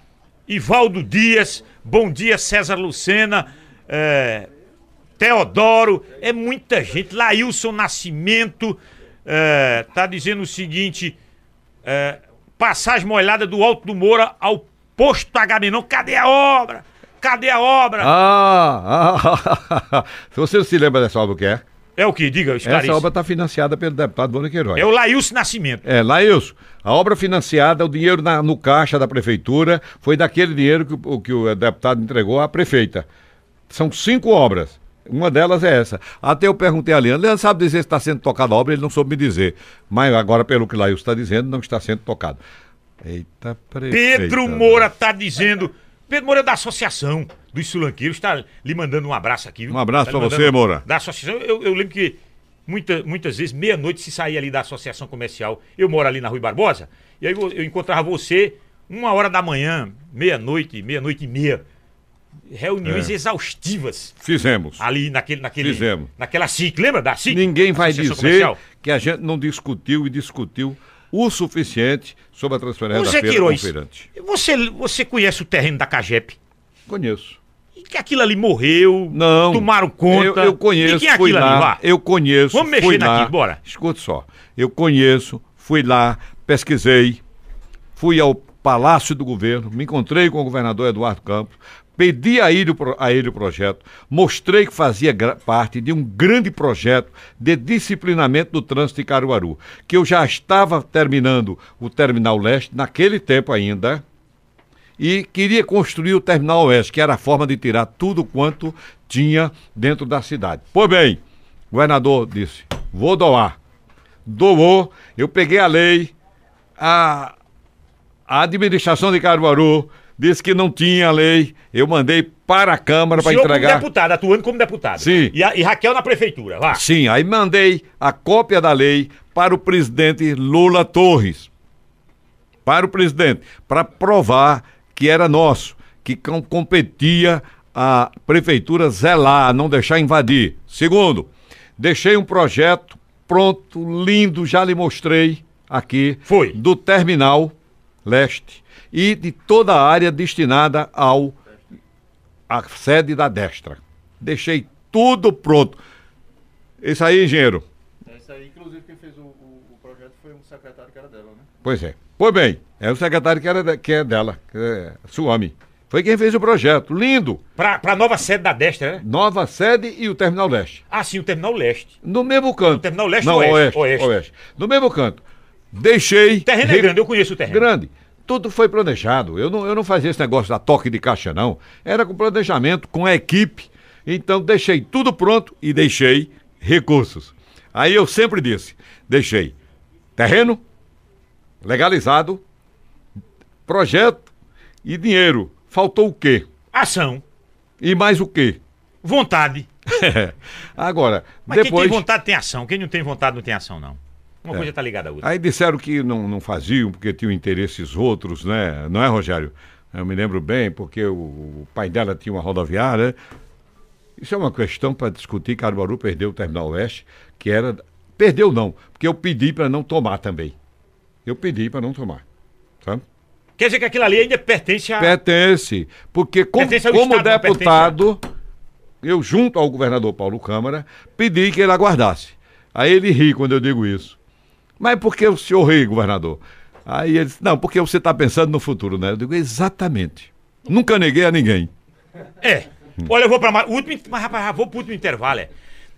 [SPEAKER 2] Ivaldo Dias, bom dia César Lucena, é, Teodoro, é muita gente. Laílson Nascimento, é, tá dizendo o seguinte, é, passagem molhada do Alto do Moura ao posto Agamenon, cadê a obra? Cadê a obra?
[SPEAKER 3] Ah, ah, se você se lembra dessa obra, o que é?
[SPEAKER 2] É o que? Diga,
[SPEAKER 3] Essa obra está financiada pelo deputado Boni Queiroz.
[SPEAKER 2] É o Laílson Nascimento.
[SPEAKER 3] É, Laílson. A obra financiada, o dinheiro na, no caixa da prefeitura, foi daquele dinheiro que, que o deputado entregou à prefeita. São cinco obras. Uma delas é essa. Até eu perguntei a Leandro, Leandro sabe dizer se está sendo tocada a obra, ele não soube me dizer. Mas agora, pelo que o Laílson está dizendo, não está sendo tocado.
[SPEAKER 2] Eita, prefeita. Pedro Moura está dizendo Pedro Moura é da Associação dos Sulanqueiros, está lhe mandando um abraço aqui. Viu?
[SPEAKER 3] Um abraço
[SPEAKER 2] tá
[SPEAKER 3] pra você, Moura.
[SPEAKER 2] Da associação, eu, eu lembro que muita, muitas vezes, meia-noite, se saía ali da associação comercial, eu moro ali na Rui Barbosa, e aí eu, eu encontrava você uma hora da manhã, meia-noite, meia-noite e meia. Reuniões é. exaustivas.
[SPEAKER 3] Fizemos.
[SPEAKER 2] Ali naquele, naquele.
[SPEAKER 3] Fizemos.
[SPEAKER 2] Naquela SIC, lembra da SIC?
[SPEAKER 3] Ninguém vai dizer comercial? que a gente não discutiu e discutiu o suficiente sobre a transferência
[SPEAKER 2] José
[SPEAKER 3] da feira
[SPEAKER 2] Queiroz, você, você conhece o terreno da Cagep?
[SPEAKER 3] Conheço.
[SPEAKER 2] E que aquilo ali morreu?
[SPEAKER 3] Não.
[SPEAKER 2] Tomaram conta?
[SPEAKER 3] Eu, eu conheço, e é fui lá. Ali, eu conheço,
[SPEAKER 2] Vamos mexer naquilo, bora.
[SPEAKER 3] Escute só. Eu conheço, fui lá, pesquisei, fui ao Palácio do Governo, me encontrei com o governador Eduardo Campos, Pedi a ele, a ele o projeto, mostrei que fazia parte de um grande projeto de disciplinamento do trânsito de Caruaru, que eu já estava terminando o Terminal Leste, naquele tempo ainda, e queria construir o Terminal Oeste, que era a forma de tirar tudo quanto tinha dentro da cidade. Pois bem, o governador disse: vou doar. Doou, eu peguei a lei, a, a administração de Caruaru disse que não tinha lei. Eu mandei para a Câmara para entregar.
[SPEAKER 2] como deputado, atuando como deputado.
[SPEAKER 3] Sim.
[SPEAKER 2] E, a, e Raquel na prefeitura, lá.
[SPEAKER 3] Sim, aí mandei a cópia da lei para o presidente Lula Torres. Para o presidente, para provar que era nosso, que competia a prefeitura zelar, não deixar invadir. Segundo, deixei um projeto pronto, lindo, já lhe mostrei aqui.
[SPEAKER 2] Foi.
[SPEAKER 3] Do terminal leste e de toda a área destinada ao a sede da Destra. Deixei tudo pronto. Isso aí, engenheiro.
[SPEAKER 5] Isso aí, inclusive, quem fez o, o, o, projeto foi um secretário que era dela, né?
[SPEAKER 3] Pois é. Pois bem, é o secretário que, era, que é dela, que é Suami. Foi quem fez o projeto. Lindo.
[SPEAKER 2] Para a nova sede da Destra, né?
[SPEAKER 3] Nova sede e o Terminal Leste.
[SPEAKER 2] Ah, sim, o Terminal Leste.
[SPEAKER 3] No mesmo canto. O
[SPEAKER 2] Terminal Leste
[SPEAKER 3] Não,
[SPEAKER 2] oeste,
[SPEAKER 3] oeste, oeste. oeste. No mesmo canto. Deixei.
[SPEAKER 2] O terreno é grande, eu conheço o terreno.
[SPEAKER 3] Grande. Tudo foi planejado. Eu não, eu não fazia esse negócio da toque de caixa, não. Era com planejamento, com a equipe. Então deixei tudo pronto e deixei recursos. Aí eu sempre disse: deixei terreno legalizado, projeto e dinheiro. Faltou o quê?
[SPEAKER 2] Ação.
[SPEAKER 3] E mais o quê?
[SPEAKER 2] Vontade.
[SPEAKER 3] Agora,
[SPEAKER 2] Mas
[SPEAKER 3] depois...
[SPEAKER 2] quem tem vontade tem ação. Quem não tem vontade não tem ação, não. Uma coisa tá ligada à outra.
[SPEAKER 3] Aí disseram que não, não faziam porque tinham interesses outros, né? Não é, Rogério? Eu me lembro bem, porque o, o pai dela tinha uma rodoviária. Isso é uma questão para discutir. Caruaru perdeu o Terminal Oeste, que era. Perdeu não, porque eu pedi para não tomar também. Eu pedi para não tomar. Sabe?
[SPEAKER 2] Quer dizer que aquilo ali ainda pertence a.
[SPEAKER 3] Pertence. Porque como,
[SPEAKER 2] Pertence
[SPEAKER 3] como
[SPEAKER 2] Estado,
[SPEAKER 3] deputado, eu, junto ao governador Paulo Câmara, pedi que ele aguardasse. Aí ele ri quando eu digo isso. Mas por que o senhor ri, governador? Aí ele disse, não, porque você está pensando no futuro, né? Eu digo, exatamente. Nunca neguei a ninguém.
[SPEAKER 2] É. Olha, eu vou pra. ma- o Último, mas, rapaz, vou pro último intervalo, é.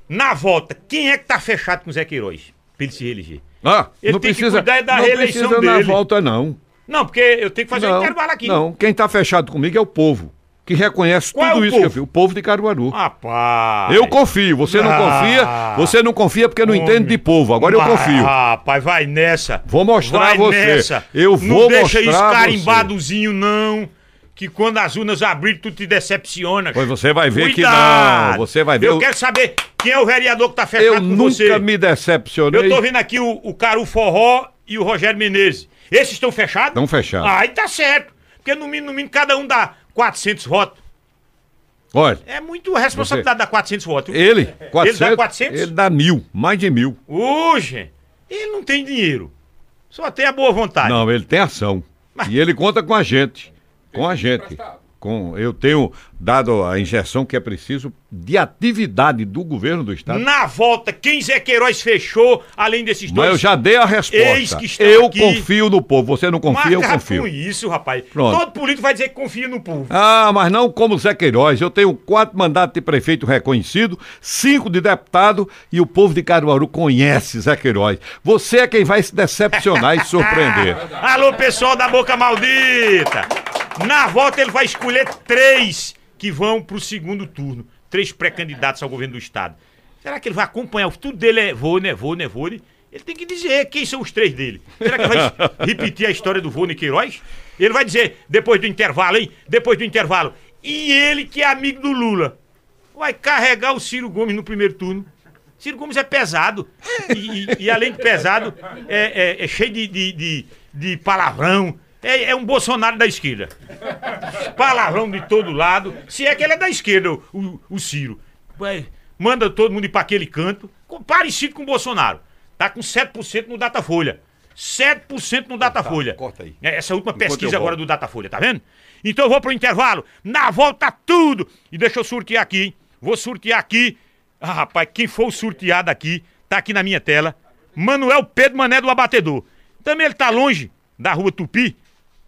[SPEAKER 2] Na volta, quem é que tá fechado com o Zé Queiroz? Pra ele se reeleger.
[SPEAKER 3] Ah,
[SPEAKER 2] Ele
[SPEAKER 3] não
[SPEAKER 2] tem que
[SPEAKER 3] precisa,
[SPEAKER 2] cuidar da
[SPEAKER 3] não
[SPEAKER 2] reeleição
[SPEAKER 3] precisa na
[SPEAKER 2] dele.
[SPEAKER 3] volta, não.
[SPEAKER 2] Não, porque eu tenho que fazer um
[SPEAKER 3] não,
[SPEAKER 2] intervalo aqui.
[SPEAKER 3] Não, quem está fechado comigo é o povo, que reconhece
[SPEAKER 2] Qual é
[SPEAKER 3] tudo
[SPEAKER 2] o
[SPEAKER 3] isso que eu
[SPEAKER 2] povo?
[SPEAKER 3] fiz. O povo de Caruaru.
[SPEAKER 2] Rapaz.
[SPEAKER 3] Eu confio, você não
[SPEAKER 2] Ah.
[SPEAKER 3] confia, você não confia porque não
[SPEAKER 2] Homem.
[SPEAKER 3] entende de povo, agora eu
[SPEAKER 2] Mas,
[SPEAKER 3] confio.
[SPEAKER 2] Rapaz, vai nessa.
[SPEAKER 3] Vou mostrar
[SPEAKER 2] vai
[SPEAKER 3] a você.
[SPEAKER 2] Nessa.
[SPEAKER 3] Eu
[SPEAKER 2] não
[SPEAKER 3] vou
[SPEAKER 2] deixa isso
[SPEAKER 3] mostrar a
[SPEAKER 2] carimbadozinho, não. Que quando as urnas abrirem, tu te decepciona.
[SPEAKER 3] Pois você vai ver que
[SPEAKER 2] Cuidado.
[SPEAKER 3] não, você vai ver.
[SPEAKER 2] Eu
[SPEAKER 3] o-
[SPEAKER 2] quero saber quem é o vereador que tá fechado
[SPEAKER 3] Eu
[SPEAKER 2] com
[SPEAKER 3] nunca
[SPEAKER 2] você.
[SPEAKER 3] me decepcionei.
[SPEAKER 2] Eu tô vendo aqui o, o Caru Forró e o Rogério Menezes. Esses estão fechados?
[SPEAKER 3] Estão fechados.
[SPEAKER 2] Ah, aí tá certo. Porque no mínimo, no mínimo, cada um dá 400 votos.
[SPEAKER 3] Olha,
[SPEAKER 2] É muito responsabilidade dar 400 votos.
[SPEAKER 3] ele, 400,
[SPEAKER 2] dá 400?
[SPEAKER 3] ele dá mil, mais de mil.
[SPEAKER 2] Hoje, ele não tem dinheiro. Só tem a boa vontade.
[SPEAKER 3] Não, ele tem ação. E ele conta com a gente. Com a gente. Com, eu tenho dado a injeção que é preciso de atividade do governo do estado.
[SPEAKER 2] Na volta, quem Zé Queiroz fechou, além desses
[SPEAKER 3] Mas
[SPEAKER 2] dois.
[SPEAKER 3] eu já dei a resposta. Eu
[SPEAKER 2] aqui.
[SPEAKER 3] confio no povo. Você não confia, eu
[SPEAKER 2] Marca
[SPEAKER 3] confio.
[SPEAKER 2] com isso, rapaz.
[SPEAKER 3] Pronto.
[SPEAKER 2] Todo político vai dizer que confia no povo.
[SPEAKER 3] Ah, mas não como Zé Queiroz. Eu tenho quatro mandatos de prefeito reconhecido, cinco de deputado e o povo de Caruaru conhece Zé Queiroz. Você é quem vai se decepcionar e surpreender.
[SPEAKER 2] Alô, pessoal da Boca Maldita! Na volta ele vai escolher três que vão pro segundo turno. Três pré-candidatos ao governo do estado. Será que ele vai acompanhar? Tudo dele é Vône, Vône, é Vône. Ele tem que dizer quem são os três dele. Será que ele vai repetir a história do Vône Queiroz? Ele vai dizer, depois do intervalo, hein? Depois do intervalo. E ele que é amigo do Lula. Vai carregar o Ciro Gomes no primeiro turno. Ciro Gomes é pesado. E, e- e além de pesado, é, é- é cheio de, de, de- de palavrão. É, é um Bolsonaro da esquerda. Palavrão de todo lado. Se é que ele é da esquerda, o, o- Ciro. Vai, manda todo mundo ir pra aquele canto. Parecido com o Bolsonaro. Tá com 7% no Datafolha. 7% no Datafolha.
[SPEAKER 3] corta aí.
[SPEAKER 2] É, essa última
[SPEAKER 3] Enquanto
[SPEAKER 2] pesquisa agora do Datafolha, tá vendo? Então eu vou pro intervalo. Na volta tudo. E deixa eu sortear aqui, hein? Vou sortear aqui. Ah, rapaz, quem for o sorteado aqui, tá aqui na minha tela. Manuel Pedro Mané do Abatedor. Também ele tá longe da rua Tupi.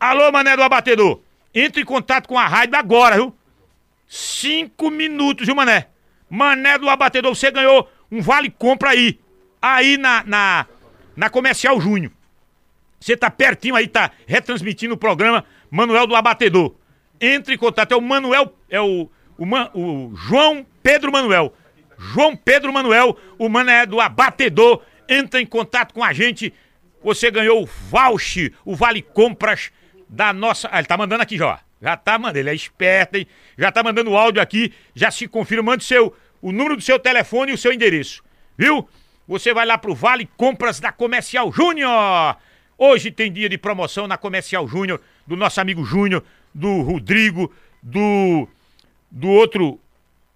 [SPEAKER 2] Alô, Mané do Abatedor. Entre em contato com a rádio agora, viu? Cinco minutos, viu, Mané? Mané do Abatedor, você ganhou um vale compra aí. Aí na, na, na Comercial Júnior. Você tá pertinho aí, tá retransmitindo o programa Manuel do Abatedor. Entre em contato, é o Manuel, é o, o, o João Pedro Manuel. João Pedro Manuel, o Mané do Abatedor. Entra em contato com a gente. Você ganhou o voucher, o Vale Compras da nossa. Ah, ele tá mandando aqui já. Já tá mandando, ele é esperto, hein? Já tá mandando o áudio aqui. Já se confirma, mande seu, o número do seu telefone e o seu endereço. Viu? Você vai lá pro Vale Compras da Comercial Júnior. Hoje tem dia de promoção na Comercial Júnior, do nosso amigo Júnior, do Rodrigo, do do outro,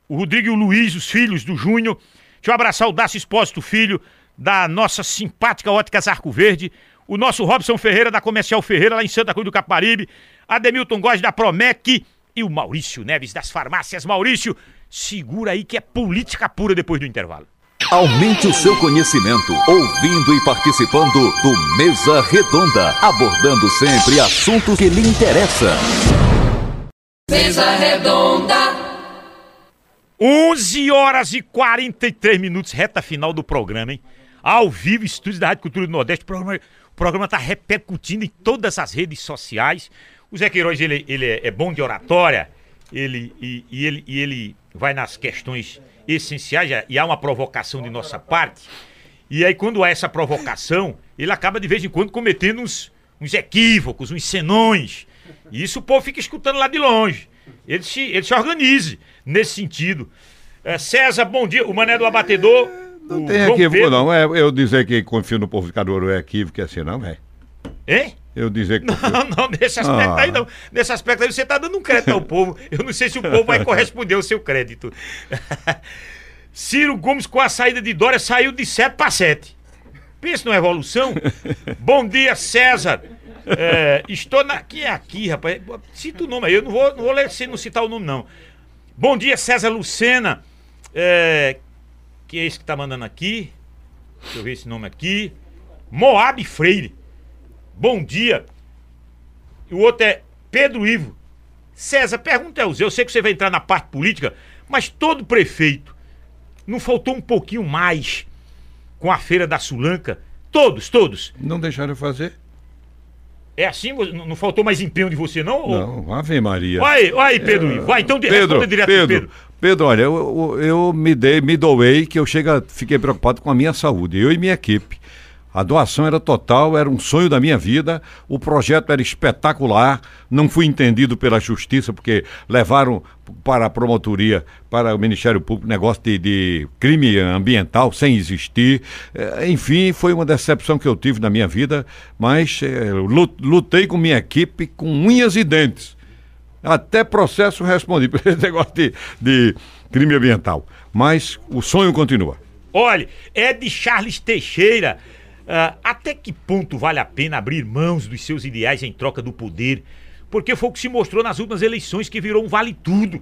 [SPEAKER 2] o Rodrigo e o Luiz, os filhos do Júnior. Deixa eu abraçar o Dácio Espósito Filho, da nossa simpática Óticas Arco Verde. O nosso Robson Ferreira, da Comercial Ferreira, lá em Santa Cruz do Caparibe. Ademilton Góes, da Promec. E o Maurício Neves, das Farmácias. Maurício, segura aí que é política pura depois do intervalo.
[SPEAKER 4] Aumente o seu conhecimento ouvindo e participando do Mesa Redonda, abordando sempre assuntos que lhe interessam.
[SPEAKER 1] Mesa redonda,
[SPEAKER 2] 11 horas e 43 minutos, reta final do programa, hein? Ao vivo, estúdios da Rádio Cultura do Nordeste. Programa, o programa tá repercutindo em todas as redes sociais. O Zé Queiroz, ele, ele é, é bom de oratória, ele, e, e ele, e ele vai nas questões essenciais, e há uma provocação de nossa parte. E aí, quando há essa provocação, ele acaba de vez em quando cometendo uns, uns equívocos, uns senões. E isso o povo fica escutando lá de longe. Ele se, ele se organize nesse sentido. É, César, bom dia. O Mané do Abatedor
[SPEAKER 3] Não
[SPEAKER 2] o
[SPEAKER 3] tem
[SPEAKER 2] João
[SPEAKER 3] equívoco,
[SPEAKER 2] Pedro-
[SPEAKER 3] não. É, eu dizer que confio no povo de Caruaru é equívoco, é assim, não, é.
[SPEAKER 2] Hein?
[SPEAKER 3] Eu dizer que.
[SPEAKER 2] Não, não, nesse aspecto
[SPEAKER 3] Ah.
[SPEAKER 2] aí não. Nesse aspecto aí você está dando um crédito ao povo. Eu não sei se o povo vai corresponder ao seu crédito. Ciro Gomes, com a saída de Dória, saiu de 7 para 7. Pensa numa evolução. Bom dia, César. É, estou na. Quem é aqui, rapaz? Cita o nome aí. Eu não vou, não vou ler não citar o nome, não. Bom dia, César Lucena. É, que é esse que tá mandando aqui? Deixa eu ver esse nome aqui. Moab Freire. Bom dia. E o outro é Pedro Ivo. César, pergunta é eu sei que você vai entrar na parte política, mas todo prefeito não faltou um pouquinho mais com a feira da Sulanca? Todos, todos.
[SPEAKER 3] Não deixaram fazer?
[SPEAKER 2] É assim? Não faltou mais empenho de você, não? Ou-
[SPEAKER 3] Não, Ave Maria.
[SPEAKER 2] Vai, aí, vai Pedro Ivo. Vai, então
[SPEAKER 3] Pedro, Pedro,
[SPEAKER 2] Pedro.
[SPEAKER 3] Pedro, olha, eu, eu, eu me dei, me doei que eu chega, fiquei preocupado com a minha saúde, eu e minha equipe. A doação era total, era um sonho da minha vida, o projeto era espetacular, não fui entendido pela justiça, porque levaram para a promotoria, para o Ministério Público, negócio de, de crime ambiental sem existir. Eh, Enfim, foi uma decepção que eu tive na minha vida, mas lu- lutei com minha equipe com unhas e dentes. Até processo respondi por esse negócio de, de crime ambiental. Mas o sonho continua.
[SPEAKER 2] Olha, é de Charles Teixeira. Ah, até que ponto vale a pena abrir mãos dos seus ideais em troca do poder? Porque foi o que se mostrou nas últimas eleições que virou um vale-tudo.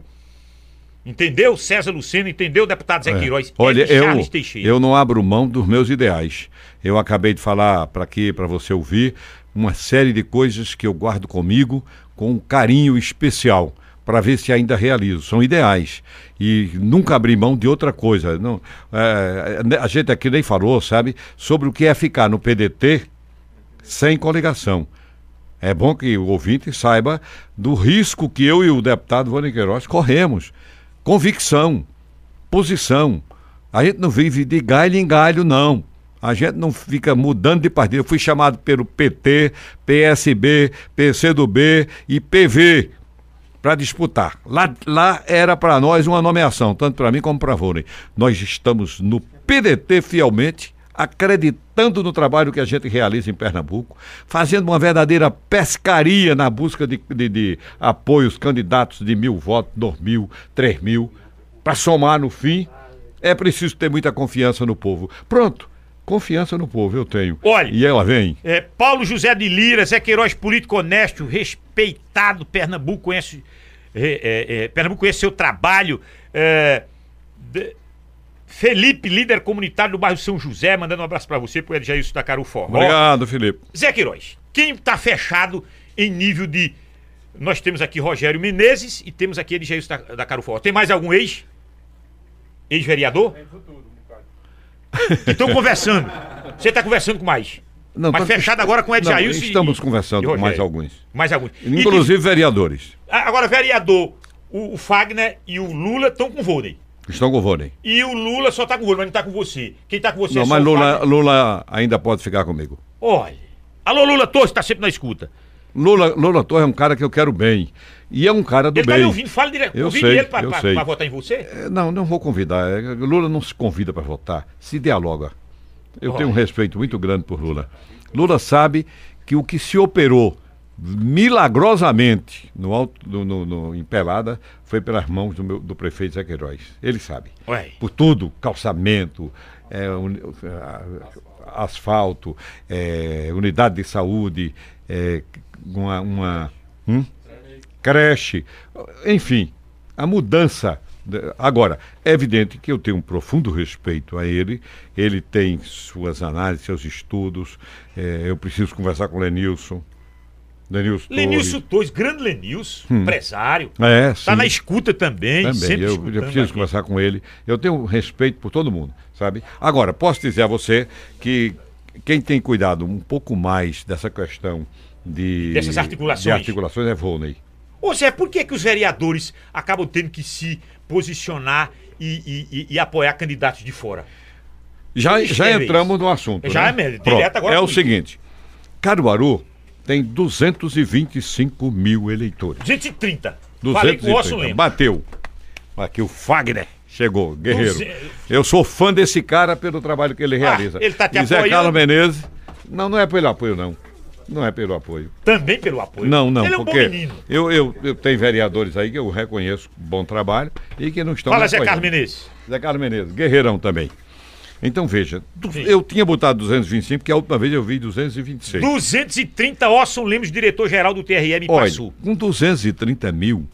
[SPEAKER 2] Entendeu, César Lucena? Entendeu, deputado Zé
[SPEAKER 3] É.
[SPEAKER 2] Queiroz? É
[SPEAKER 3] Olha,
[SPEAKER 2] de
[SPEAKER 3] eu,
[SPEAKER 2] Charles Teixeira.
[SPEAKER 3] eu não abro mão dos meus ideais. Eu acabei de falar para aqui, para você ouvir, uma série de coisas que eu guardo comigo com um carinho especial para ver se ainda realizo. São ideais. E nunca abri mão de outra coisa. Não, é, a gente aqui nem falou, sabe, sobre o que é ficar no PDT sem coligação. É bom que o ouvinte saiba do risco que eu e o deputado Vânia Queiroz corremos. Convicção, posição. A gente não vive de galho em galho, não. A gente não fica mudando de partido. Eu fui chamado pelo PT, PSB, PCdoB e PV para disputar. Lá, lá era para nós uma nomeação, tanto para mim como para Vônei. Nós estamos no PDT fielmente, acreditando no trabalho que a gente realiza em Pernambuco, fazendo uma verdadeira pescaria na busca de, de, de apoios candidatos de mil votos, dois mil, três mil, para somar no fim. É preciso ter muita confiança no povo. Pronto, confiança no povo eu tenho.
[SPEAKER 2] Olha,
[SPEAKER 3] e ela vem.
[SPEAKER 2] É, Paulo José de Lira, Zé Queiroz, político honesto, respeitado, Pernambuco conhece, é, é, é, Pernambuco conhece seu trabalho. é, de- Felipe, líder comunitário do bairro São José, mandando um abraço pra você, pro Edjailson da Caru Forró.
[SPEAKER 3] Obrigado, Felipe.
[SPEAKER 2] Zé Queiroz, quem tá fechado em nível de... Nós temos aqui Rogério Menezes e temos aqui Edjailson da, da Caru Forró. Tem mais algum ex? Ex-vereador? Que estão conversando. Você tá conversando com mais?
[SPEAKER 3] Não,
[SPEAKER 2] Mas
[SPEAKER 3] tá-
[SPEAKER 2] fechado agora com Ed
[SPEAKER 3] Não,
[SPEAKER 2] Jailson
[SPEAKER 3] Estamos
[SPEAKER 2] e
[SPEAKER 3] conversando com mais alguns.
[SPEAKER 2] Mais alguns.
[SPEAKER 3] Inclusive vereadores.
[SPEAKER 2] que- agora, vereador, o, o Fagner e o Lula estão com o Vôlei.
[SPEAKER 3] Estão com o Vôlei.
[SPEAKER 2] E o Lula só tá com o Vôlei, mas não tá com você. Quem tá com você
[SPEAKER 3] Não,
[SPEAKER 2] é só
[SPEAKER 3] mas
[SPEAKER 2] o
[SPEAKER 3] Lula,
[SPEAKER 2] Fagner.
[SPEAKER 3] Lula ainda pode ficar comigo.
[SPEAKER 2] Olha. Alô, Lula Torres, tá sempre na escuta.
[SPEAKER 3] Lula, Lula Torres é um cara que eu quero bem. E é um cara do
[SPEAKER 2] Ele tá
[SPEAKER 3] bem.
[SPEAKER 2] me ouvindo, fala direto.
[SPEAKER 3] Eu
[SPEAKER 2] Convide
[SPEAKER 3] sei,
[SPEAKER 2] ele pra votar em você.
[SPEAKER 3] É, Não, não vou convidar. É, Lula não se convida para votar, se dialoga. Eu tenho um respeito muito grande por Lula. Lula sabe que o que se operou milagrosamente no alto, no, no- no- em Pelada foi pelas mãos do, meu- do prefeito Zé Queiroz. Ele sabe.
[SPEAKER 2] Ué.
[SPEAKER 3] Por tudo, calçamento, é, a- asfalto, é, unidade de saúde, é, uma, uma hum? Creche, enfim, a mudança. Agora, é evidente que eu tenho um profundo respeito a ele, ele tem suas análises, seus estudos, é, eu preciso conversar com o Lenilson. Lenilson.
[SPEAKER 2] Lenilson
[SPEAKER 3] Torres.
[SPEAKER 2] Grande Lenilson, empresário.
[SPEAKER 3] É,
[SPEAKER 2] Tá
[SPEAKER 3] sim.
[SPEAKER 2] na escuta também,
[SPEAKER 3] Também,
[SPEAKER 2] sempre
[SPEAKER 3] eu, eu preciso
[SPEAKER 2] aqui.
[SPEAKER 3] conversar com ele. Eu tenho respeito por todo mundo, sabe? Agora, posso dizer a você que quem tem cuidado um pouco mais dessa questão de.
[SPEAKER 2] Dessas articulações.
[SPEAKER 3] De articulações é Volney.
[SPEAKER 2] Ô Zé, por que, que os vereadores acabam tendo que se posicionar e, e- e- e apoiar candidatos de fora?
[SPEAKER 3] Já, já entramos no assunto.
[SPEAKER 2] Já
[SPEAKER 3] né?
[SPEAKER 2] é mesmo, direto agora
[SPEAKER 3] É o seguinte: Caruaru tem 225 mil eleitores.
[SPEAKER 2] 230. Falei com o Osso
[SPEAKER 3] 230.
[SPEAKER 2] Lemos.
[SPEAKER 3] Bateu. Aqui o Fagner Chegou, guerreiro.
[SPEAKER 2] Duze-
[SPEAKER 3] Eu sou fã desse cara pelo trabalho que ele realiza.
[SPEAKER 2] ele tá te
[SPEAKER 3] e Zé
[SPEAKER 2] apoiando?
[SPEAKER 3] Carlos Menezes. Não, não é pelo apoio, não. Não é pelo apoio.
[SPEAKER 2] Também pelo apoio.
[SPEAKER 3] Não, não,
[SPEAKER 2] Ele é um
[SPEAKER 3] porque
[SPEAKER 2] bom menino.
[SPEAKER 3] eu, eu, eu tenho vereadores aí que eu reconheço bom trabalho e que não estão
[SPEAKER 2] Fala, Zé. Carlos Menezes.
[SPEAKER 3] Zé Carlos Menezes, guerreirão também. Então veja,
[SPEAKER 2] Sim.
[SPEAKER 3] eu tinha botado 225, porque a última vez eu vi 226.
[SPEAKER 2] 230 Orson Lemos, diretor-geral do TRE, me
[SPEAKER 3] Olha,
[SPEAKER 2] passou.
[SPEAKER 3] com 230 mil,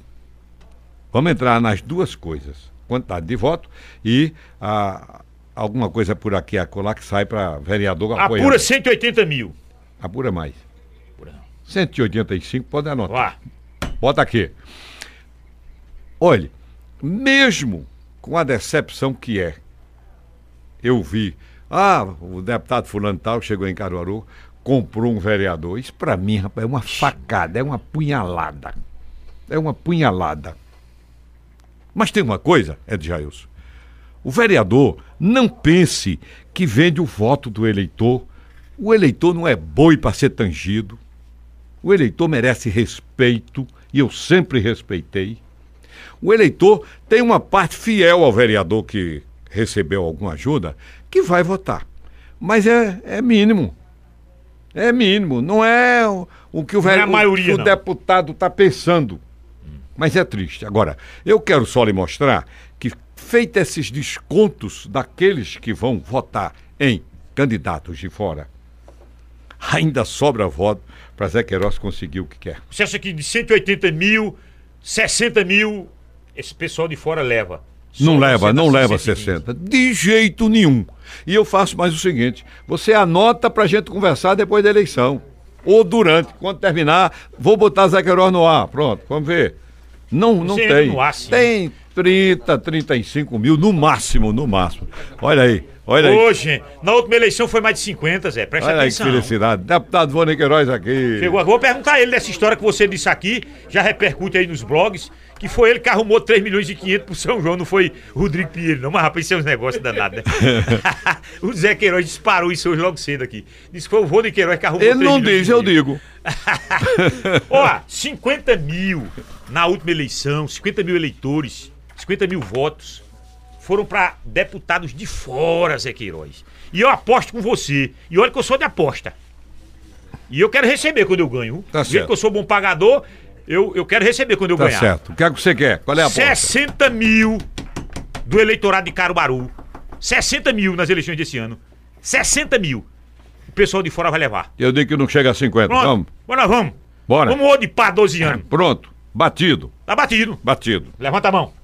[SPEAKER 3] vamos entrar nas duas coisas: quantidade de voto e a, alguma coisa por aqui e acolá que sai para vereador apoiando.
[SPEAKER 2] Apura 180 mil.
[SPEAKER 3] Apura mais.
[SPEAKER 2] Apura não.
[SPEAKER 3] 185, pode anotar.
[SPEAKER 2] Lá.
[SPEAKER 3] Bota aqui. Olhe, mesmo com a decepção que é, eu vi, ah, o deputado fulano tal chegou em Caruaru, comprou um vereador. Isso pra mim, rapaz, é uma facada, é uma punhalada. É uma punhalada. Mas tem uma coisa, Ed Jailson. O vereador não pense que vende o voto do eleitor. O eleitor não é boi para ser tangido. O eleitor merece respeito e eu sempre respeitei. O eleitor tem uma parte fiel ao vereador que recebeu alguma ajuda que vai votar. Mas é, é mínimo. É mínimo. Não é o, o que o,
[SPEAKER 2] Não é a
[SPEAKER 3] vere- o
[SPEAKER 2] maioria,
[SPEAKER 3] o
[SPEAKER 2] não.
[SPEAKER 3] deputado está pensando. Mas é triste. Agora, eu quero só lhe mostrar que, feito esses descontos daqueles que vão votar em candidatos de fora, ainda sobra voto para Zé Queiroz conseguir o que quer.
[SPEAKER 2] Você acha que de 180 mil, 60 mil, esse pessoal de fora leva?
[SPEAKER 3] Não
[SPEAKER 2] Só
[SPEAKER 3] leva,
[SPEAKER 2] você
[SPEAKER 3] não leva
[SPEAKER 2] 620.
[SPEAKER 3] 60. De jeito nenhum. E eu faço mais o seguinte: você anota pra gente conversar depois da eleição. Ou durante, quando terminar, vou botar Zé Queiroz no ar. Pronto, vamos ver. Não, não
[SPEAKER 2] Você
[SPEAKER 3] tem.
[SPEAKER 2] ar,
[SPEAKER 3] tem 30, 35 mil, no máximo, no máximo. Olha aí, olha aí.
[SPEAKER 2] Gente, na última eleição foi mais de 50, Zé. Presta
[SPEAKER 3] Olha aí que
[SPEAKER 2] atenção.
[SPEAKER 3] felicidade. Deputado Vônei Queiroz aqui.
[SPEAKER 2] Chegou, vou perguntar a ele dessa história que você disse aqui, já repercute aí nos blogs, que foi ele que arrumou 3 milhões e 500 pro São João, não foi Rodrigo Pinheiro, não. Mas, rapaz, isso é uns negócios danados, né? o Zé Queiroz disparou isso hoje logo cedo aqui. Disse que foi o Rony Queiroz que arrumou
[SPEAKER 3] Ele
[SPEAKER 2] 3
[SPEAKER 3] não
[SPEAKER 2] milhões e
[SPEAKER 3] diz, eu
[SPEAKER 2] 500.
[SPEAKER 3] digo.
[SPEAKER 2] Ó, 50 mil na última eleição, 50 mil eleitores, 50 mil votos foram pra deputados de fora, Zé Queiroz. E eu aposto com você. E olha que eu sou de aposta. E eu quero receber quando eu ganho.
[SPEAKER 3] Tá certo.
[SPEAKER 2] que eu sou bom pagador, eu, eu quero receber quando eu
[SPEAKER 3] Tá
[SPEAKER 2] ganhar.
[SPEAKER 3] certo. O que é que você quer? Qual é a aposta?
[SPEAKER 2] 60 mil do eleitorado de Caruaru. 60 mil nas eleições desse ano. 60 mil. O pessoal de fora vai levar.
[SPEAKER 3] Eu digo que não chega a 50.
[SPEAKER 2] Pronto.
[SPEAKER 3] Vamos.
[SPEAKER 2] Bora, vamos.
[SPEAKER 3] Bora.
[SPEAKER 2] Vamos hoje para 12 anos.
[SPEAKER 3] Pronto. Batido.
[SPEAKER 2] Tá batido.
[SPEAKER 3] Batido.
[SPEAKER 2] Levanta a mão.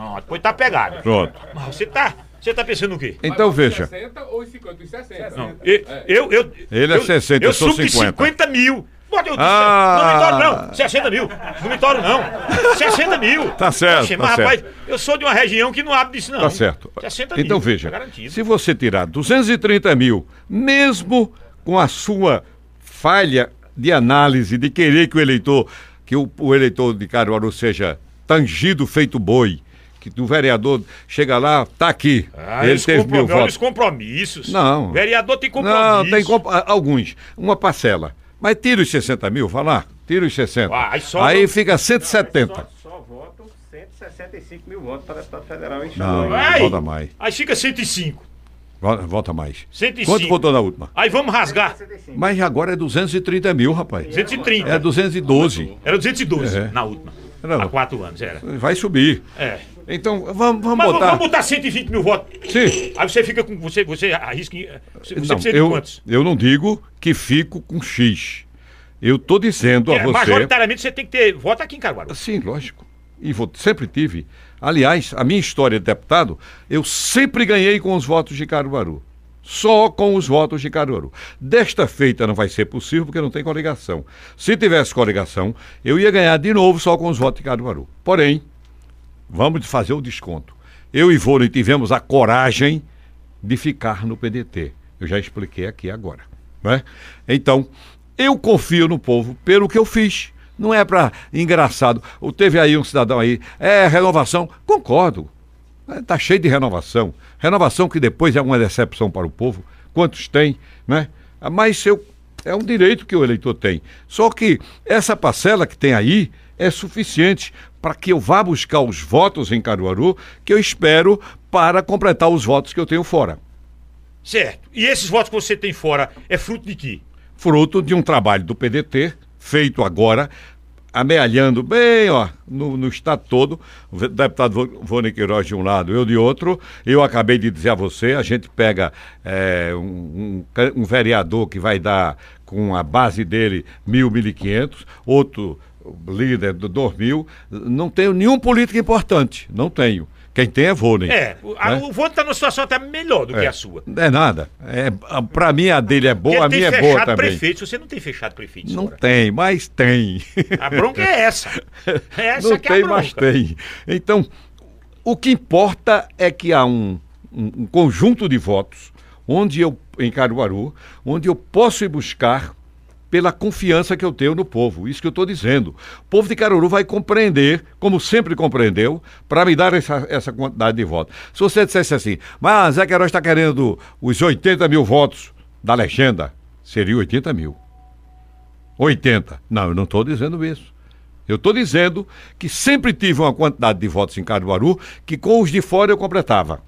[SPEAKER 2] Ó, depois tá pegado.
[SPEAKER 3] Pronto.
[SPEAKER 2] Mas você tá, você tá pensando o quê?
[SPEAKER 3] Então veja.
[SPEAKER 5] 60 ou 50? Os 60.
[SPEAKER 2] Não, eu, eu, eu,
[SPEAKER 3] Ele é
[SPEAKER 2] eu,
[SPEAKER 3] 60,
[SPEAKER 2] eu
[SPEAKER 3] eu sou
[SPEAKER 2] subo de
[SPEAKER 3] 50.
[SPEAKER 2] 50 mil. Bota, eu disse,
[SPEAKER 3] Ah.
[SPEAKER 2] Não me toro, não. 60 mil. Não me toro, não. 60 mil.
[SPEAKER 3] Tá certo, tá
[SPEAKER 2] mas, rapaz,
[SPEAKER 3] certo.
[SPEAKER 2] eu sou de uma região que não abre disso, não.
[SPEAKER 3] Tá certo.
[SPEAKER 2] 60 mil.
[SPEAKER 3] Então veja,
[SPEAKER 2] Tá
[SPEAKER 3] se você tirar 230 mil, mesmo com a sua falha de análise de querer que o eleitor, que o, o eleitor de Caruaru seja tangido feito boi, que o vereador chega lá, tá aqui,
[SPEAKER 2] Ah,
[SPEAKER 3] ele teve mil votos.
[SPEAKER 2] os compromissos.
[SPEAKER 3] Não.
[SPEAKER 2] Vereador tem compromisso.
[SPEAKER 3] Não, tem comp- alguns, uma parcela. Mas tira os 60 mil, vai lá, tira os 60.
[SPEAKER 2] Ah, aí
[SPEAKER 3] aí fica 170.
[SPEAKER 6] Só, só votam 165 mil votos para deputado federal em
[SPEAKER 3] Não.
[SPEAKER 2] Ai.
[SPEAKER 3] volta mais.
[SPEAKER 2] Aí fica 105.
[SPEAKER 3] Volta, volta mais.
[SPEAKER 2] 105.
[SPEAKER 3] Quanto votou na última?
[SPEAKER 2] Aí vamos rasgar.
[SPEAKER 3] Mas agora é 230 mil, rapaz.
[SPEAKER 2] 230.
[SPEAKER 3] É 212.
[SPEAKER 2] Era 212
[SPEAKER 3] É.
[SPEAKER 2] na última.
[SPEAKER 3] Não.
[SPEAKER 2] Há quatro anos, era.
[SPEAKER 3] Vai subir.
[SPEAKER 2] É.
[SPEAKER 3] Então, vamos, vamos
[SPEAKER 2] Mas
[SPEAKER 3] botar.
[SPEAKER 2] vamos botar 120 mil votos.
[SPEAKER 3] Sim.
[SPEAKER 2] Aí você fica com. Você, você arrisca. em- Você,
[SPEAKER 3] Não,
[SPEAKER 2] precisa de
[SPEAKER 3] eu,
[SPEAKER 2] quantos?
[SPEAKER 3] eu não digo que fico com X. Eu tô dizendo a
[SPEAKER 2] É,
[SPEAKER 3] você.
[SPEAKER 2] majoritariamente você tem que ter voto aqui em Caruaru.
[SPEAKER 3] Sim, lógico. E vou, sempre tive. Aliás, a minha história de deputado, eu sempre ganhei com os votos de Caruaru. Só com os votos de Caruaru. Desta feita não vai ser possível porque não tem coligação. Se tivesse coligação, eu ia ganhar de novo só com os votos de Caruaru. Porém, vamos fazer o desconto. Eu e Ivone tivemos a coragem de ficar no PDT. Eu já expliquei aqui agora. Né? Então, eu confio no povo pelo que eu fiz. Não é para engraçado. Ou Teve aí um cidadão aí, é renovação. Concordo. Está cheio de renovação. Renovação que depois é uma decepção para o povo. Quantos tem, né? Mas eu É um direito que o eleitor tem. Só que essa parcela que tem aí é suficiente para que eu vá buscar os votos em Caruaru que eu espero para completar os votos que eu tenho fora.
[SPEAKER 2] Certo. E esses votos que você tem fora é fruto de quê?
[SPEAKER 3] Fruto de um trabalho do PDT, feito agora, amealhando bem, ó, no, no estado todo, o deputado Vônei Queiroz de um lado, eu de outro. Eu acabei de dizer a você, a gente pega é, um, um um vereador que vai dar com a base dele mil, mil e quinhentos, outro líder do dois mil. Não tenho nenhum político importante, não tenho. Quem tem é Vônei.
[SPEAKER 2] É, o, a-
[SPEAKER 3] né?
[SPEAKER 2] o voto está numa situação até melhor do que a sua.
[SPEAKER 3] Não é nada. É, a- pra mim a dele é boa, a
[SPEAKER 2] tem
[SPEAKER 3] minha é boa também.
[SPEAKER 2] prefeitos, você não tem fechado prefeitos
[SPEAKER 3] Não
[SPEAKER 2] fora.
[SPEAKER 3] tem, mas tem.
[SPEAKER 2] A bronca é essa. Essa
[SPEAKER 3] não
[SPEAKER 2] que é a
[SPEAKER 3] tem,
[SPEAKER 2] bronca.
[SPEAKER 3] mas tem. Então, o que importa é que há um, um- um conjunto de votos onde eu, em Caruaru, onde eu posso ir buscar pela confiança que eu tenho no povo. Isso que eu estou dizendo. O povo de Caruaru vai compreender, como sempre compreendeu, para me dar essa, essa quantidade de votos. Se você dissesse assim, mas Zé Queiroz está querendo os 80 mil votos da legenda, seria 80 mil. 80. Não, eu não estou dizendo isso. Eu estou dizendo que sempre tive uma quantidade de votos em Caruaru que com os de fora eu completava.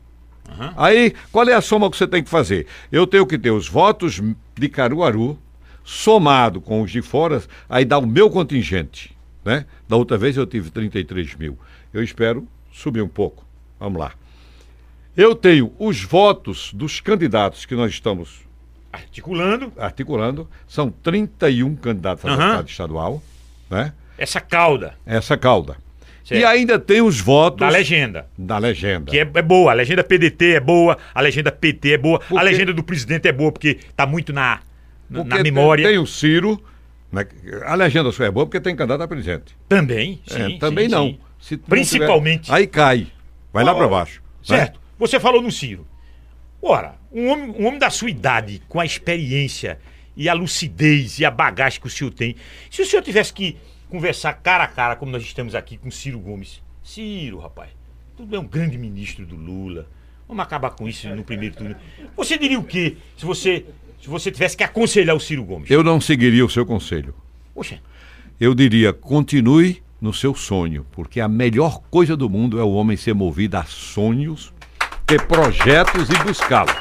[SPEAKER 3] Aí, qual é a soma que você tem que fazer? Eu tenho que ter os votos de Caruaru somado com os de fora, aí dá o meu contingente. Né? Da outra vez eu tive 33 mil. Eu espero subir um pouco. Vamos lá. Eu tenho os votos dos candidatos que nós estamos
[SPEAKER 2] Articulando
[SPEAKER 3] articulando, são 31 candidatos a
[SPEAKER 2] Aham.
[SPEAKER 3] deputado estadual, né?
[SPEAKER 2] essa cauda
[SPEAKER 3] Essa cauda.
[SPEAKER 2] Certo.
[SPEAKER 3] E ainda tem os votos
[SPEAKER 2] da legenda.
[SPEAKER 3] da legenda.
[SPEAKER 2] Que é, é boa, a legenda PDT é boa, a legenda PT é boa, a
[SPEAKER 3] Porque-
[SPEAKER 2] legenda do presidente é boa, porque tá muito na,
[SPEAKER 3] Porque
[SPEAKER 2] na
[SPEAKER 3] tem-
[SPEAKER 2] memória.
[SPEAKER 3] Tem, o Ciro, né? a legenda só é boa porque tem candidato a presidente.
[SPEAKER 2] Também,
[SPEAKER 3] É,
[SPEAKER 2] sim.
[SPEAKER 3] também
[SPEAKER 2] sim,
[SPEAKER 3] não.
[SPEAKER 2] sim.
[SPEAKER 3] Se
[SPEAKER 2] Principalmente.
[SPEAKER 3] tiver- aí cai. Vai lá para baixo. né?
[SPEAKER 2] Certo. Você falou no Ciro. Ora, um homem, um homem da sua idade, com a experiência e a lucidez e a bagagem que o senhor tem, se o senhor tivesse que conversar cara a cara, como nós estamos aqui com Ciro Gomes, Ciro, rapaz, tu é um grande ministro do Lula, vamos acabar com isso no primeiro turno. Você diria o quê se você, se você tivesse que aconselhar o Ciro Gomes?
[SPEAKER 3] Eu não seguiria o seu conselho.
[SPEAKER 2] Poxa,
[SPEAKER 3] Eu diria, continue no seu sonho, porque a melhor coisa do mundo é o homem ser movido a sonhos, ter projetos e buscá-los.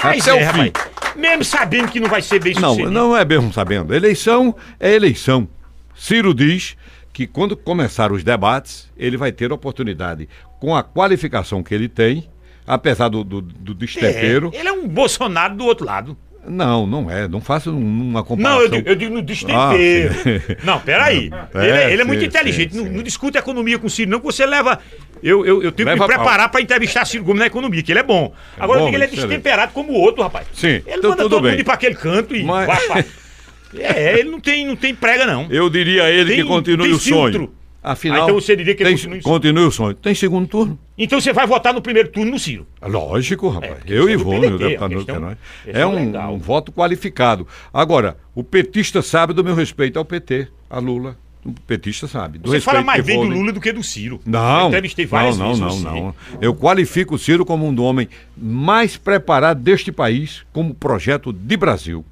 [SPEAKER 3] Até
[SPEAKER 2] é,
[SPEAKER 3] o fim.
[SPEAKER 2] rapaz, mesmo sabendo que não vai ser bem
[SPEAKER 3] Não,
[SPEAKER 2] sucedido.
[SPEAKER 3] não é mesmo sabendo. Eleição é eleição. Ciro diz que quando começar os debates, ele vai ter oportunidade, com a qualificação que ele tem, apesar do, do, do destempero.
[SPEAKER 2] É, ele é um Bolsonaro do outro lado.
[SPEAKER 3] Não, não é. Não faça um- uma
[SPEAKER 2] Não,
[SPEAKER 3] comparação.
[SPEAKER 2] eu digo, eu digo no destempero.
[SPEAKER 3] Ah,
[SPEAKER 2] não, peraí.
[SPEAKER 3] É,
[SPEAKER 2] ele, é- ele é muito
[SPEAKER 3] sim,
[SPEAKER 2] inteligente.
[SPEAKER 3] sim,
[SPEAKER 2] não,
[SPEAKER 3] sim.
[SPEAKER 2] não discute economia com o Ciro, não, que você leva. Eu, eu, eu tenho
[SPEAKER 3] Leva
[SPEAKER 2] que me preparar pra entrevistar Ciro Gomes na economia, que ele é bom. Agora
[SPEAKER 3] bom,
[SPEAKER 2] eu digo que ele é destemperado como o outro, rapaz.
[SPEAKER 3] Sim,
[SPEAKER 2] Ele
[SPEAKER 3] então
[SPEAKER 2] manda todo
[SPEAKER 3] bem.
[SPEAKER 2] mundo ir pra aquele canto e
[SPEAKER 3] Mas-
[SPEAKER 2] vai pra... É, ele não tem, não tem prega, não.
[SPEAKER 3] Eu diria a ele
[SPEAKER 2] Tem-
[SPEAKER 3] que continue o sonho.
[SPEAKER 2] filtro.
[SPEAKER 3] Afinal,
[SPEAKER 2] Ah, então você diria que
[SPEAKER 3] tem,
[SPEAKER 2] continue o sonho.
[SPEAKER 3] continue o sonho. Tem segundo turno?
[SPEAKER 2] Então você vai votar no primeiro turno no Ciro.
[SPEAKER 3] Lógico, rapaz.
[SPEAKER 2] porque
[SPEAKER 3] eu e
[SPEAKER 2] é
[SPEAKER 3] Ivone, o
[SPEAKER 2] PDT,
[SPEAKER 3] deputado
[SPEAKER 2] questão-
[SPEAKER 3] Queiroz.
[SPEAKER 2] questão
[SPEAKER 3] É um, um voto qualificado. Agora, o petista sabe do meu respeito ao PT, a Lula. O petista sabe.
[SPEAKER 2] Você fala mais bem do. Lula do que do Ciro. Eu
[SPEAKER 3] Não,
[SPEAKER 2] entrevistei várias
[SPEAKER 3] não,
[SPEAKER 2] vezes
[SPEAKER 3] não,
[SPEAKER 2] você.
[SPEAKER 3] não, não. Eu qualifico o Ciro como um homem mais preparado deste país como projeto de Brasil.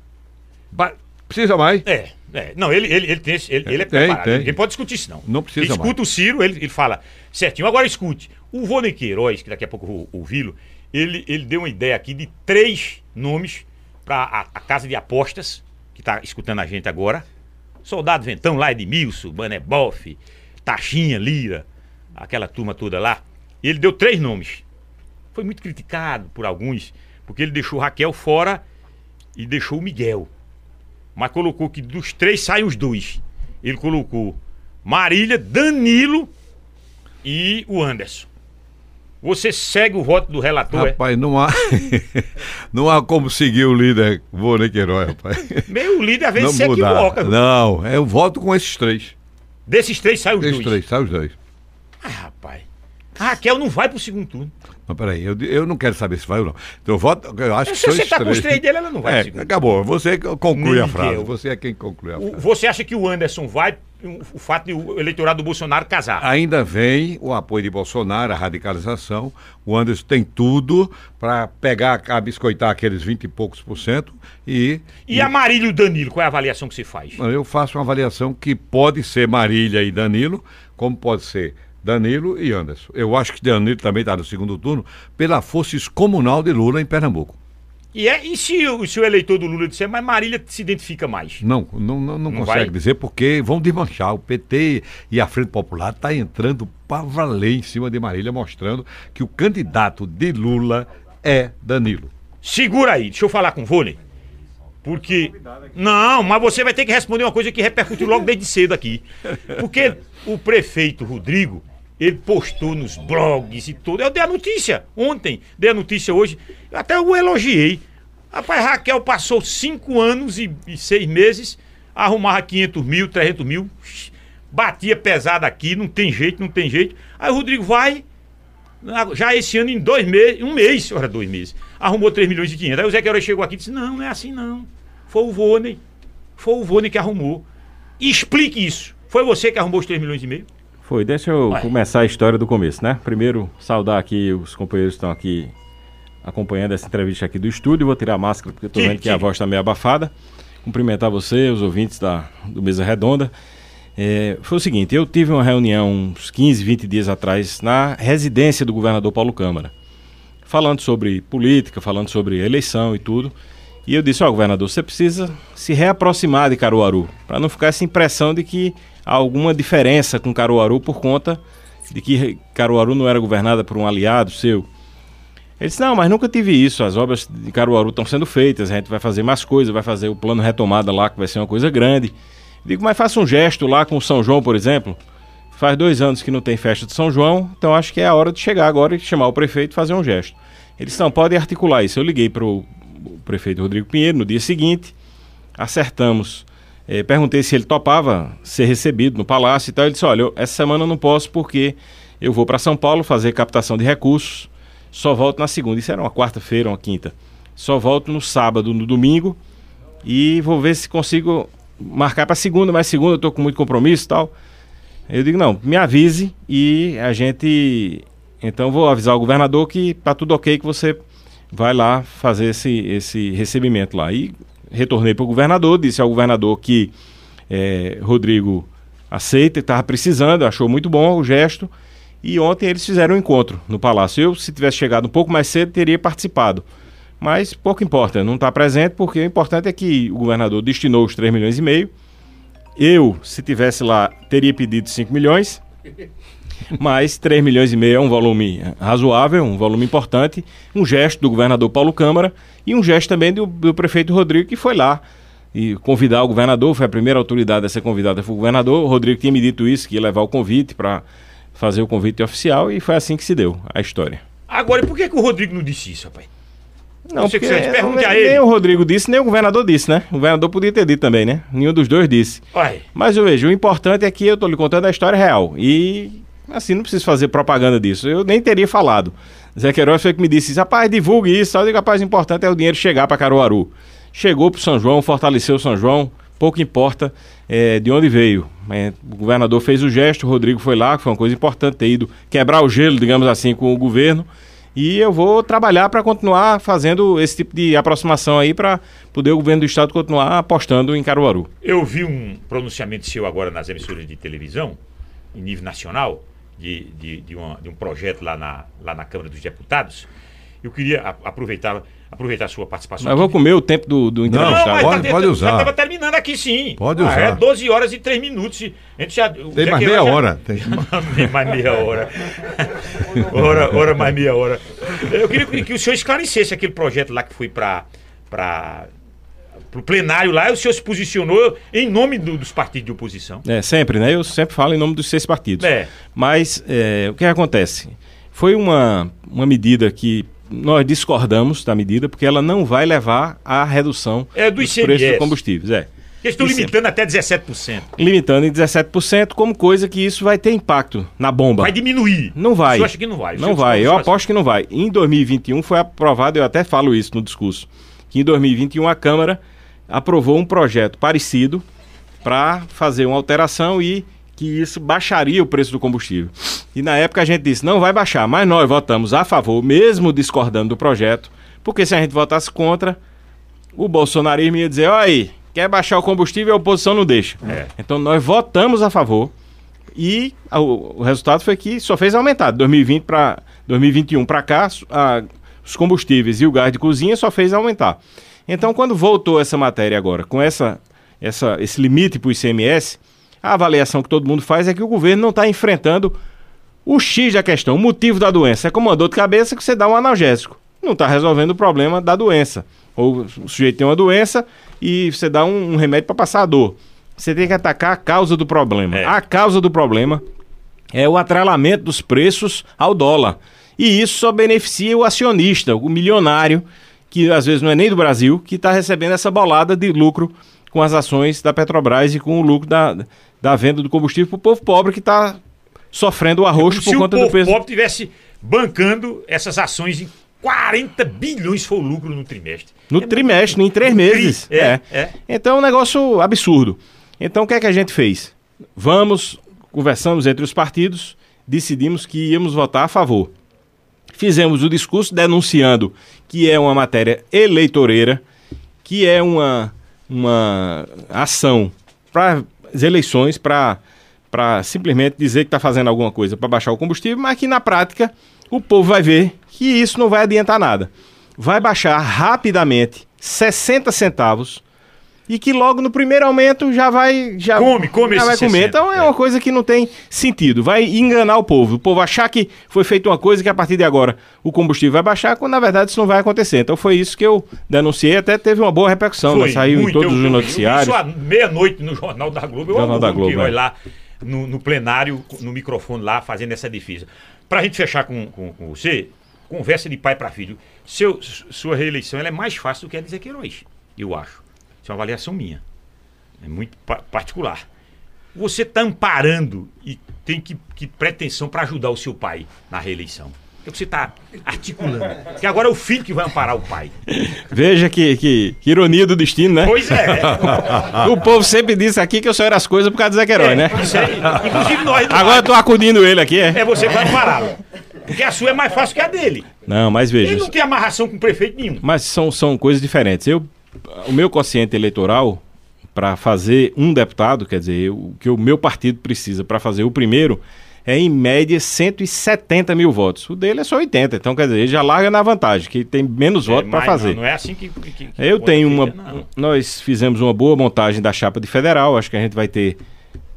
[SPEAKER 3] Ba- Precisa mais?
[SPEAKER 2] É, é. Não, ele, ele, ele, tem, esse- ele, ele é
[SPEAKER 3] Tem,
[SPEAKER 2] preparado.
[SPEAKER 3] tem.
[SPEAKER 2] Ninguém pode discutir isso, não.
[SPEAKER 3] Não precisa
[SPEAKER 2] Escuta
[SPEAKER 3] mais.
[SPEAKER 2] o Ciro, ele, ele fala certinho. Agora escute. O Vônei Queiroz, que daqui a pouco eu vou ouvi-lo, ele, ele deu uma ideia aqui de três nomes para a, a casa de apostas, Mas colocou que dos três saem os dois. Ele colocou Marília, Danilo e o Anderson. Você segue o voto do relator,
[SPEAKER 3] Rapaz, não há, não há como seguir o líder Vônei Queiroz, rapaz.
[SPEAKER 2] é? Meio líder às vezes
[SPEAKER 3] Não
[SPEAKER 2] se
[SPEAKER 3] mudar.
[SPEAKER 2] equivoca.
[SPEAKER 3] Não, eu voto com esses três.
[SPEAKER 2] Desses três saem os
[SPEAKER 3] Esses
[SPEAKER 2] dois.
[SPEAKER 3] três, sabe os dois.
[SPEAKER 2] Ah, rapaz. A Raquel não vai pro segundo turno.
[SPEAKER 3] Mas peraí, eu, eu não quero saber se vai ou não. Então eu voto, eu acho que
[SPEAKER 2] Se
[SPEAKER 3] são
[SPEAKER 2] você
[SPEAKER 3] esses
[SPEAKER 2] tá com os
[SPEAKER 3] três.
[SPEAKER 2] dele, ela não vai
[SPEAKER 3] É,
[SPEAKER 2] segundo.
[SPEAKER 3] acabou. Você conclui a frase. Você é quem conclui a
[SPEAKER 2] O-
[SPEAKER 3] frase.
[SPEAKER 2] você acha que o Anderson vai o fato de o eleitorado do Bolsonaro casar.
[SPEAKER 3] Ainda vem o apoio de Bolsonaro, a radicalização. O Anderson tem tudo para pegar, a biscoitar aqueles 20 e poucos por cento e.
[SPEAKER 2] E a Marília e o Danilo, qual é a avaliação que você faz?
[SPEAKER 3] Eu faço uma avaliação que pode ser Marília e Danilo, como pode ser Danilo e Anderson. Eu acho que Danilo também está no segundo turno pela força excomunal de Lula em Pernambuco.
[SPEAKER 2] E, é, e se, o, se o eleitor do Lula disser, mas Marília se identifica mais?
[SPEAKER 3] Não, não, não, não
[SPEAKER 2] Não
[SPEAKER 3] consegue
[SPEAKER 2] vai?
[SPEAKER 3] dizer porque vão desmanchar. O PT e a Frente Popular está entrando para valer em cima de Marília, mostrando que o candidato de Lula é Danilo.
[SPEAKER 2] Segura aí, deixa eu falar com o Vôlei. Porque. Não, mas você vai ter que responder uma coisa que repercutiu logo desde cedo aqui. Porque o prefeito Rodrigo, ele postou nos blogs e tudo. Eu dei a notícia ontem, dei a notícia hoje. Até eu elogiei. Rapaz, Raquel passou cinco anos e, e seis meses, arrumava 500 mil, 300 mil, batia pesado aqui, não tem jeito, não tem jeito. Aí o Rodrigo vai, já esse ano, em dois meses, um mês, ora, dois meses, arrumou 3 milhões e 500. Aí o Zé Queiroz chegou aqui e disse: Não, não é assim não. Foi o Vônei. Foi o Vônei que arrumou. Explique isso. Foi você que arrumou os 3 milhões e meio?
[SPEAKER 7] Foi, deixa eu
[SPEAKER 2] Vai.
[SPEAKER 7] começar a história do começo, né? Primeiro, saudar aqui os companheiros que estão aqui acompanhando essa entrevista aqui do estúdio. Vou tirar a máscara porque eu tô
[SPEAKER 2] Tire,
[SPEAKER 7] vendo que a
[SPEAKER 2] tire.
[SPEAKER 7] voz está meio abafada. Cumprimentar você, os ouvintes da, do Mesa Redonda. É, foi o seguinte, eu tive uma reunião uns 15, 20 dias atrás na residência do governador Paulo Câmara, falando sobre política, falando sobre eleição e tudo. E eu disse, ó, governador, você precisa se reaproximar de Caruaru, para não ficar essa impressão de que alguma diferença com Caruaru por conta de que Caruaru não era governada por um aliado seu. Ele disse, não, mas nunca tive isso, as obras de Caruaru estão sendo feitas, a gente vai fazer mais coisas, vai fazer o plano retomada lá, que vai ser uma coisa grande. Digo, mas faça um gesto lá com o São João, por exemplo. Faz dois anos que não tem festa de São João, então acho que é a hora de chegar agora e chamar o prefeito e fazer um gesto. Eles não podem articular isso. Eu liguei para o prefeito Rodrigo Pinheiro no dia seguinte, acertamos. Eh, perguntei se ele topava ser recebido no palácio e tal. Ele disse: Olha, eu- essa semana eu não posso porque eu vou para São Paulo fazer captação de recursos, só volto na segunda. Isso era uma quarta-feira, uma quinta. Só volto no sábado, no domingo e vou ver se consigo marcar para segunda, mas segunda eu tô com muito compromisso e tal. Eu digo, não, me avise e a gente. Então vou avisar o governador que tá tudo ok, que você vai lá fazer esse, esse recebimento lá. E retornei para o governador, disse ao governador que eh, Rodrigo aceita, estava precisando, achou muito bom o gesto. E ontem eles fizeram um encontro no palácio. Eu, se tivesse chegado um pouco mais cedo, teria participado. Mas pouco importa, não está presente, porque o importante é que o governador destinou os 3 milhões e meio. Eu, se tivesse lá, teria pedido 5 milhões. Mas 3 milhões e meio é um volume razoável, um volume importante, um gesto do governador Paulo Câmara e um gesto também do, do prefeito Rodrigo, que foi lá e convidar o governador, foi a primeira autoridade a ser convidada, foi o governador. O Rodrigo tinha me dito isso, que ia levar o convite para fazer o convite oficial, e foi assim que se deu a história.
[SPEAKER 2] Agora, e por que, que o Rodrigo não disse isso, rapaz?
[SPEAKER 7] Não,
[SPEAKER 2] Você
[SPEAKER 7] porque
[SPEAKER 2] pergunte
[SPEAKER 7] nem,
[SPEAKER 2] a ele.
[SPEAKER 7] nem o Rodrigo disse, nem o governador disse, né? O governador podia ter dito também, né? Nenhum dos dois disse. Mas eu vejo, o importante é que eu tô lhe contando a história real. E, assim, não preciso fazer propaganda disso. Eu nem teria falado. Zé Queiroz foi que me disse, rapaz, divulgue isso. Eu digo, rapaz, o importante é o dinheiro chegar para Caruaru. Chegou pro São João, fortaleceu o São João, pouco importa eh, de onde veio. Eh, o governador fez o gesto, o Rodrigo foi lá, que foi uma coisa importante ter ido quebrar o gelo, digamos assim, com o governo. E eu vou trabalhar para continuar fazendo esse tipo de aproximação aí para poder o governo do estado continuar apostando em Caruaru.
[SPEAKER 2] eu vi um pronunciamento seu agora nas emissoras de televisão, em nível nacional, de, de, de, uma- de um projeto lá na, lá na Câmara dos Deputados. Eu queria aproveitar, aproveitar a sua participação.
[SPEAKER 7] Mas vou comer o tempo do, do entrevistado.
[SPEAKER 2] mas
[SPEAKER 3] Pode-
[SPEAKER 2] tá
[SPEAKER 3] pode usar.
[SPEAKER 2] Já estava terminando aqui, sim.
[SPEAKER 3] Pode
[SPEAKER 2] Ah,
[SPEAKER 3] usar.
[SPEAKER 2] É 12 horas e 3 minutos. A gente já,
[SPEAKER 3] Tem mais meia
[SPEAKER 2] já-
[SPEAKER 3] hora. Tem...
[SPEAKER 2] Tem mais meia hora. hora. Hora mais meia hora. Eu queria que, que o senhor esclarecesse aquele projeto lá que foi para para o plenário lá, e o senhor se posicionou em nome do- dos partidos de oposição.
[SPEAKER 7] É, sempre, né? Eu sempre falo em nome dos seis partidos.
[SPEAKER 2] É.
[SPEAKER 7] Mas é, o que acontece? Foi uma, uma medida que nós discordamos da medida, porque ela não vai levar à redução
[SPEAKER 2] É do
[SPEAKER 7] dos
[SPEAKER 2] ICMS.
[SPEAKER 7] preços dos combustíveis. É.
[SPEAKER 2] Eles estão limitando até 17%.
[SPEAKER 7] Limitando em 17%, como coisa que isso vai ter impacto na bomba.
[SPEAKER 2] Vai diminuir.
[SPEAKER 7] Não vai.
[SPEAKER 2] O senhor acha que não vai?
[SPEAKER 7] Não vai. Eu aposto que não vai. Em 2021 foi aprovado, eu até falo isso no discurso, que em 2021 a Câmara aprovou um projeto parecido para fazer uma alteração e que isso baixaria o preço do combustível. E na época a gente disse, não vai baixar, mas nós votamos a favor, mesmo discordando do projeto, porque se a gente votasse contra, o bolsonarismo ia dizer, olha aí, quer baixar o combustível, a oposição não deixa.
[SPEAKER 2] É.
[SPEAKER 7] Então nós votamos a favor e o, o resultado foi que só fez aumentar. De 2020 para 2021 para cá, a- os combustíveis e o gás de cozinha só fez aumentar. Então, quando voltou essa matéria agora, com essa, essa, esse limite para o ICMS, a avaliação que todo mundo faz é que o governo não está enfrentando o X da questão, o motivo da doença. É como uma dor de cabeça que você dá um analgésico. Não está resolvendo o problema da doença. Ou o sujeito tem uma doença e você dá um, um remédio para passar a dor. Você tem que atacar a causa do problema.
[SPEAKER 2] É.
[SPEAKER 7] A causa do problema é o atrelamento dos preços ao dólar. E isso só beneficia o acionista, o milionário, que às vezes não é nem do Brasil, que está recebendo essa bolada de lucro com as ações da Petrobras e com o lucro da, da venda do combustível para o povo pobre que está sofrendo o arroxo
[SPEAKER 2] Se
[SPEAKER 7] por
[SPEAKER 2] o
[SPEAKER 7] conta
[SPEAKER 2] povo
[SPEAKER 7] do peso.
[SPEAKER 2] pobre tivesse bancando essas ações em 40 bilhões foi o lucro no trimestre.
[SPEAKER 7] No
[SPEAKER 2] É
[SPEAKER 7] trimestre, em três
[SPEAKER 2] tri-
[SPEAKER 7] meses.
[SPEAKER 2] é, é.
[SPEAKER 7] Então é um negócio absurdo. Então o que é que a gente fez? Vamos, conversamos entre os partidos, decidimos que íamos votar a favor. Fizemos o discurso denunciando que é uma matéria eleitoreira, que é uma, uma ação para as eleições, para simplesmente dizer que está fazendo alguma coisa para baixar o combustível, mas que na prática o povo vai ver que isso não vai adiantar nada. Vai baixar rapidamente 60 centavos e que logo no primeiro aumento já vai já
[SPEAKER 2] Come, come
[SPEAKER 7] já vai comer.
[SPEAKER 2] 60,
[SPEAKER 7] Então é,
[SPEAKER 2] é.
[SPEAKER 7] uma coisa que não tem sentido, vai enganar o povo. O povo achar que foi feita uma coisa que a partir de agora o combustível vai baixar, quando na verdade isso não vai acontecer. Então foi isso que eu denunciei, até teve uma boa repercussão, né?
[SPEAKER 2] Foi
[SPEAKER 7] saiu em
[SPEAKER 2] muito,
[SPEAKER 7] todos
[SPEAKER 2] eu-
[SPEAKER 7] os
[SPEAKER 2] eu-
[SPEAKER 7] noticiários.
[SPEAKER 2] Isso à meia-noite no Jornal da Globo. Eu
[SPEAKER 7] Jornal da Globo,
[SPEAKER 2] Queiroz
[SPEAKER 7] é.
[SPEAKER 2] lá no, no plenário, no microfone lá, fazendo essa defesa. Pra gente fechar com, com, com você, conversa de pai para filho. Seu, su- sua reeleição ela é mais fácil do que a de Zé Queiroz, eu acho. Isso é uma avaliação minha. É muito pa- particular. Você está amparando e tem que, que pretensão para ajudar o seu pai na reeleição. É o que você está articulando. Que agora é o filho que vai amparar o pai.
[SPEAKER 7] Veja que, que, que ironia do destino, né?
[SPEAKER 2] Pois é.
[SPEAKER 7] O povo sempre disse aqui que eu só era as coisas por causa do Zé Queiroz, né?
[SPEAKER 2] Isso aí. Inclusive nós.
[SPEAKER 7] Agora eu tô acudindo ele aqui, é?
[SPEAKER 2] É você que vai ampará-lo. Porque a sua é mais fácil que a dele.
[SPEAKER 7] Não, mas veja.
[SPEAKER 2] Ele não tem amarração com prefeito nenhum.
[SPEAKER 7] Mas são, são coisas diferentes. Eu, o meu quociente eleitoral, para fazer um deputado, quer dizer, o que o meu partido precisa para fazer o primeiro, é em média 170 mil votos. O dele é só 80, então quer dizer, ele já larga na vantagem, que tem menos votos
[SPEAKER 2] É,
[SPEAKER 7] para
[SPEAKER 2] mas
[SPEAKER 7] fazer.
[SPEAKER 2] Não, não é assim que. que- que
[SPEAKER 7] Eu tenho uma.
[SPEAKER 2] não.
[SPEAKER 7] Nós fizemos uma boa montagem da chapa de federal. Acho que a gente vai ter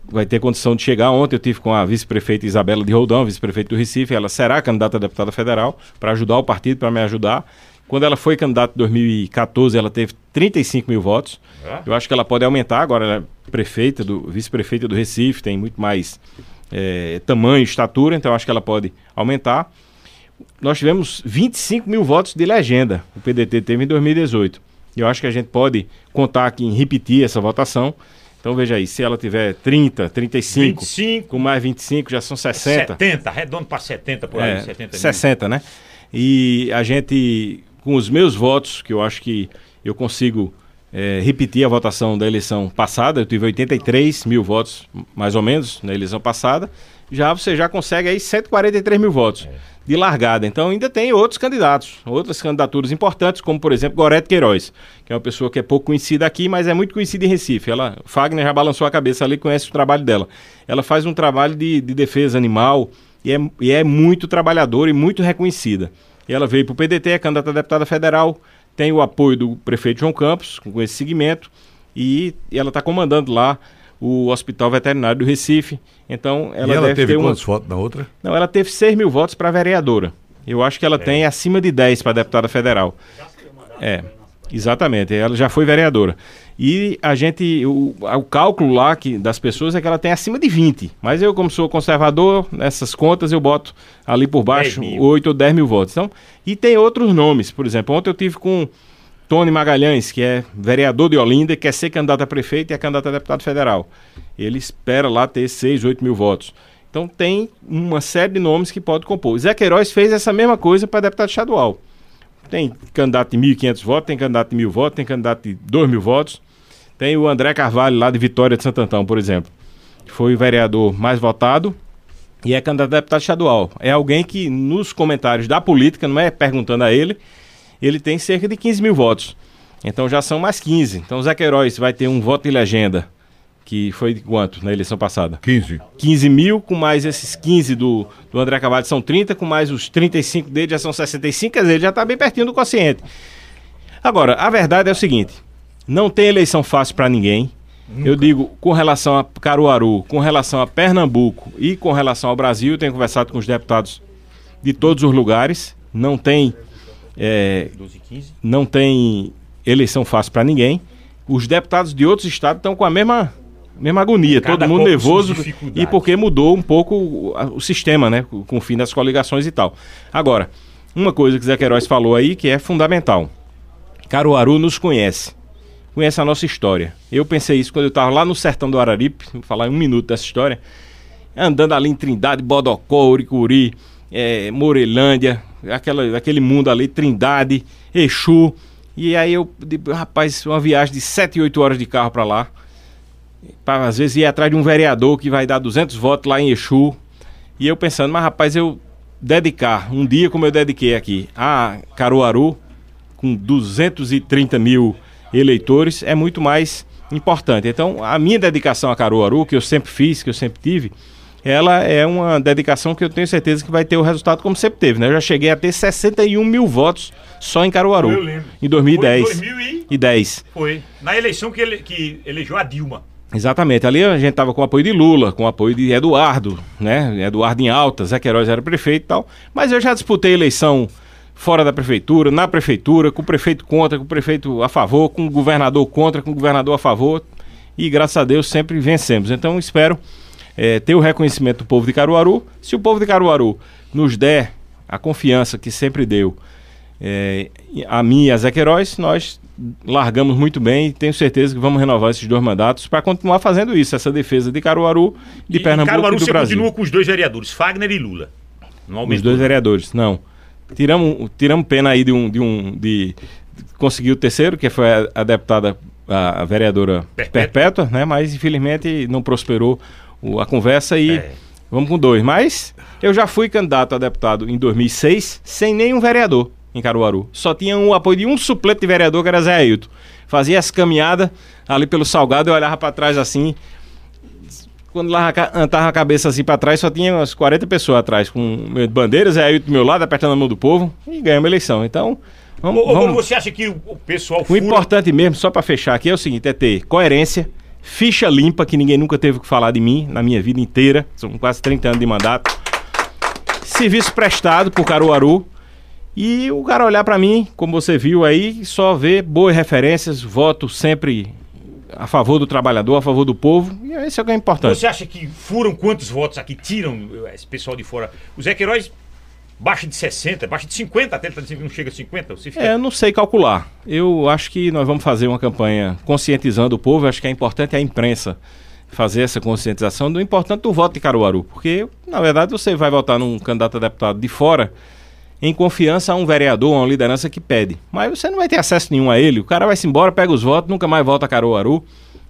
[SPEAKER 7] vai ter condição de chegar. Ontem eu tive com a vice-prefeita Isabela de Roldão, vice-prefeita do Recife. Ela será candidata a deputada federal para ajudar o partido, para me ajudar. Quando ela foi candidata em 2014, ela teve 35 mil votos.
[SPEAKER 2] É?
[SPEAKER 7] Eu acho que ela pode aumentar. Agora ela é prefeita do vice-prefeita do Recife, tem muito mais eh, tamanho, estatura, então acho que ela pode aumentar. Nós tivemos 25 mil votos de legenda, o PDT teve em 2018. E eu acho que a gente pode contar aqui em repetir essa votação. Então veja aí, se ela tiver 30, 35,
[SPEAKER 2] 25,
[SPEAKER 7] com mais 25 já são 60.
[SPEAKER 2] 70, redondo para 70 por aí,
[SPEAKER 7] É,
[SPEAKER 2] 70 mil.
[SPEAKER 7] 60, né? E a gente, com os meus votos, que eu acho que eu consigo é, repetir a votação da eleição passada, eu tive 83 mil votos, mais ou menos, na eleição passada, já você já consegue aí 143 mil votos de largada. Então ainda tem outros candidatos, outras candidaturas importantes, como por exemplo Gorete Queiroz, que é uma pessoa que é pouco conhecida aqui, mas é muito conhecida em Recife. Ela, Fagner já balançou a cabeça ali, conhece o trabalho dela. Ela faz um trabalho de, de defesa animal e é, e é muito trabalhadora e muito reconhecida. E ela veio para o PDT, é candidata a deputada federal, tem o apoio do prefeito João Campos, com esse segmento, e, e ela está comandando lá o Hospital Veterinário do Recife. Então ela,
[SPEAKER 3] e ela
[SPEAKER 7] deve
[SPEAKER 3] teve
[SPEAKER 7] ter uma...
[SPEAKER 3] quantos votos na outra?
[SPEAKER 7] Não, ela teve 6 mil votos para vereadora. Eu acho que ela tem acima de 10 para deputada federal. É, exatamente. Ela já foi vereadora. E a gente, o, o cálculo lá que, das pessoas é que ela tem acima de 20. Mas eu, como sou conservador, nessas contas eu boto ali por baixo
[SPEAKER 2] 10 mil.
[SPEAKER 7] 8 ou 10 mil votos. Então, e tem outros nomes. Por exemplo, ontem eu tive com Tony Magalhães, que é vereador de Olinda, quer ser candidato a prefeito e é candidato a deputado federal. Ele espera lá ter 6, 8 mil votos. Então tem uma série de nomes que pode compor. Zé Queiroz fez essa mesma coisa para deputado estadual. Tem candidato de 1.500 votos, tem candidato de 1.000 votos, tem candidato de 2 mil votos. Tem o André Carvalho, lá de Vitória de Santo Antão, por exemplo. que Foi o vereador mais votado e é candidato a deputado estadual. É alguém que, nos comentários da política, não é perguntando a ele, ele tem cerca de 15 mil votos. Então já são mais 15. Então o Zé Queiroz vai ter um voto de legenda, que foi de quanto na eleição passada?
[SPEAKER 3] 15.
[SPEAKER 7] 15 mil, com mais esses 15 do, do André Carvalho são 30, com mais os 35 dele já são 65, quer dizer, ele já está bem pertinho do quociente. Agora, a verdade é o seguinte: não tem eleição fácil para ninguém. Eu digo, com relação a Caruaru, com relação a Pernambuco e com relação ao Brasil, eu tenho conversado com os deputados de todos os lugares. Não tem, é,
[SPEAKER 2] 12 15.
[SPEAKER 7] não tem eleição fácil para ninguém. Os deputados de outros estados estão com a mesma, mesma agonia,
[SPEAKER 2] Cada
[SPEAKER 7] todo mundo nervoso e porque mudou um pouco o, o sistema, né, com com o fim das coligações e tal. Agora, uma coisa que Zé Queiroz falou aí que é fundamental. Caruaru nos conhece, conhece a nossa história. Eu pensei isso quando eu estava lá no sertão do Araripe, vou falar um minuto dessa história, andando ali em Trindade, Bodocó, Uricuri, eh, Morelândia, aquela, aquele mundo ali, Trindade, Exu. E aí eu, rapaz, uma viagem de 7, 8 horas de carro para lá. Pra, às vezes ir atrás de um vereador que vai dar 200 votos lá em Exu. E eu pensando, mas rapaz, eu dedicar um dia como eu dediquei aqui a Caruaru, com 230 mil eleitores, é muito mais importante. Então, a minha dedicação a Caruaru, que eu sempre fiz, que eu sempre tive, ela é uma dedicação que eu tenho certeza que vai ter o resultado como sempre teve. Né? Eu já cheguei a ter 61 mil votos só em Caruaru,
[SPEAKER 2] Eu lembro.
[SPEAKER 7] em 2010.
[SPEAKER 2] Foi em 2000 e...
[SPEAKER 7] E 10.
[SPEAKER 2] Foi. Na eleição que, ele, que elegeu a Dilma.
[SPEAKER 7] Exatamente. Ali a gente tava com o apoio de Lula, com o apoio de Eduardo, né? Eduardo em alta, Zé Queiroz era prefeito e tal. Mas eu já disputei eleição fora da prefeitura, na prefeitura, com o prefeito contra, com o prefeito a favor, com o governador contra, com o governador a favor. E graças a Deus sempre vencemos. Então espero eh, ter o reconhecimento do povo de Caruaru. Se o povo de Caruaru nos der a confiança que sempre deu é, a mim e a Zé Queiroz, nós largamos muito bem e tenho certeza que vamos renovar esses dois mandatos para continuar fazendo isso, essa defesa de Caruaru, de
[SPEAKER 2] E-
[SPEAKER 7] Pernambuco
[SPEAKER 2] e Caruaru
[SPEAKER 7] e do
[SPEAKER 2] você
[SPEAKER 7] Brasil.
[SPEAKER 2] continua com os dois vereadores, Fagner e Lula. Não
[SPEAKER 7] Os dois vereadores, não. Tiramos, tiramos pena aí de um, de um de, conseguir o terceiro, que foi a, a deputada, a, a vereadora
[SPEAKER 2] Perpétua.
[SPEAKER 7] Perpétua, né? Mas infelizmente não prosperou o- a conversa e
[SPEAKER 2] É.
[SPEAKER 7] vamos com dois. Mas eu já fui candidato a deputado em 2006 sem nenhum vereador em Caruaru. Só tinha o apoio de um suplente de vereador que era Zé Ailton. Fazia as caminhadas ali pelo Salgado, eu olhava para trás assim, quando lá tava a cabeça assim pra trás, só tinha umas 40 pessoas atrás, com bandeiras, aí do meu lado, apertando a mão do povo, e ganhamos a eleição. Então, vamos.
[SPEAKER 2] Ô, ô,
[SPEAKER 7] vamos-
[SPEAKER 2] você acha que o pessoal
[SPEAKER 7] O
[SPEAKER 2] fura...
[SPEAKER 7] importante mesmo, só pra fechar aqui, é o seguinte: é ter coerência, ficha limpa, que ninguém nunca teve que falar de mim na minha vida inteira. São quase 30 anos de mandato. Serviço prestado por Caruaru. E o cara olhar pra mim, como você viu aí, só ver boas referências, voto sempre a favor do trabalhador, a favor do povo. E esse é o que é importante.
[SPEAKER 2] Você acha que furam quantos votos aqui? Tiram eh, esse pessoal de fora. O Zé Queiroz baixa de 60, baixa de 50, até ele tá não chega a 50. Você fica...
[SPEAKER 7] É, eu não sei calcular. Eu acho que nós vamos fazer uma campanha conscientizando o povo. Eu acho que é importante a imprensa fazer essa conscientização do importante do voto de Caruaru. Porque, na verdade, você vai votar num candidato a deputado de fora em confiança a um vereador, a uma liderança que pede. Mas você não vai ter acesso nenhum a ele. O cara vai se embora, pega os votos, nunca mais volta a Caruaru.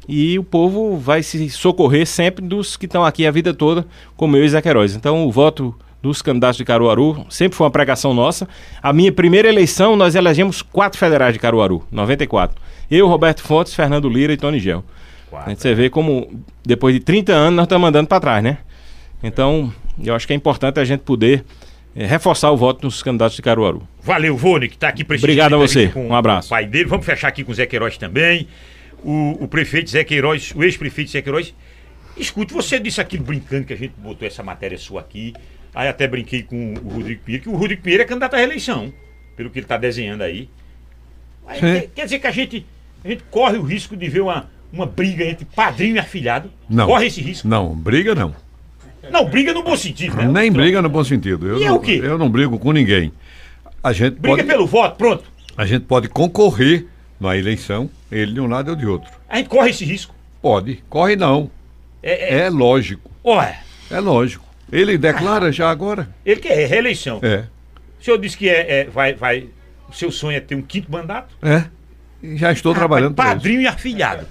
[SPEAKER 7] E o povo vai se socorrer sempre dos que estão aqui a vida toda, como eu e Zé Queiroz. Então, o voto dos candidatos de Caruaru sempre foi uma pregação nossa. A minha primeira eleição, nós elegemos quatro federais de Caruaru, 94. Eu, Roberto Fontes, Fernando Lira e Tony Gel. A gente você vê como, depois de 30 anos, nós estamos andando para trás, né? Então, eu acho que é importante a gente poder eh, reforçar o voto nos candidatos de Caruaru.
[SPEAKER 2] Valeu, Vone, que tá aqui prestigiando
[SPEAKER 7] Obrigado a você.
[SPEAKER 2] com
[SPEAKER 7] Um abraço.
[SPEAKER 2] O pai dele. Vamos fechar aqui com o Zé Queiroz também. O, o prefeito Zé Queiroz, o ex-prefeito Zé Queiroz. Escute, você disse aquilo brincando que a gente botou essa matéria sua aqui. Aí até brinquei com o Rodrigo Pinheiro, que o Rodrigo Pinheiro é candidato à reeleição, pelo que ele está desenhando aí. Aí, quer, quer dizer que a gente, a gente corre o risco de ver uma, uma briga entre padrinho e afilhado?
[SPEAKER 3] Não.
[SPEAKER 2] Corre esse risco?
[SPEAKER 3] Não, briga não.
[SPEAKER 2] Não, briga no bom sentido, né?
[SPEAKER 3] Nem briga no bom sentido. Eu
[SPEAKER 2] E é
[SPEAKER 3] não,
[SPEAKER 2] o quê?
[SPEAKER 3] Eu não brigo com ninguém. A gente
[SPEAKER 2] Briga
[SPEAKER 3] pode,
[SPEAKER 2] pelo voto, pronto.
[SPEAKER 3] a gente pode concorrer na eleição, ele de um lado eu de outro.
[SPEAKER 2] A gente corre esse risco.
[SPEAKER 3] Pode. Corre não.
[SPEAKER 2] É, é,
[SPEAKER 3] É lógico.
[SPEAKER 2] Olha,
[SPEAKER 3] É lógico. Ele declara já agora.
[SPEAKER 2] ele quer reeleição.
[SPEAKER 3] É.
[SPEAKER 2] O senhor disse que é, é- vai, vai, o seu sonho é ter um quinto mandato?
[SPEAKER 3] É. E já estou trabalhando para.
[SPEAKER 2] Padrinho e afilhado.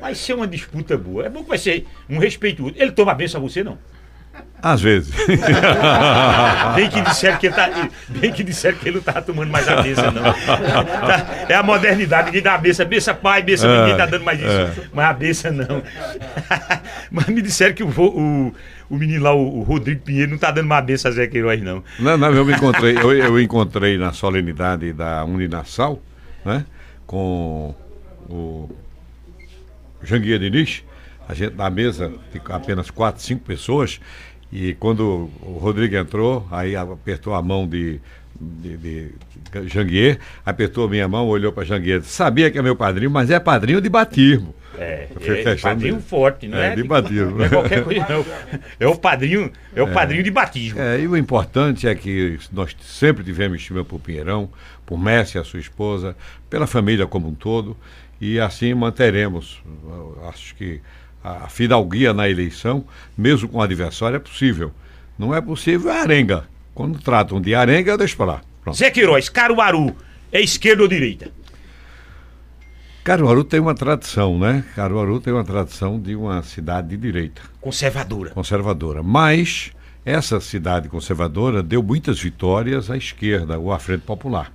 [SPEAKER 2] Vai ser uma disputa boa. É bom que vai ser um respeito. Ele toma a benção a você, não?
[SPEAKER 3] Às vezes.
[SPEAKER 2] Bem que disseram que ele tá. Bem que disseram que ele não tava tomando mais a benção, não. Tá- É a modernidade, ninguém dá a benção. Benção pai, benção,
[SPEAKER 3] É,
[SPEAKER 2] ninguém tá dando mais isso. Mas a benção não. Mas me disseram que o, o, o menino lá, o, o Rodrigo Pinheiro, não tá dando mais benção a Zé Queiroz, não.
[SPEAKER 3] Não, não, eu me encontrei, eu, eu encontrei na solenidade da Uninassal, né? Com o Janguia Diniz, a gente na mesa, apenas quatro, cinco pessoas, e quando o Rodrigo entrou, aí apertou a mão de, de, de Janguier, apertou a minha mão, olhou para Janguier, sabia que é meu padrinho, mas é padrinho de batismo.
[SPEAKER 2] É, é padrinho forte, não é?
[SPEAKER 3] É, de batismo.
[SPEAKER 2] Não é qualquer coisa, não. É o padrinho, é o padrinho de batismo.
[SPEAKER 3] É, e o importante é que nós sempre tivemos estima por Pinheirão, por Messi a sua esposa, pela família como um todo, e assim manteremos. Acho que a fidalguia na eleição, mesmo com o adversário, é possível. Não é possível é arenga. Quando tratam de arenga, eu deixo para lá. Pronto.
[SPEAKER 2] Zé Queiroz, Caruaru, é esquerda ou direita?
[SPEAKER 3] Caruaru tem uma tradição, né? Caruaru tem uma tradição de uma cidade de direita.
[SPEAKER 2] Conservadora.
[SPEAKER 3] conservadora. Mas essa cidade conservadora deu muitas vitórias à esquerda ou à Frente Popular.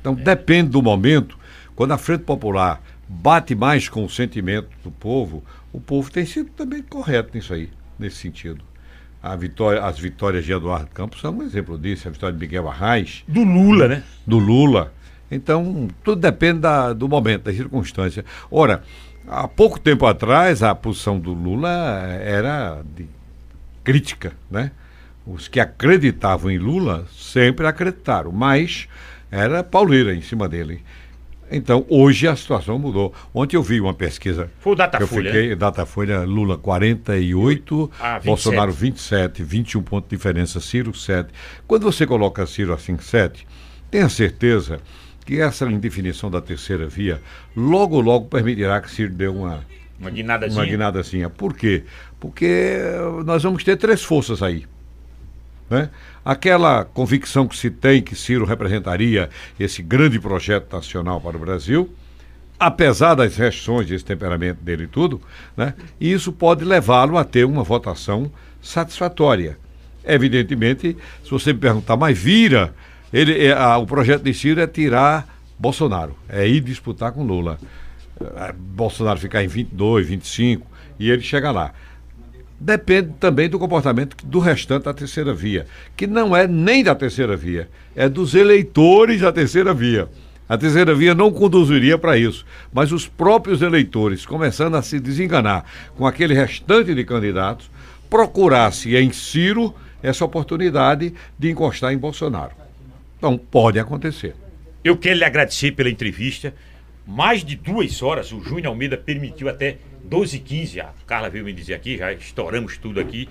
[SPEAKER 3] Então depende do momento. Quando a Frente Popular bate mais com o sentimento do povo, o povo tem sido também correto nisso aí, nesse sentido. Vitória, as vitórias de Eduardo Campos são um exemplo disso, a vitória de Miguel Arraes,
[SPEAKER 2] Do Lula, né?
[SPEAKER 3] do Lula. Então, tudo depende da- do momento, da circunstância. Ora, há pouco tempo atrás, a posição do Lula era de crítica, né? Os que acreditavam em Lula sempre acreditaram, mas era pauleira em cima dele. Então, hoje a situação mudou. Ontem eu vi uma pesquisa.
[SPEAKER 2] Foi o
[SPEAKER 3] que eu
[SPEAKER 2] Datafolha,
[SPEAKER 3] fiquei, Datafolha, Lula 48,
[SPEAKER 2] Ah, 27.
[SPEAKER 3] Bolsonaro 27, 21 pontos de diferença, Ciro 7. Quando você coloca Ciro assim 7, tenha certeza que essa indefinição da terceira via logo, logo permitirá que Ciro dê uma,
[SPEAKER 2] Uma guinadazinha.
[SPEAKER 3] uma guinadazinha. Por quê? Porque nós vamos ter três forças aí. Né? Aquela convicção que se tem que Ciro representaria esse grande projeto nacional para o Brasil, apesar das restrições desse temperamento dele e tudo, né? e isso pode levá-lo a ter uma votação satisfatória. Evidentemente, se você me perguntar, mas vira, ele, é, a- o projeto de Ciro é tirar Bolsonaro, é ir disputar com Lula. Eh, Bolsonaro ficar em 22, 25 e ele chega lá. Depende também do comportamento do restante da terceira via, que não é nem da terceira via, é dos eleitores da terceira via. A terceira via não conduziria para isso, mas os próprios eleitores, começando a se desenganar com aquele restante de candidatos, procurasse em Ciro essa oportunidade de encostar em Bolsonaro. Então, pode acontecer.
[SPEAKER 2] Eu quero lhe agradecer pela entrevista. Mais de duas horas, o Júnior Almeida permitiu até 12 h 15 A Carla veio me dizer aqui, já estouramos tudo aqui.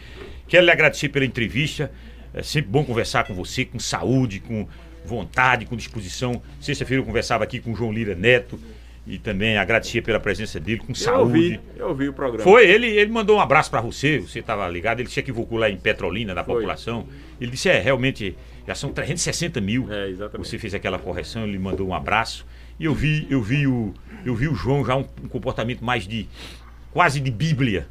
[SPEAKER 2] Quero lhe agradecer pela entrevista. É sempre bom conversar com você, com saúde, com vontade, com disposição. Sexta-feira eu conversava aqui com o João Lira Neto e também agradecer pela presença dele, com
[SPEAKER 7] Eu
[SPEAKER 2] saúde.
[SPEAKER 7] ouvi, eu ouvi o programa.
[SPEAKER 2] Foi, ele, ele mandou um abraço pra você, você estava ligado, ele se equivocou lá em Petrolina, da
[SPEAKER 7] Foi.
[SPEAKER 2] população. Ele disse, é, realmente, já são 360 mil.
[SPEAKER 7] É, exatamente.
[SPEAKER 2] Você fez aquela correção, ele mandou um abraço. E eu vi, eu vi o, eu vi o João já um, um comportamento mais de, quase de bíblia.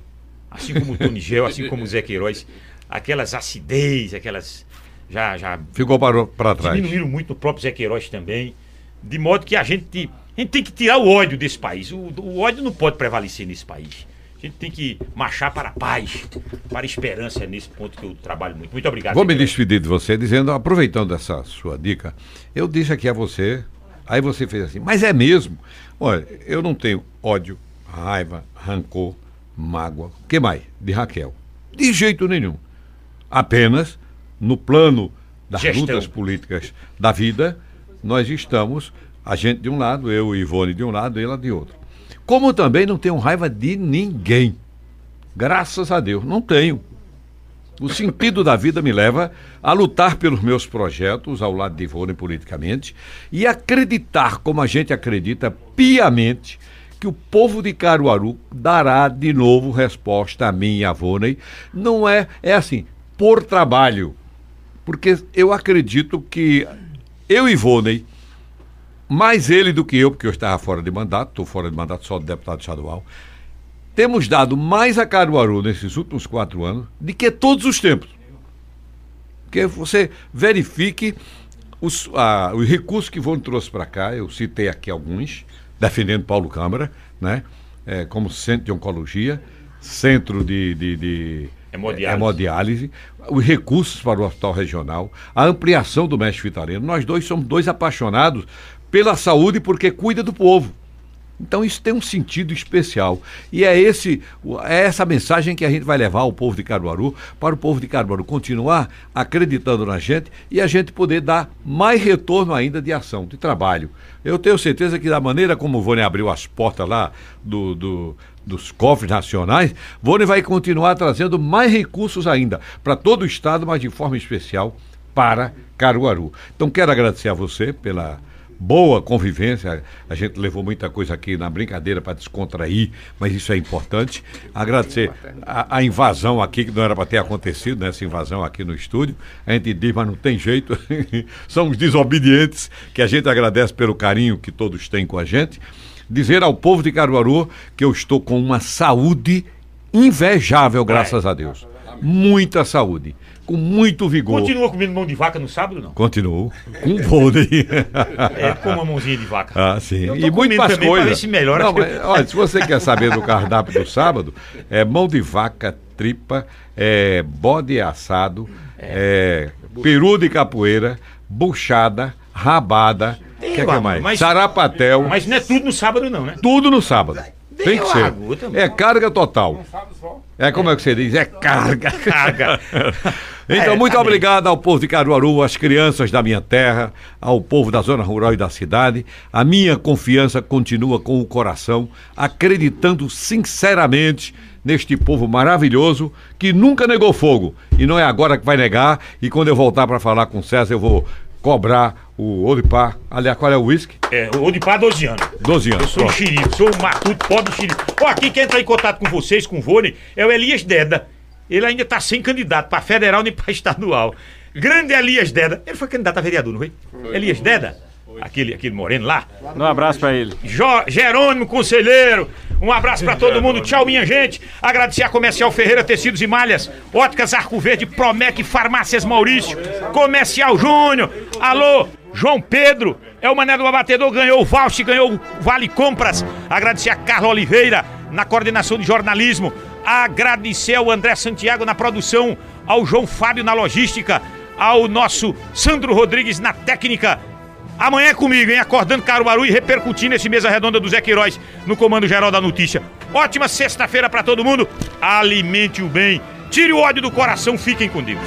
[SPEAKER 2] Assim como o Tony Gel, assim como o Zé Queiroz. Aquelas acidez, aquelas, já, já
[SPEAKER 3] Ficou para trás.
[SPEAKER 2] diminuíram muito o próprio Zé Queiroz também. De modo que a gente, a gente tem que tirar o ódio desse país. O, o ódio não pode prevalecer nesse país. A gente tem que marchar para a paz, para a esperança é nesse ponto que eu trabalho muito. Muito obrigado.
[SPEAKER 3] Vou me despedir de você dizendo, aproveitando essa sua dica, eu disse aqui a você, aí você fez assim, mas é mesmo? Olha, eu não tenho ódio, raiva, rancor, mágoa, o que mais? De Raquel. De jeito nenhum. Apenas no plano das
[SPEAKER 2] Gestão.
[SPEAKER 3] lutas políticas da vida, nós estamos, a gente de um lado, eu e Ivone de um lado, ela de outro. Como também não tenho raiva de ninguém. Graças a Deus, não tenho. O sentido da vida me leva a lutar pelos meus projetos ao lado de Ivone politicamente e acreditar, como a gente acredita piamente, que o povo de Caruaru dará de novo resposta a mim e a Ivone. Não é, é assim, por trabalho. Porque eu acredito que eu e Ivone mais ele do que eu, porque eu estava fora de mandato, estou fora de mandato só de deputado estadual, temos dado mais a Caruaru nesses últimos quatro anos do que todos os tempos. Porque você verifique os, ah, os recursos que vão trouxe para cá, eu citei aqui alguns, defendendo Paulo Câmara, né? É, como centro de oncologia, centro de, de, de
[SPEAKER 2] Hemodiálise.
[SPEAKER 3] hemodiálise, os recursos para o hospital regional, a ampliação do mestre vitarino. Nós dois somos dois apaixonados pela saúde porque cuida do povo. Então isso tem um sentido especial. E é, esse, é essa mensagem que a gente vai levar ao povo de Caruaru, para o povo de Caruaru continuar acreditando na gente e a gente poder dar mais retorno ainda de ação, de trabalho. Eu tenho certeza que da maneira como o Vônei abriu as portas lá do, do dos cofres nacionais, Vônei vai continuar trazendo mais recursos ainda para todo o estado, mas de forma especial para Caruaru. Então quero agradecer a você pela boa convivência. A gente levou muita coisa aqui na brincadeira para descontrair, mas isso é importante. Agradecer a, a invasão aqui, que não era para ter acontecido, né, essa invasão aqui no estúdio. A gente diz, mas não tem jeito. Somos desobedientes, que a gente agradece pelo carinho que todos têm com a gente. Dizer ao povo de Caruaru que eu estou com uma saúde invejável, graças a Deus. Muita saúde com muito vigor.
[SPEAKER 2] Continua comendo mão de vaca no sábado, não?
[SPEAKER 3] Continuo. Com vôlei.
[SPEAKER 2] É, com uma mãozinha de vaca.
[SPEAKER 3] Ah, sim. E muito
[SPEAKER 2] comendo
[SPEAKER 3] mais
[SPEAKER 2] também pra
[SPEAKER 3] coisa.
[SPEAKER 2] ver se melhora.
[SPEAKER 3] Não, mas, olha, se você quer saber do cardápio do sábado, é mão de vaca, tripa, é bode assado, é, peru de capoeira, buchada, rabada, o que, é que
[SPEAKER 2] amor,
[SPEAKER 3] mais?
[SPEAKER 2] mas-
[SPEAKER 3] Sarapatel,
[SPEAKER 2] Mas não é tudo no sábado, não, né?
[SPEAKER 3] tudo no sábado. Tem que ser. É carga total. É como é que você diz? É carga.
[SPEAKER 2] Carga.
[SPEAKER 3] Então,
[SPEAKER 2] É,
[SPEAKER 3] muito obrigado ao povo de Caruaru, às crianças da minha terra, ao povo da zona rural e da cidade. A minha confiança continua com o coração, acreditando sinceramente neste povo maravilhoso que nunca negou fogo. E não é agora que vai negar. E quando eu voltar para falar com o César, eu vou cobrar o Odipá. Aliás, qual é o uísque?
[SPEAKER 2] É, o de pá 12 anos.
[SPEAKER 3] 12 anos.
[SPEAKER 2] Eu sou um xerife, sou um matuto, pobre xerife. Ó, aqui quem entra em contato com vocês, com o Vônei, é o Elias Deda. Ele ainda tá sem candidato pra federal nem pra estadual. Grande Elias Deda. Ele foi candidato a vereador, não foi? Elias Deda? Aquele, aquele moreno lá.
[SPEAKER 7] Um abraço pra ele.
[SPEAKER 2] Jo- Jerônimo Conselheiro. Um abraço pra todo mundo. Tchau, minha gente. Agradecer a Comercial Ferreira Tecidos e Malhas, Óticas Arco Verde, Promec Farmácias Maurício, Comercial Júnior. Alô, João Pedro. É o Mané do Abatedor, ganhou o voucher, ganhou o Vale Compras. Agradecer a Carla Oliveira na coordenação de jornalismo. Agradecer ao André Santiago na produção, ao João Fábio na logística, ao nosso Sandro Rodrigues na técnica. Amanhã é comigo, hein? Acordando Caruaru e repercutindo esse mesa redonda do Zé Queiroz no Comando Geral da Notícia. Ótima sexta-feira pra todo mundo. Alimente o bem. Tire o ódio do coração. Fiquem com Deus.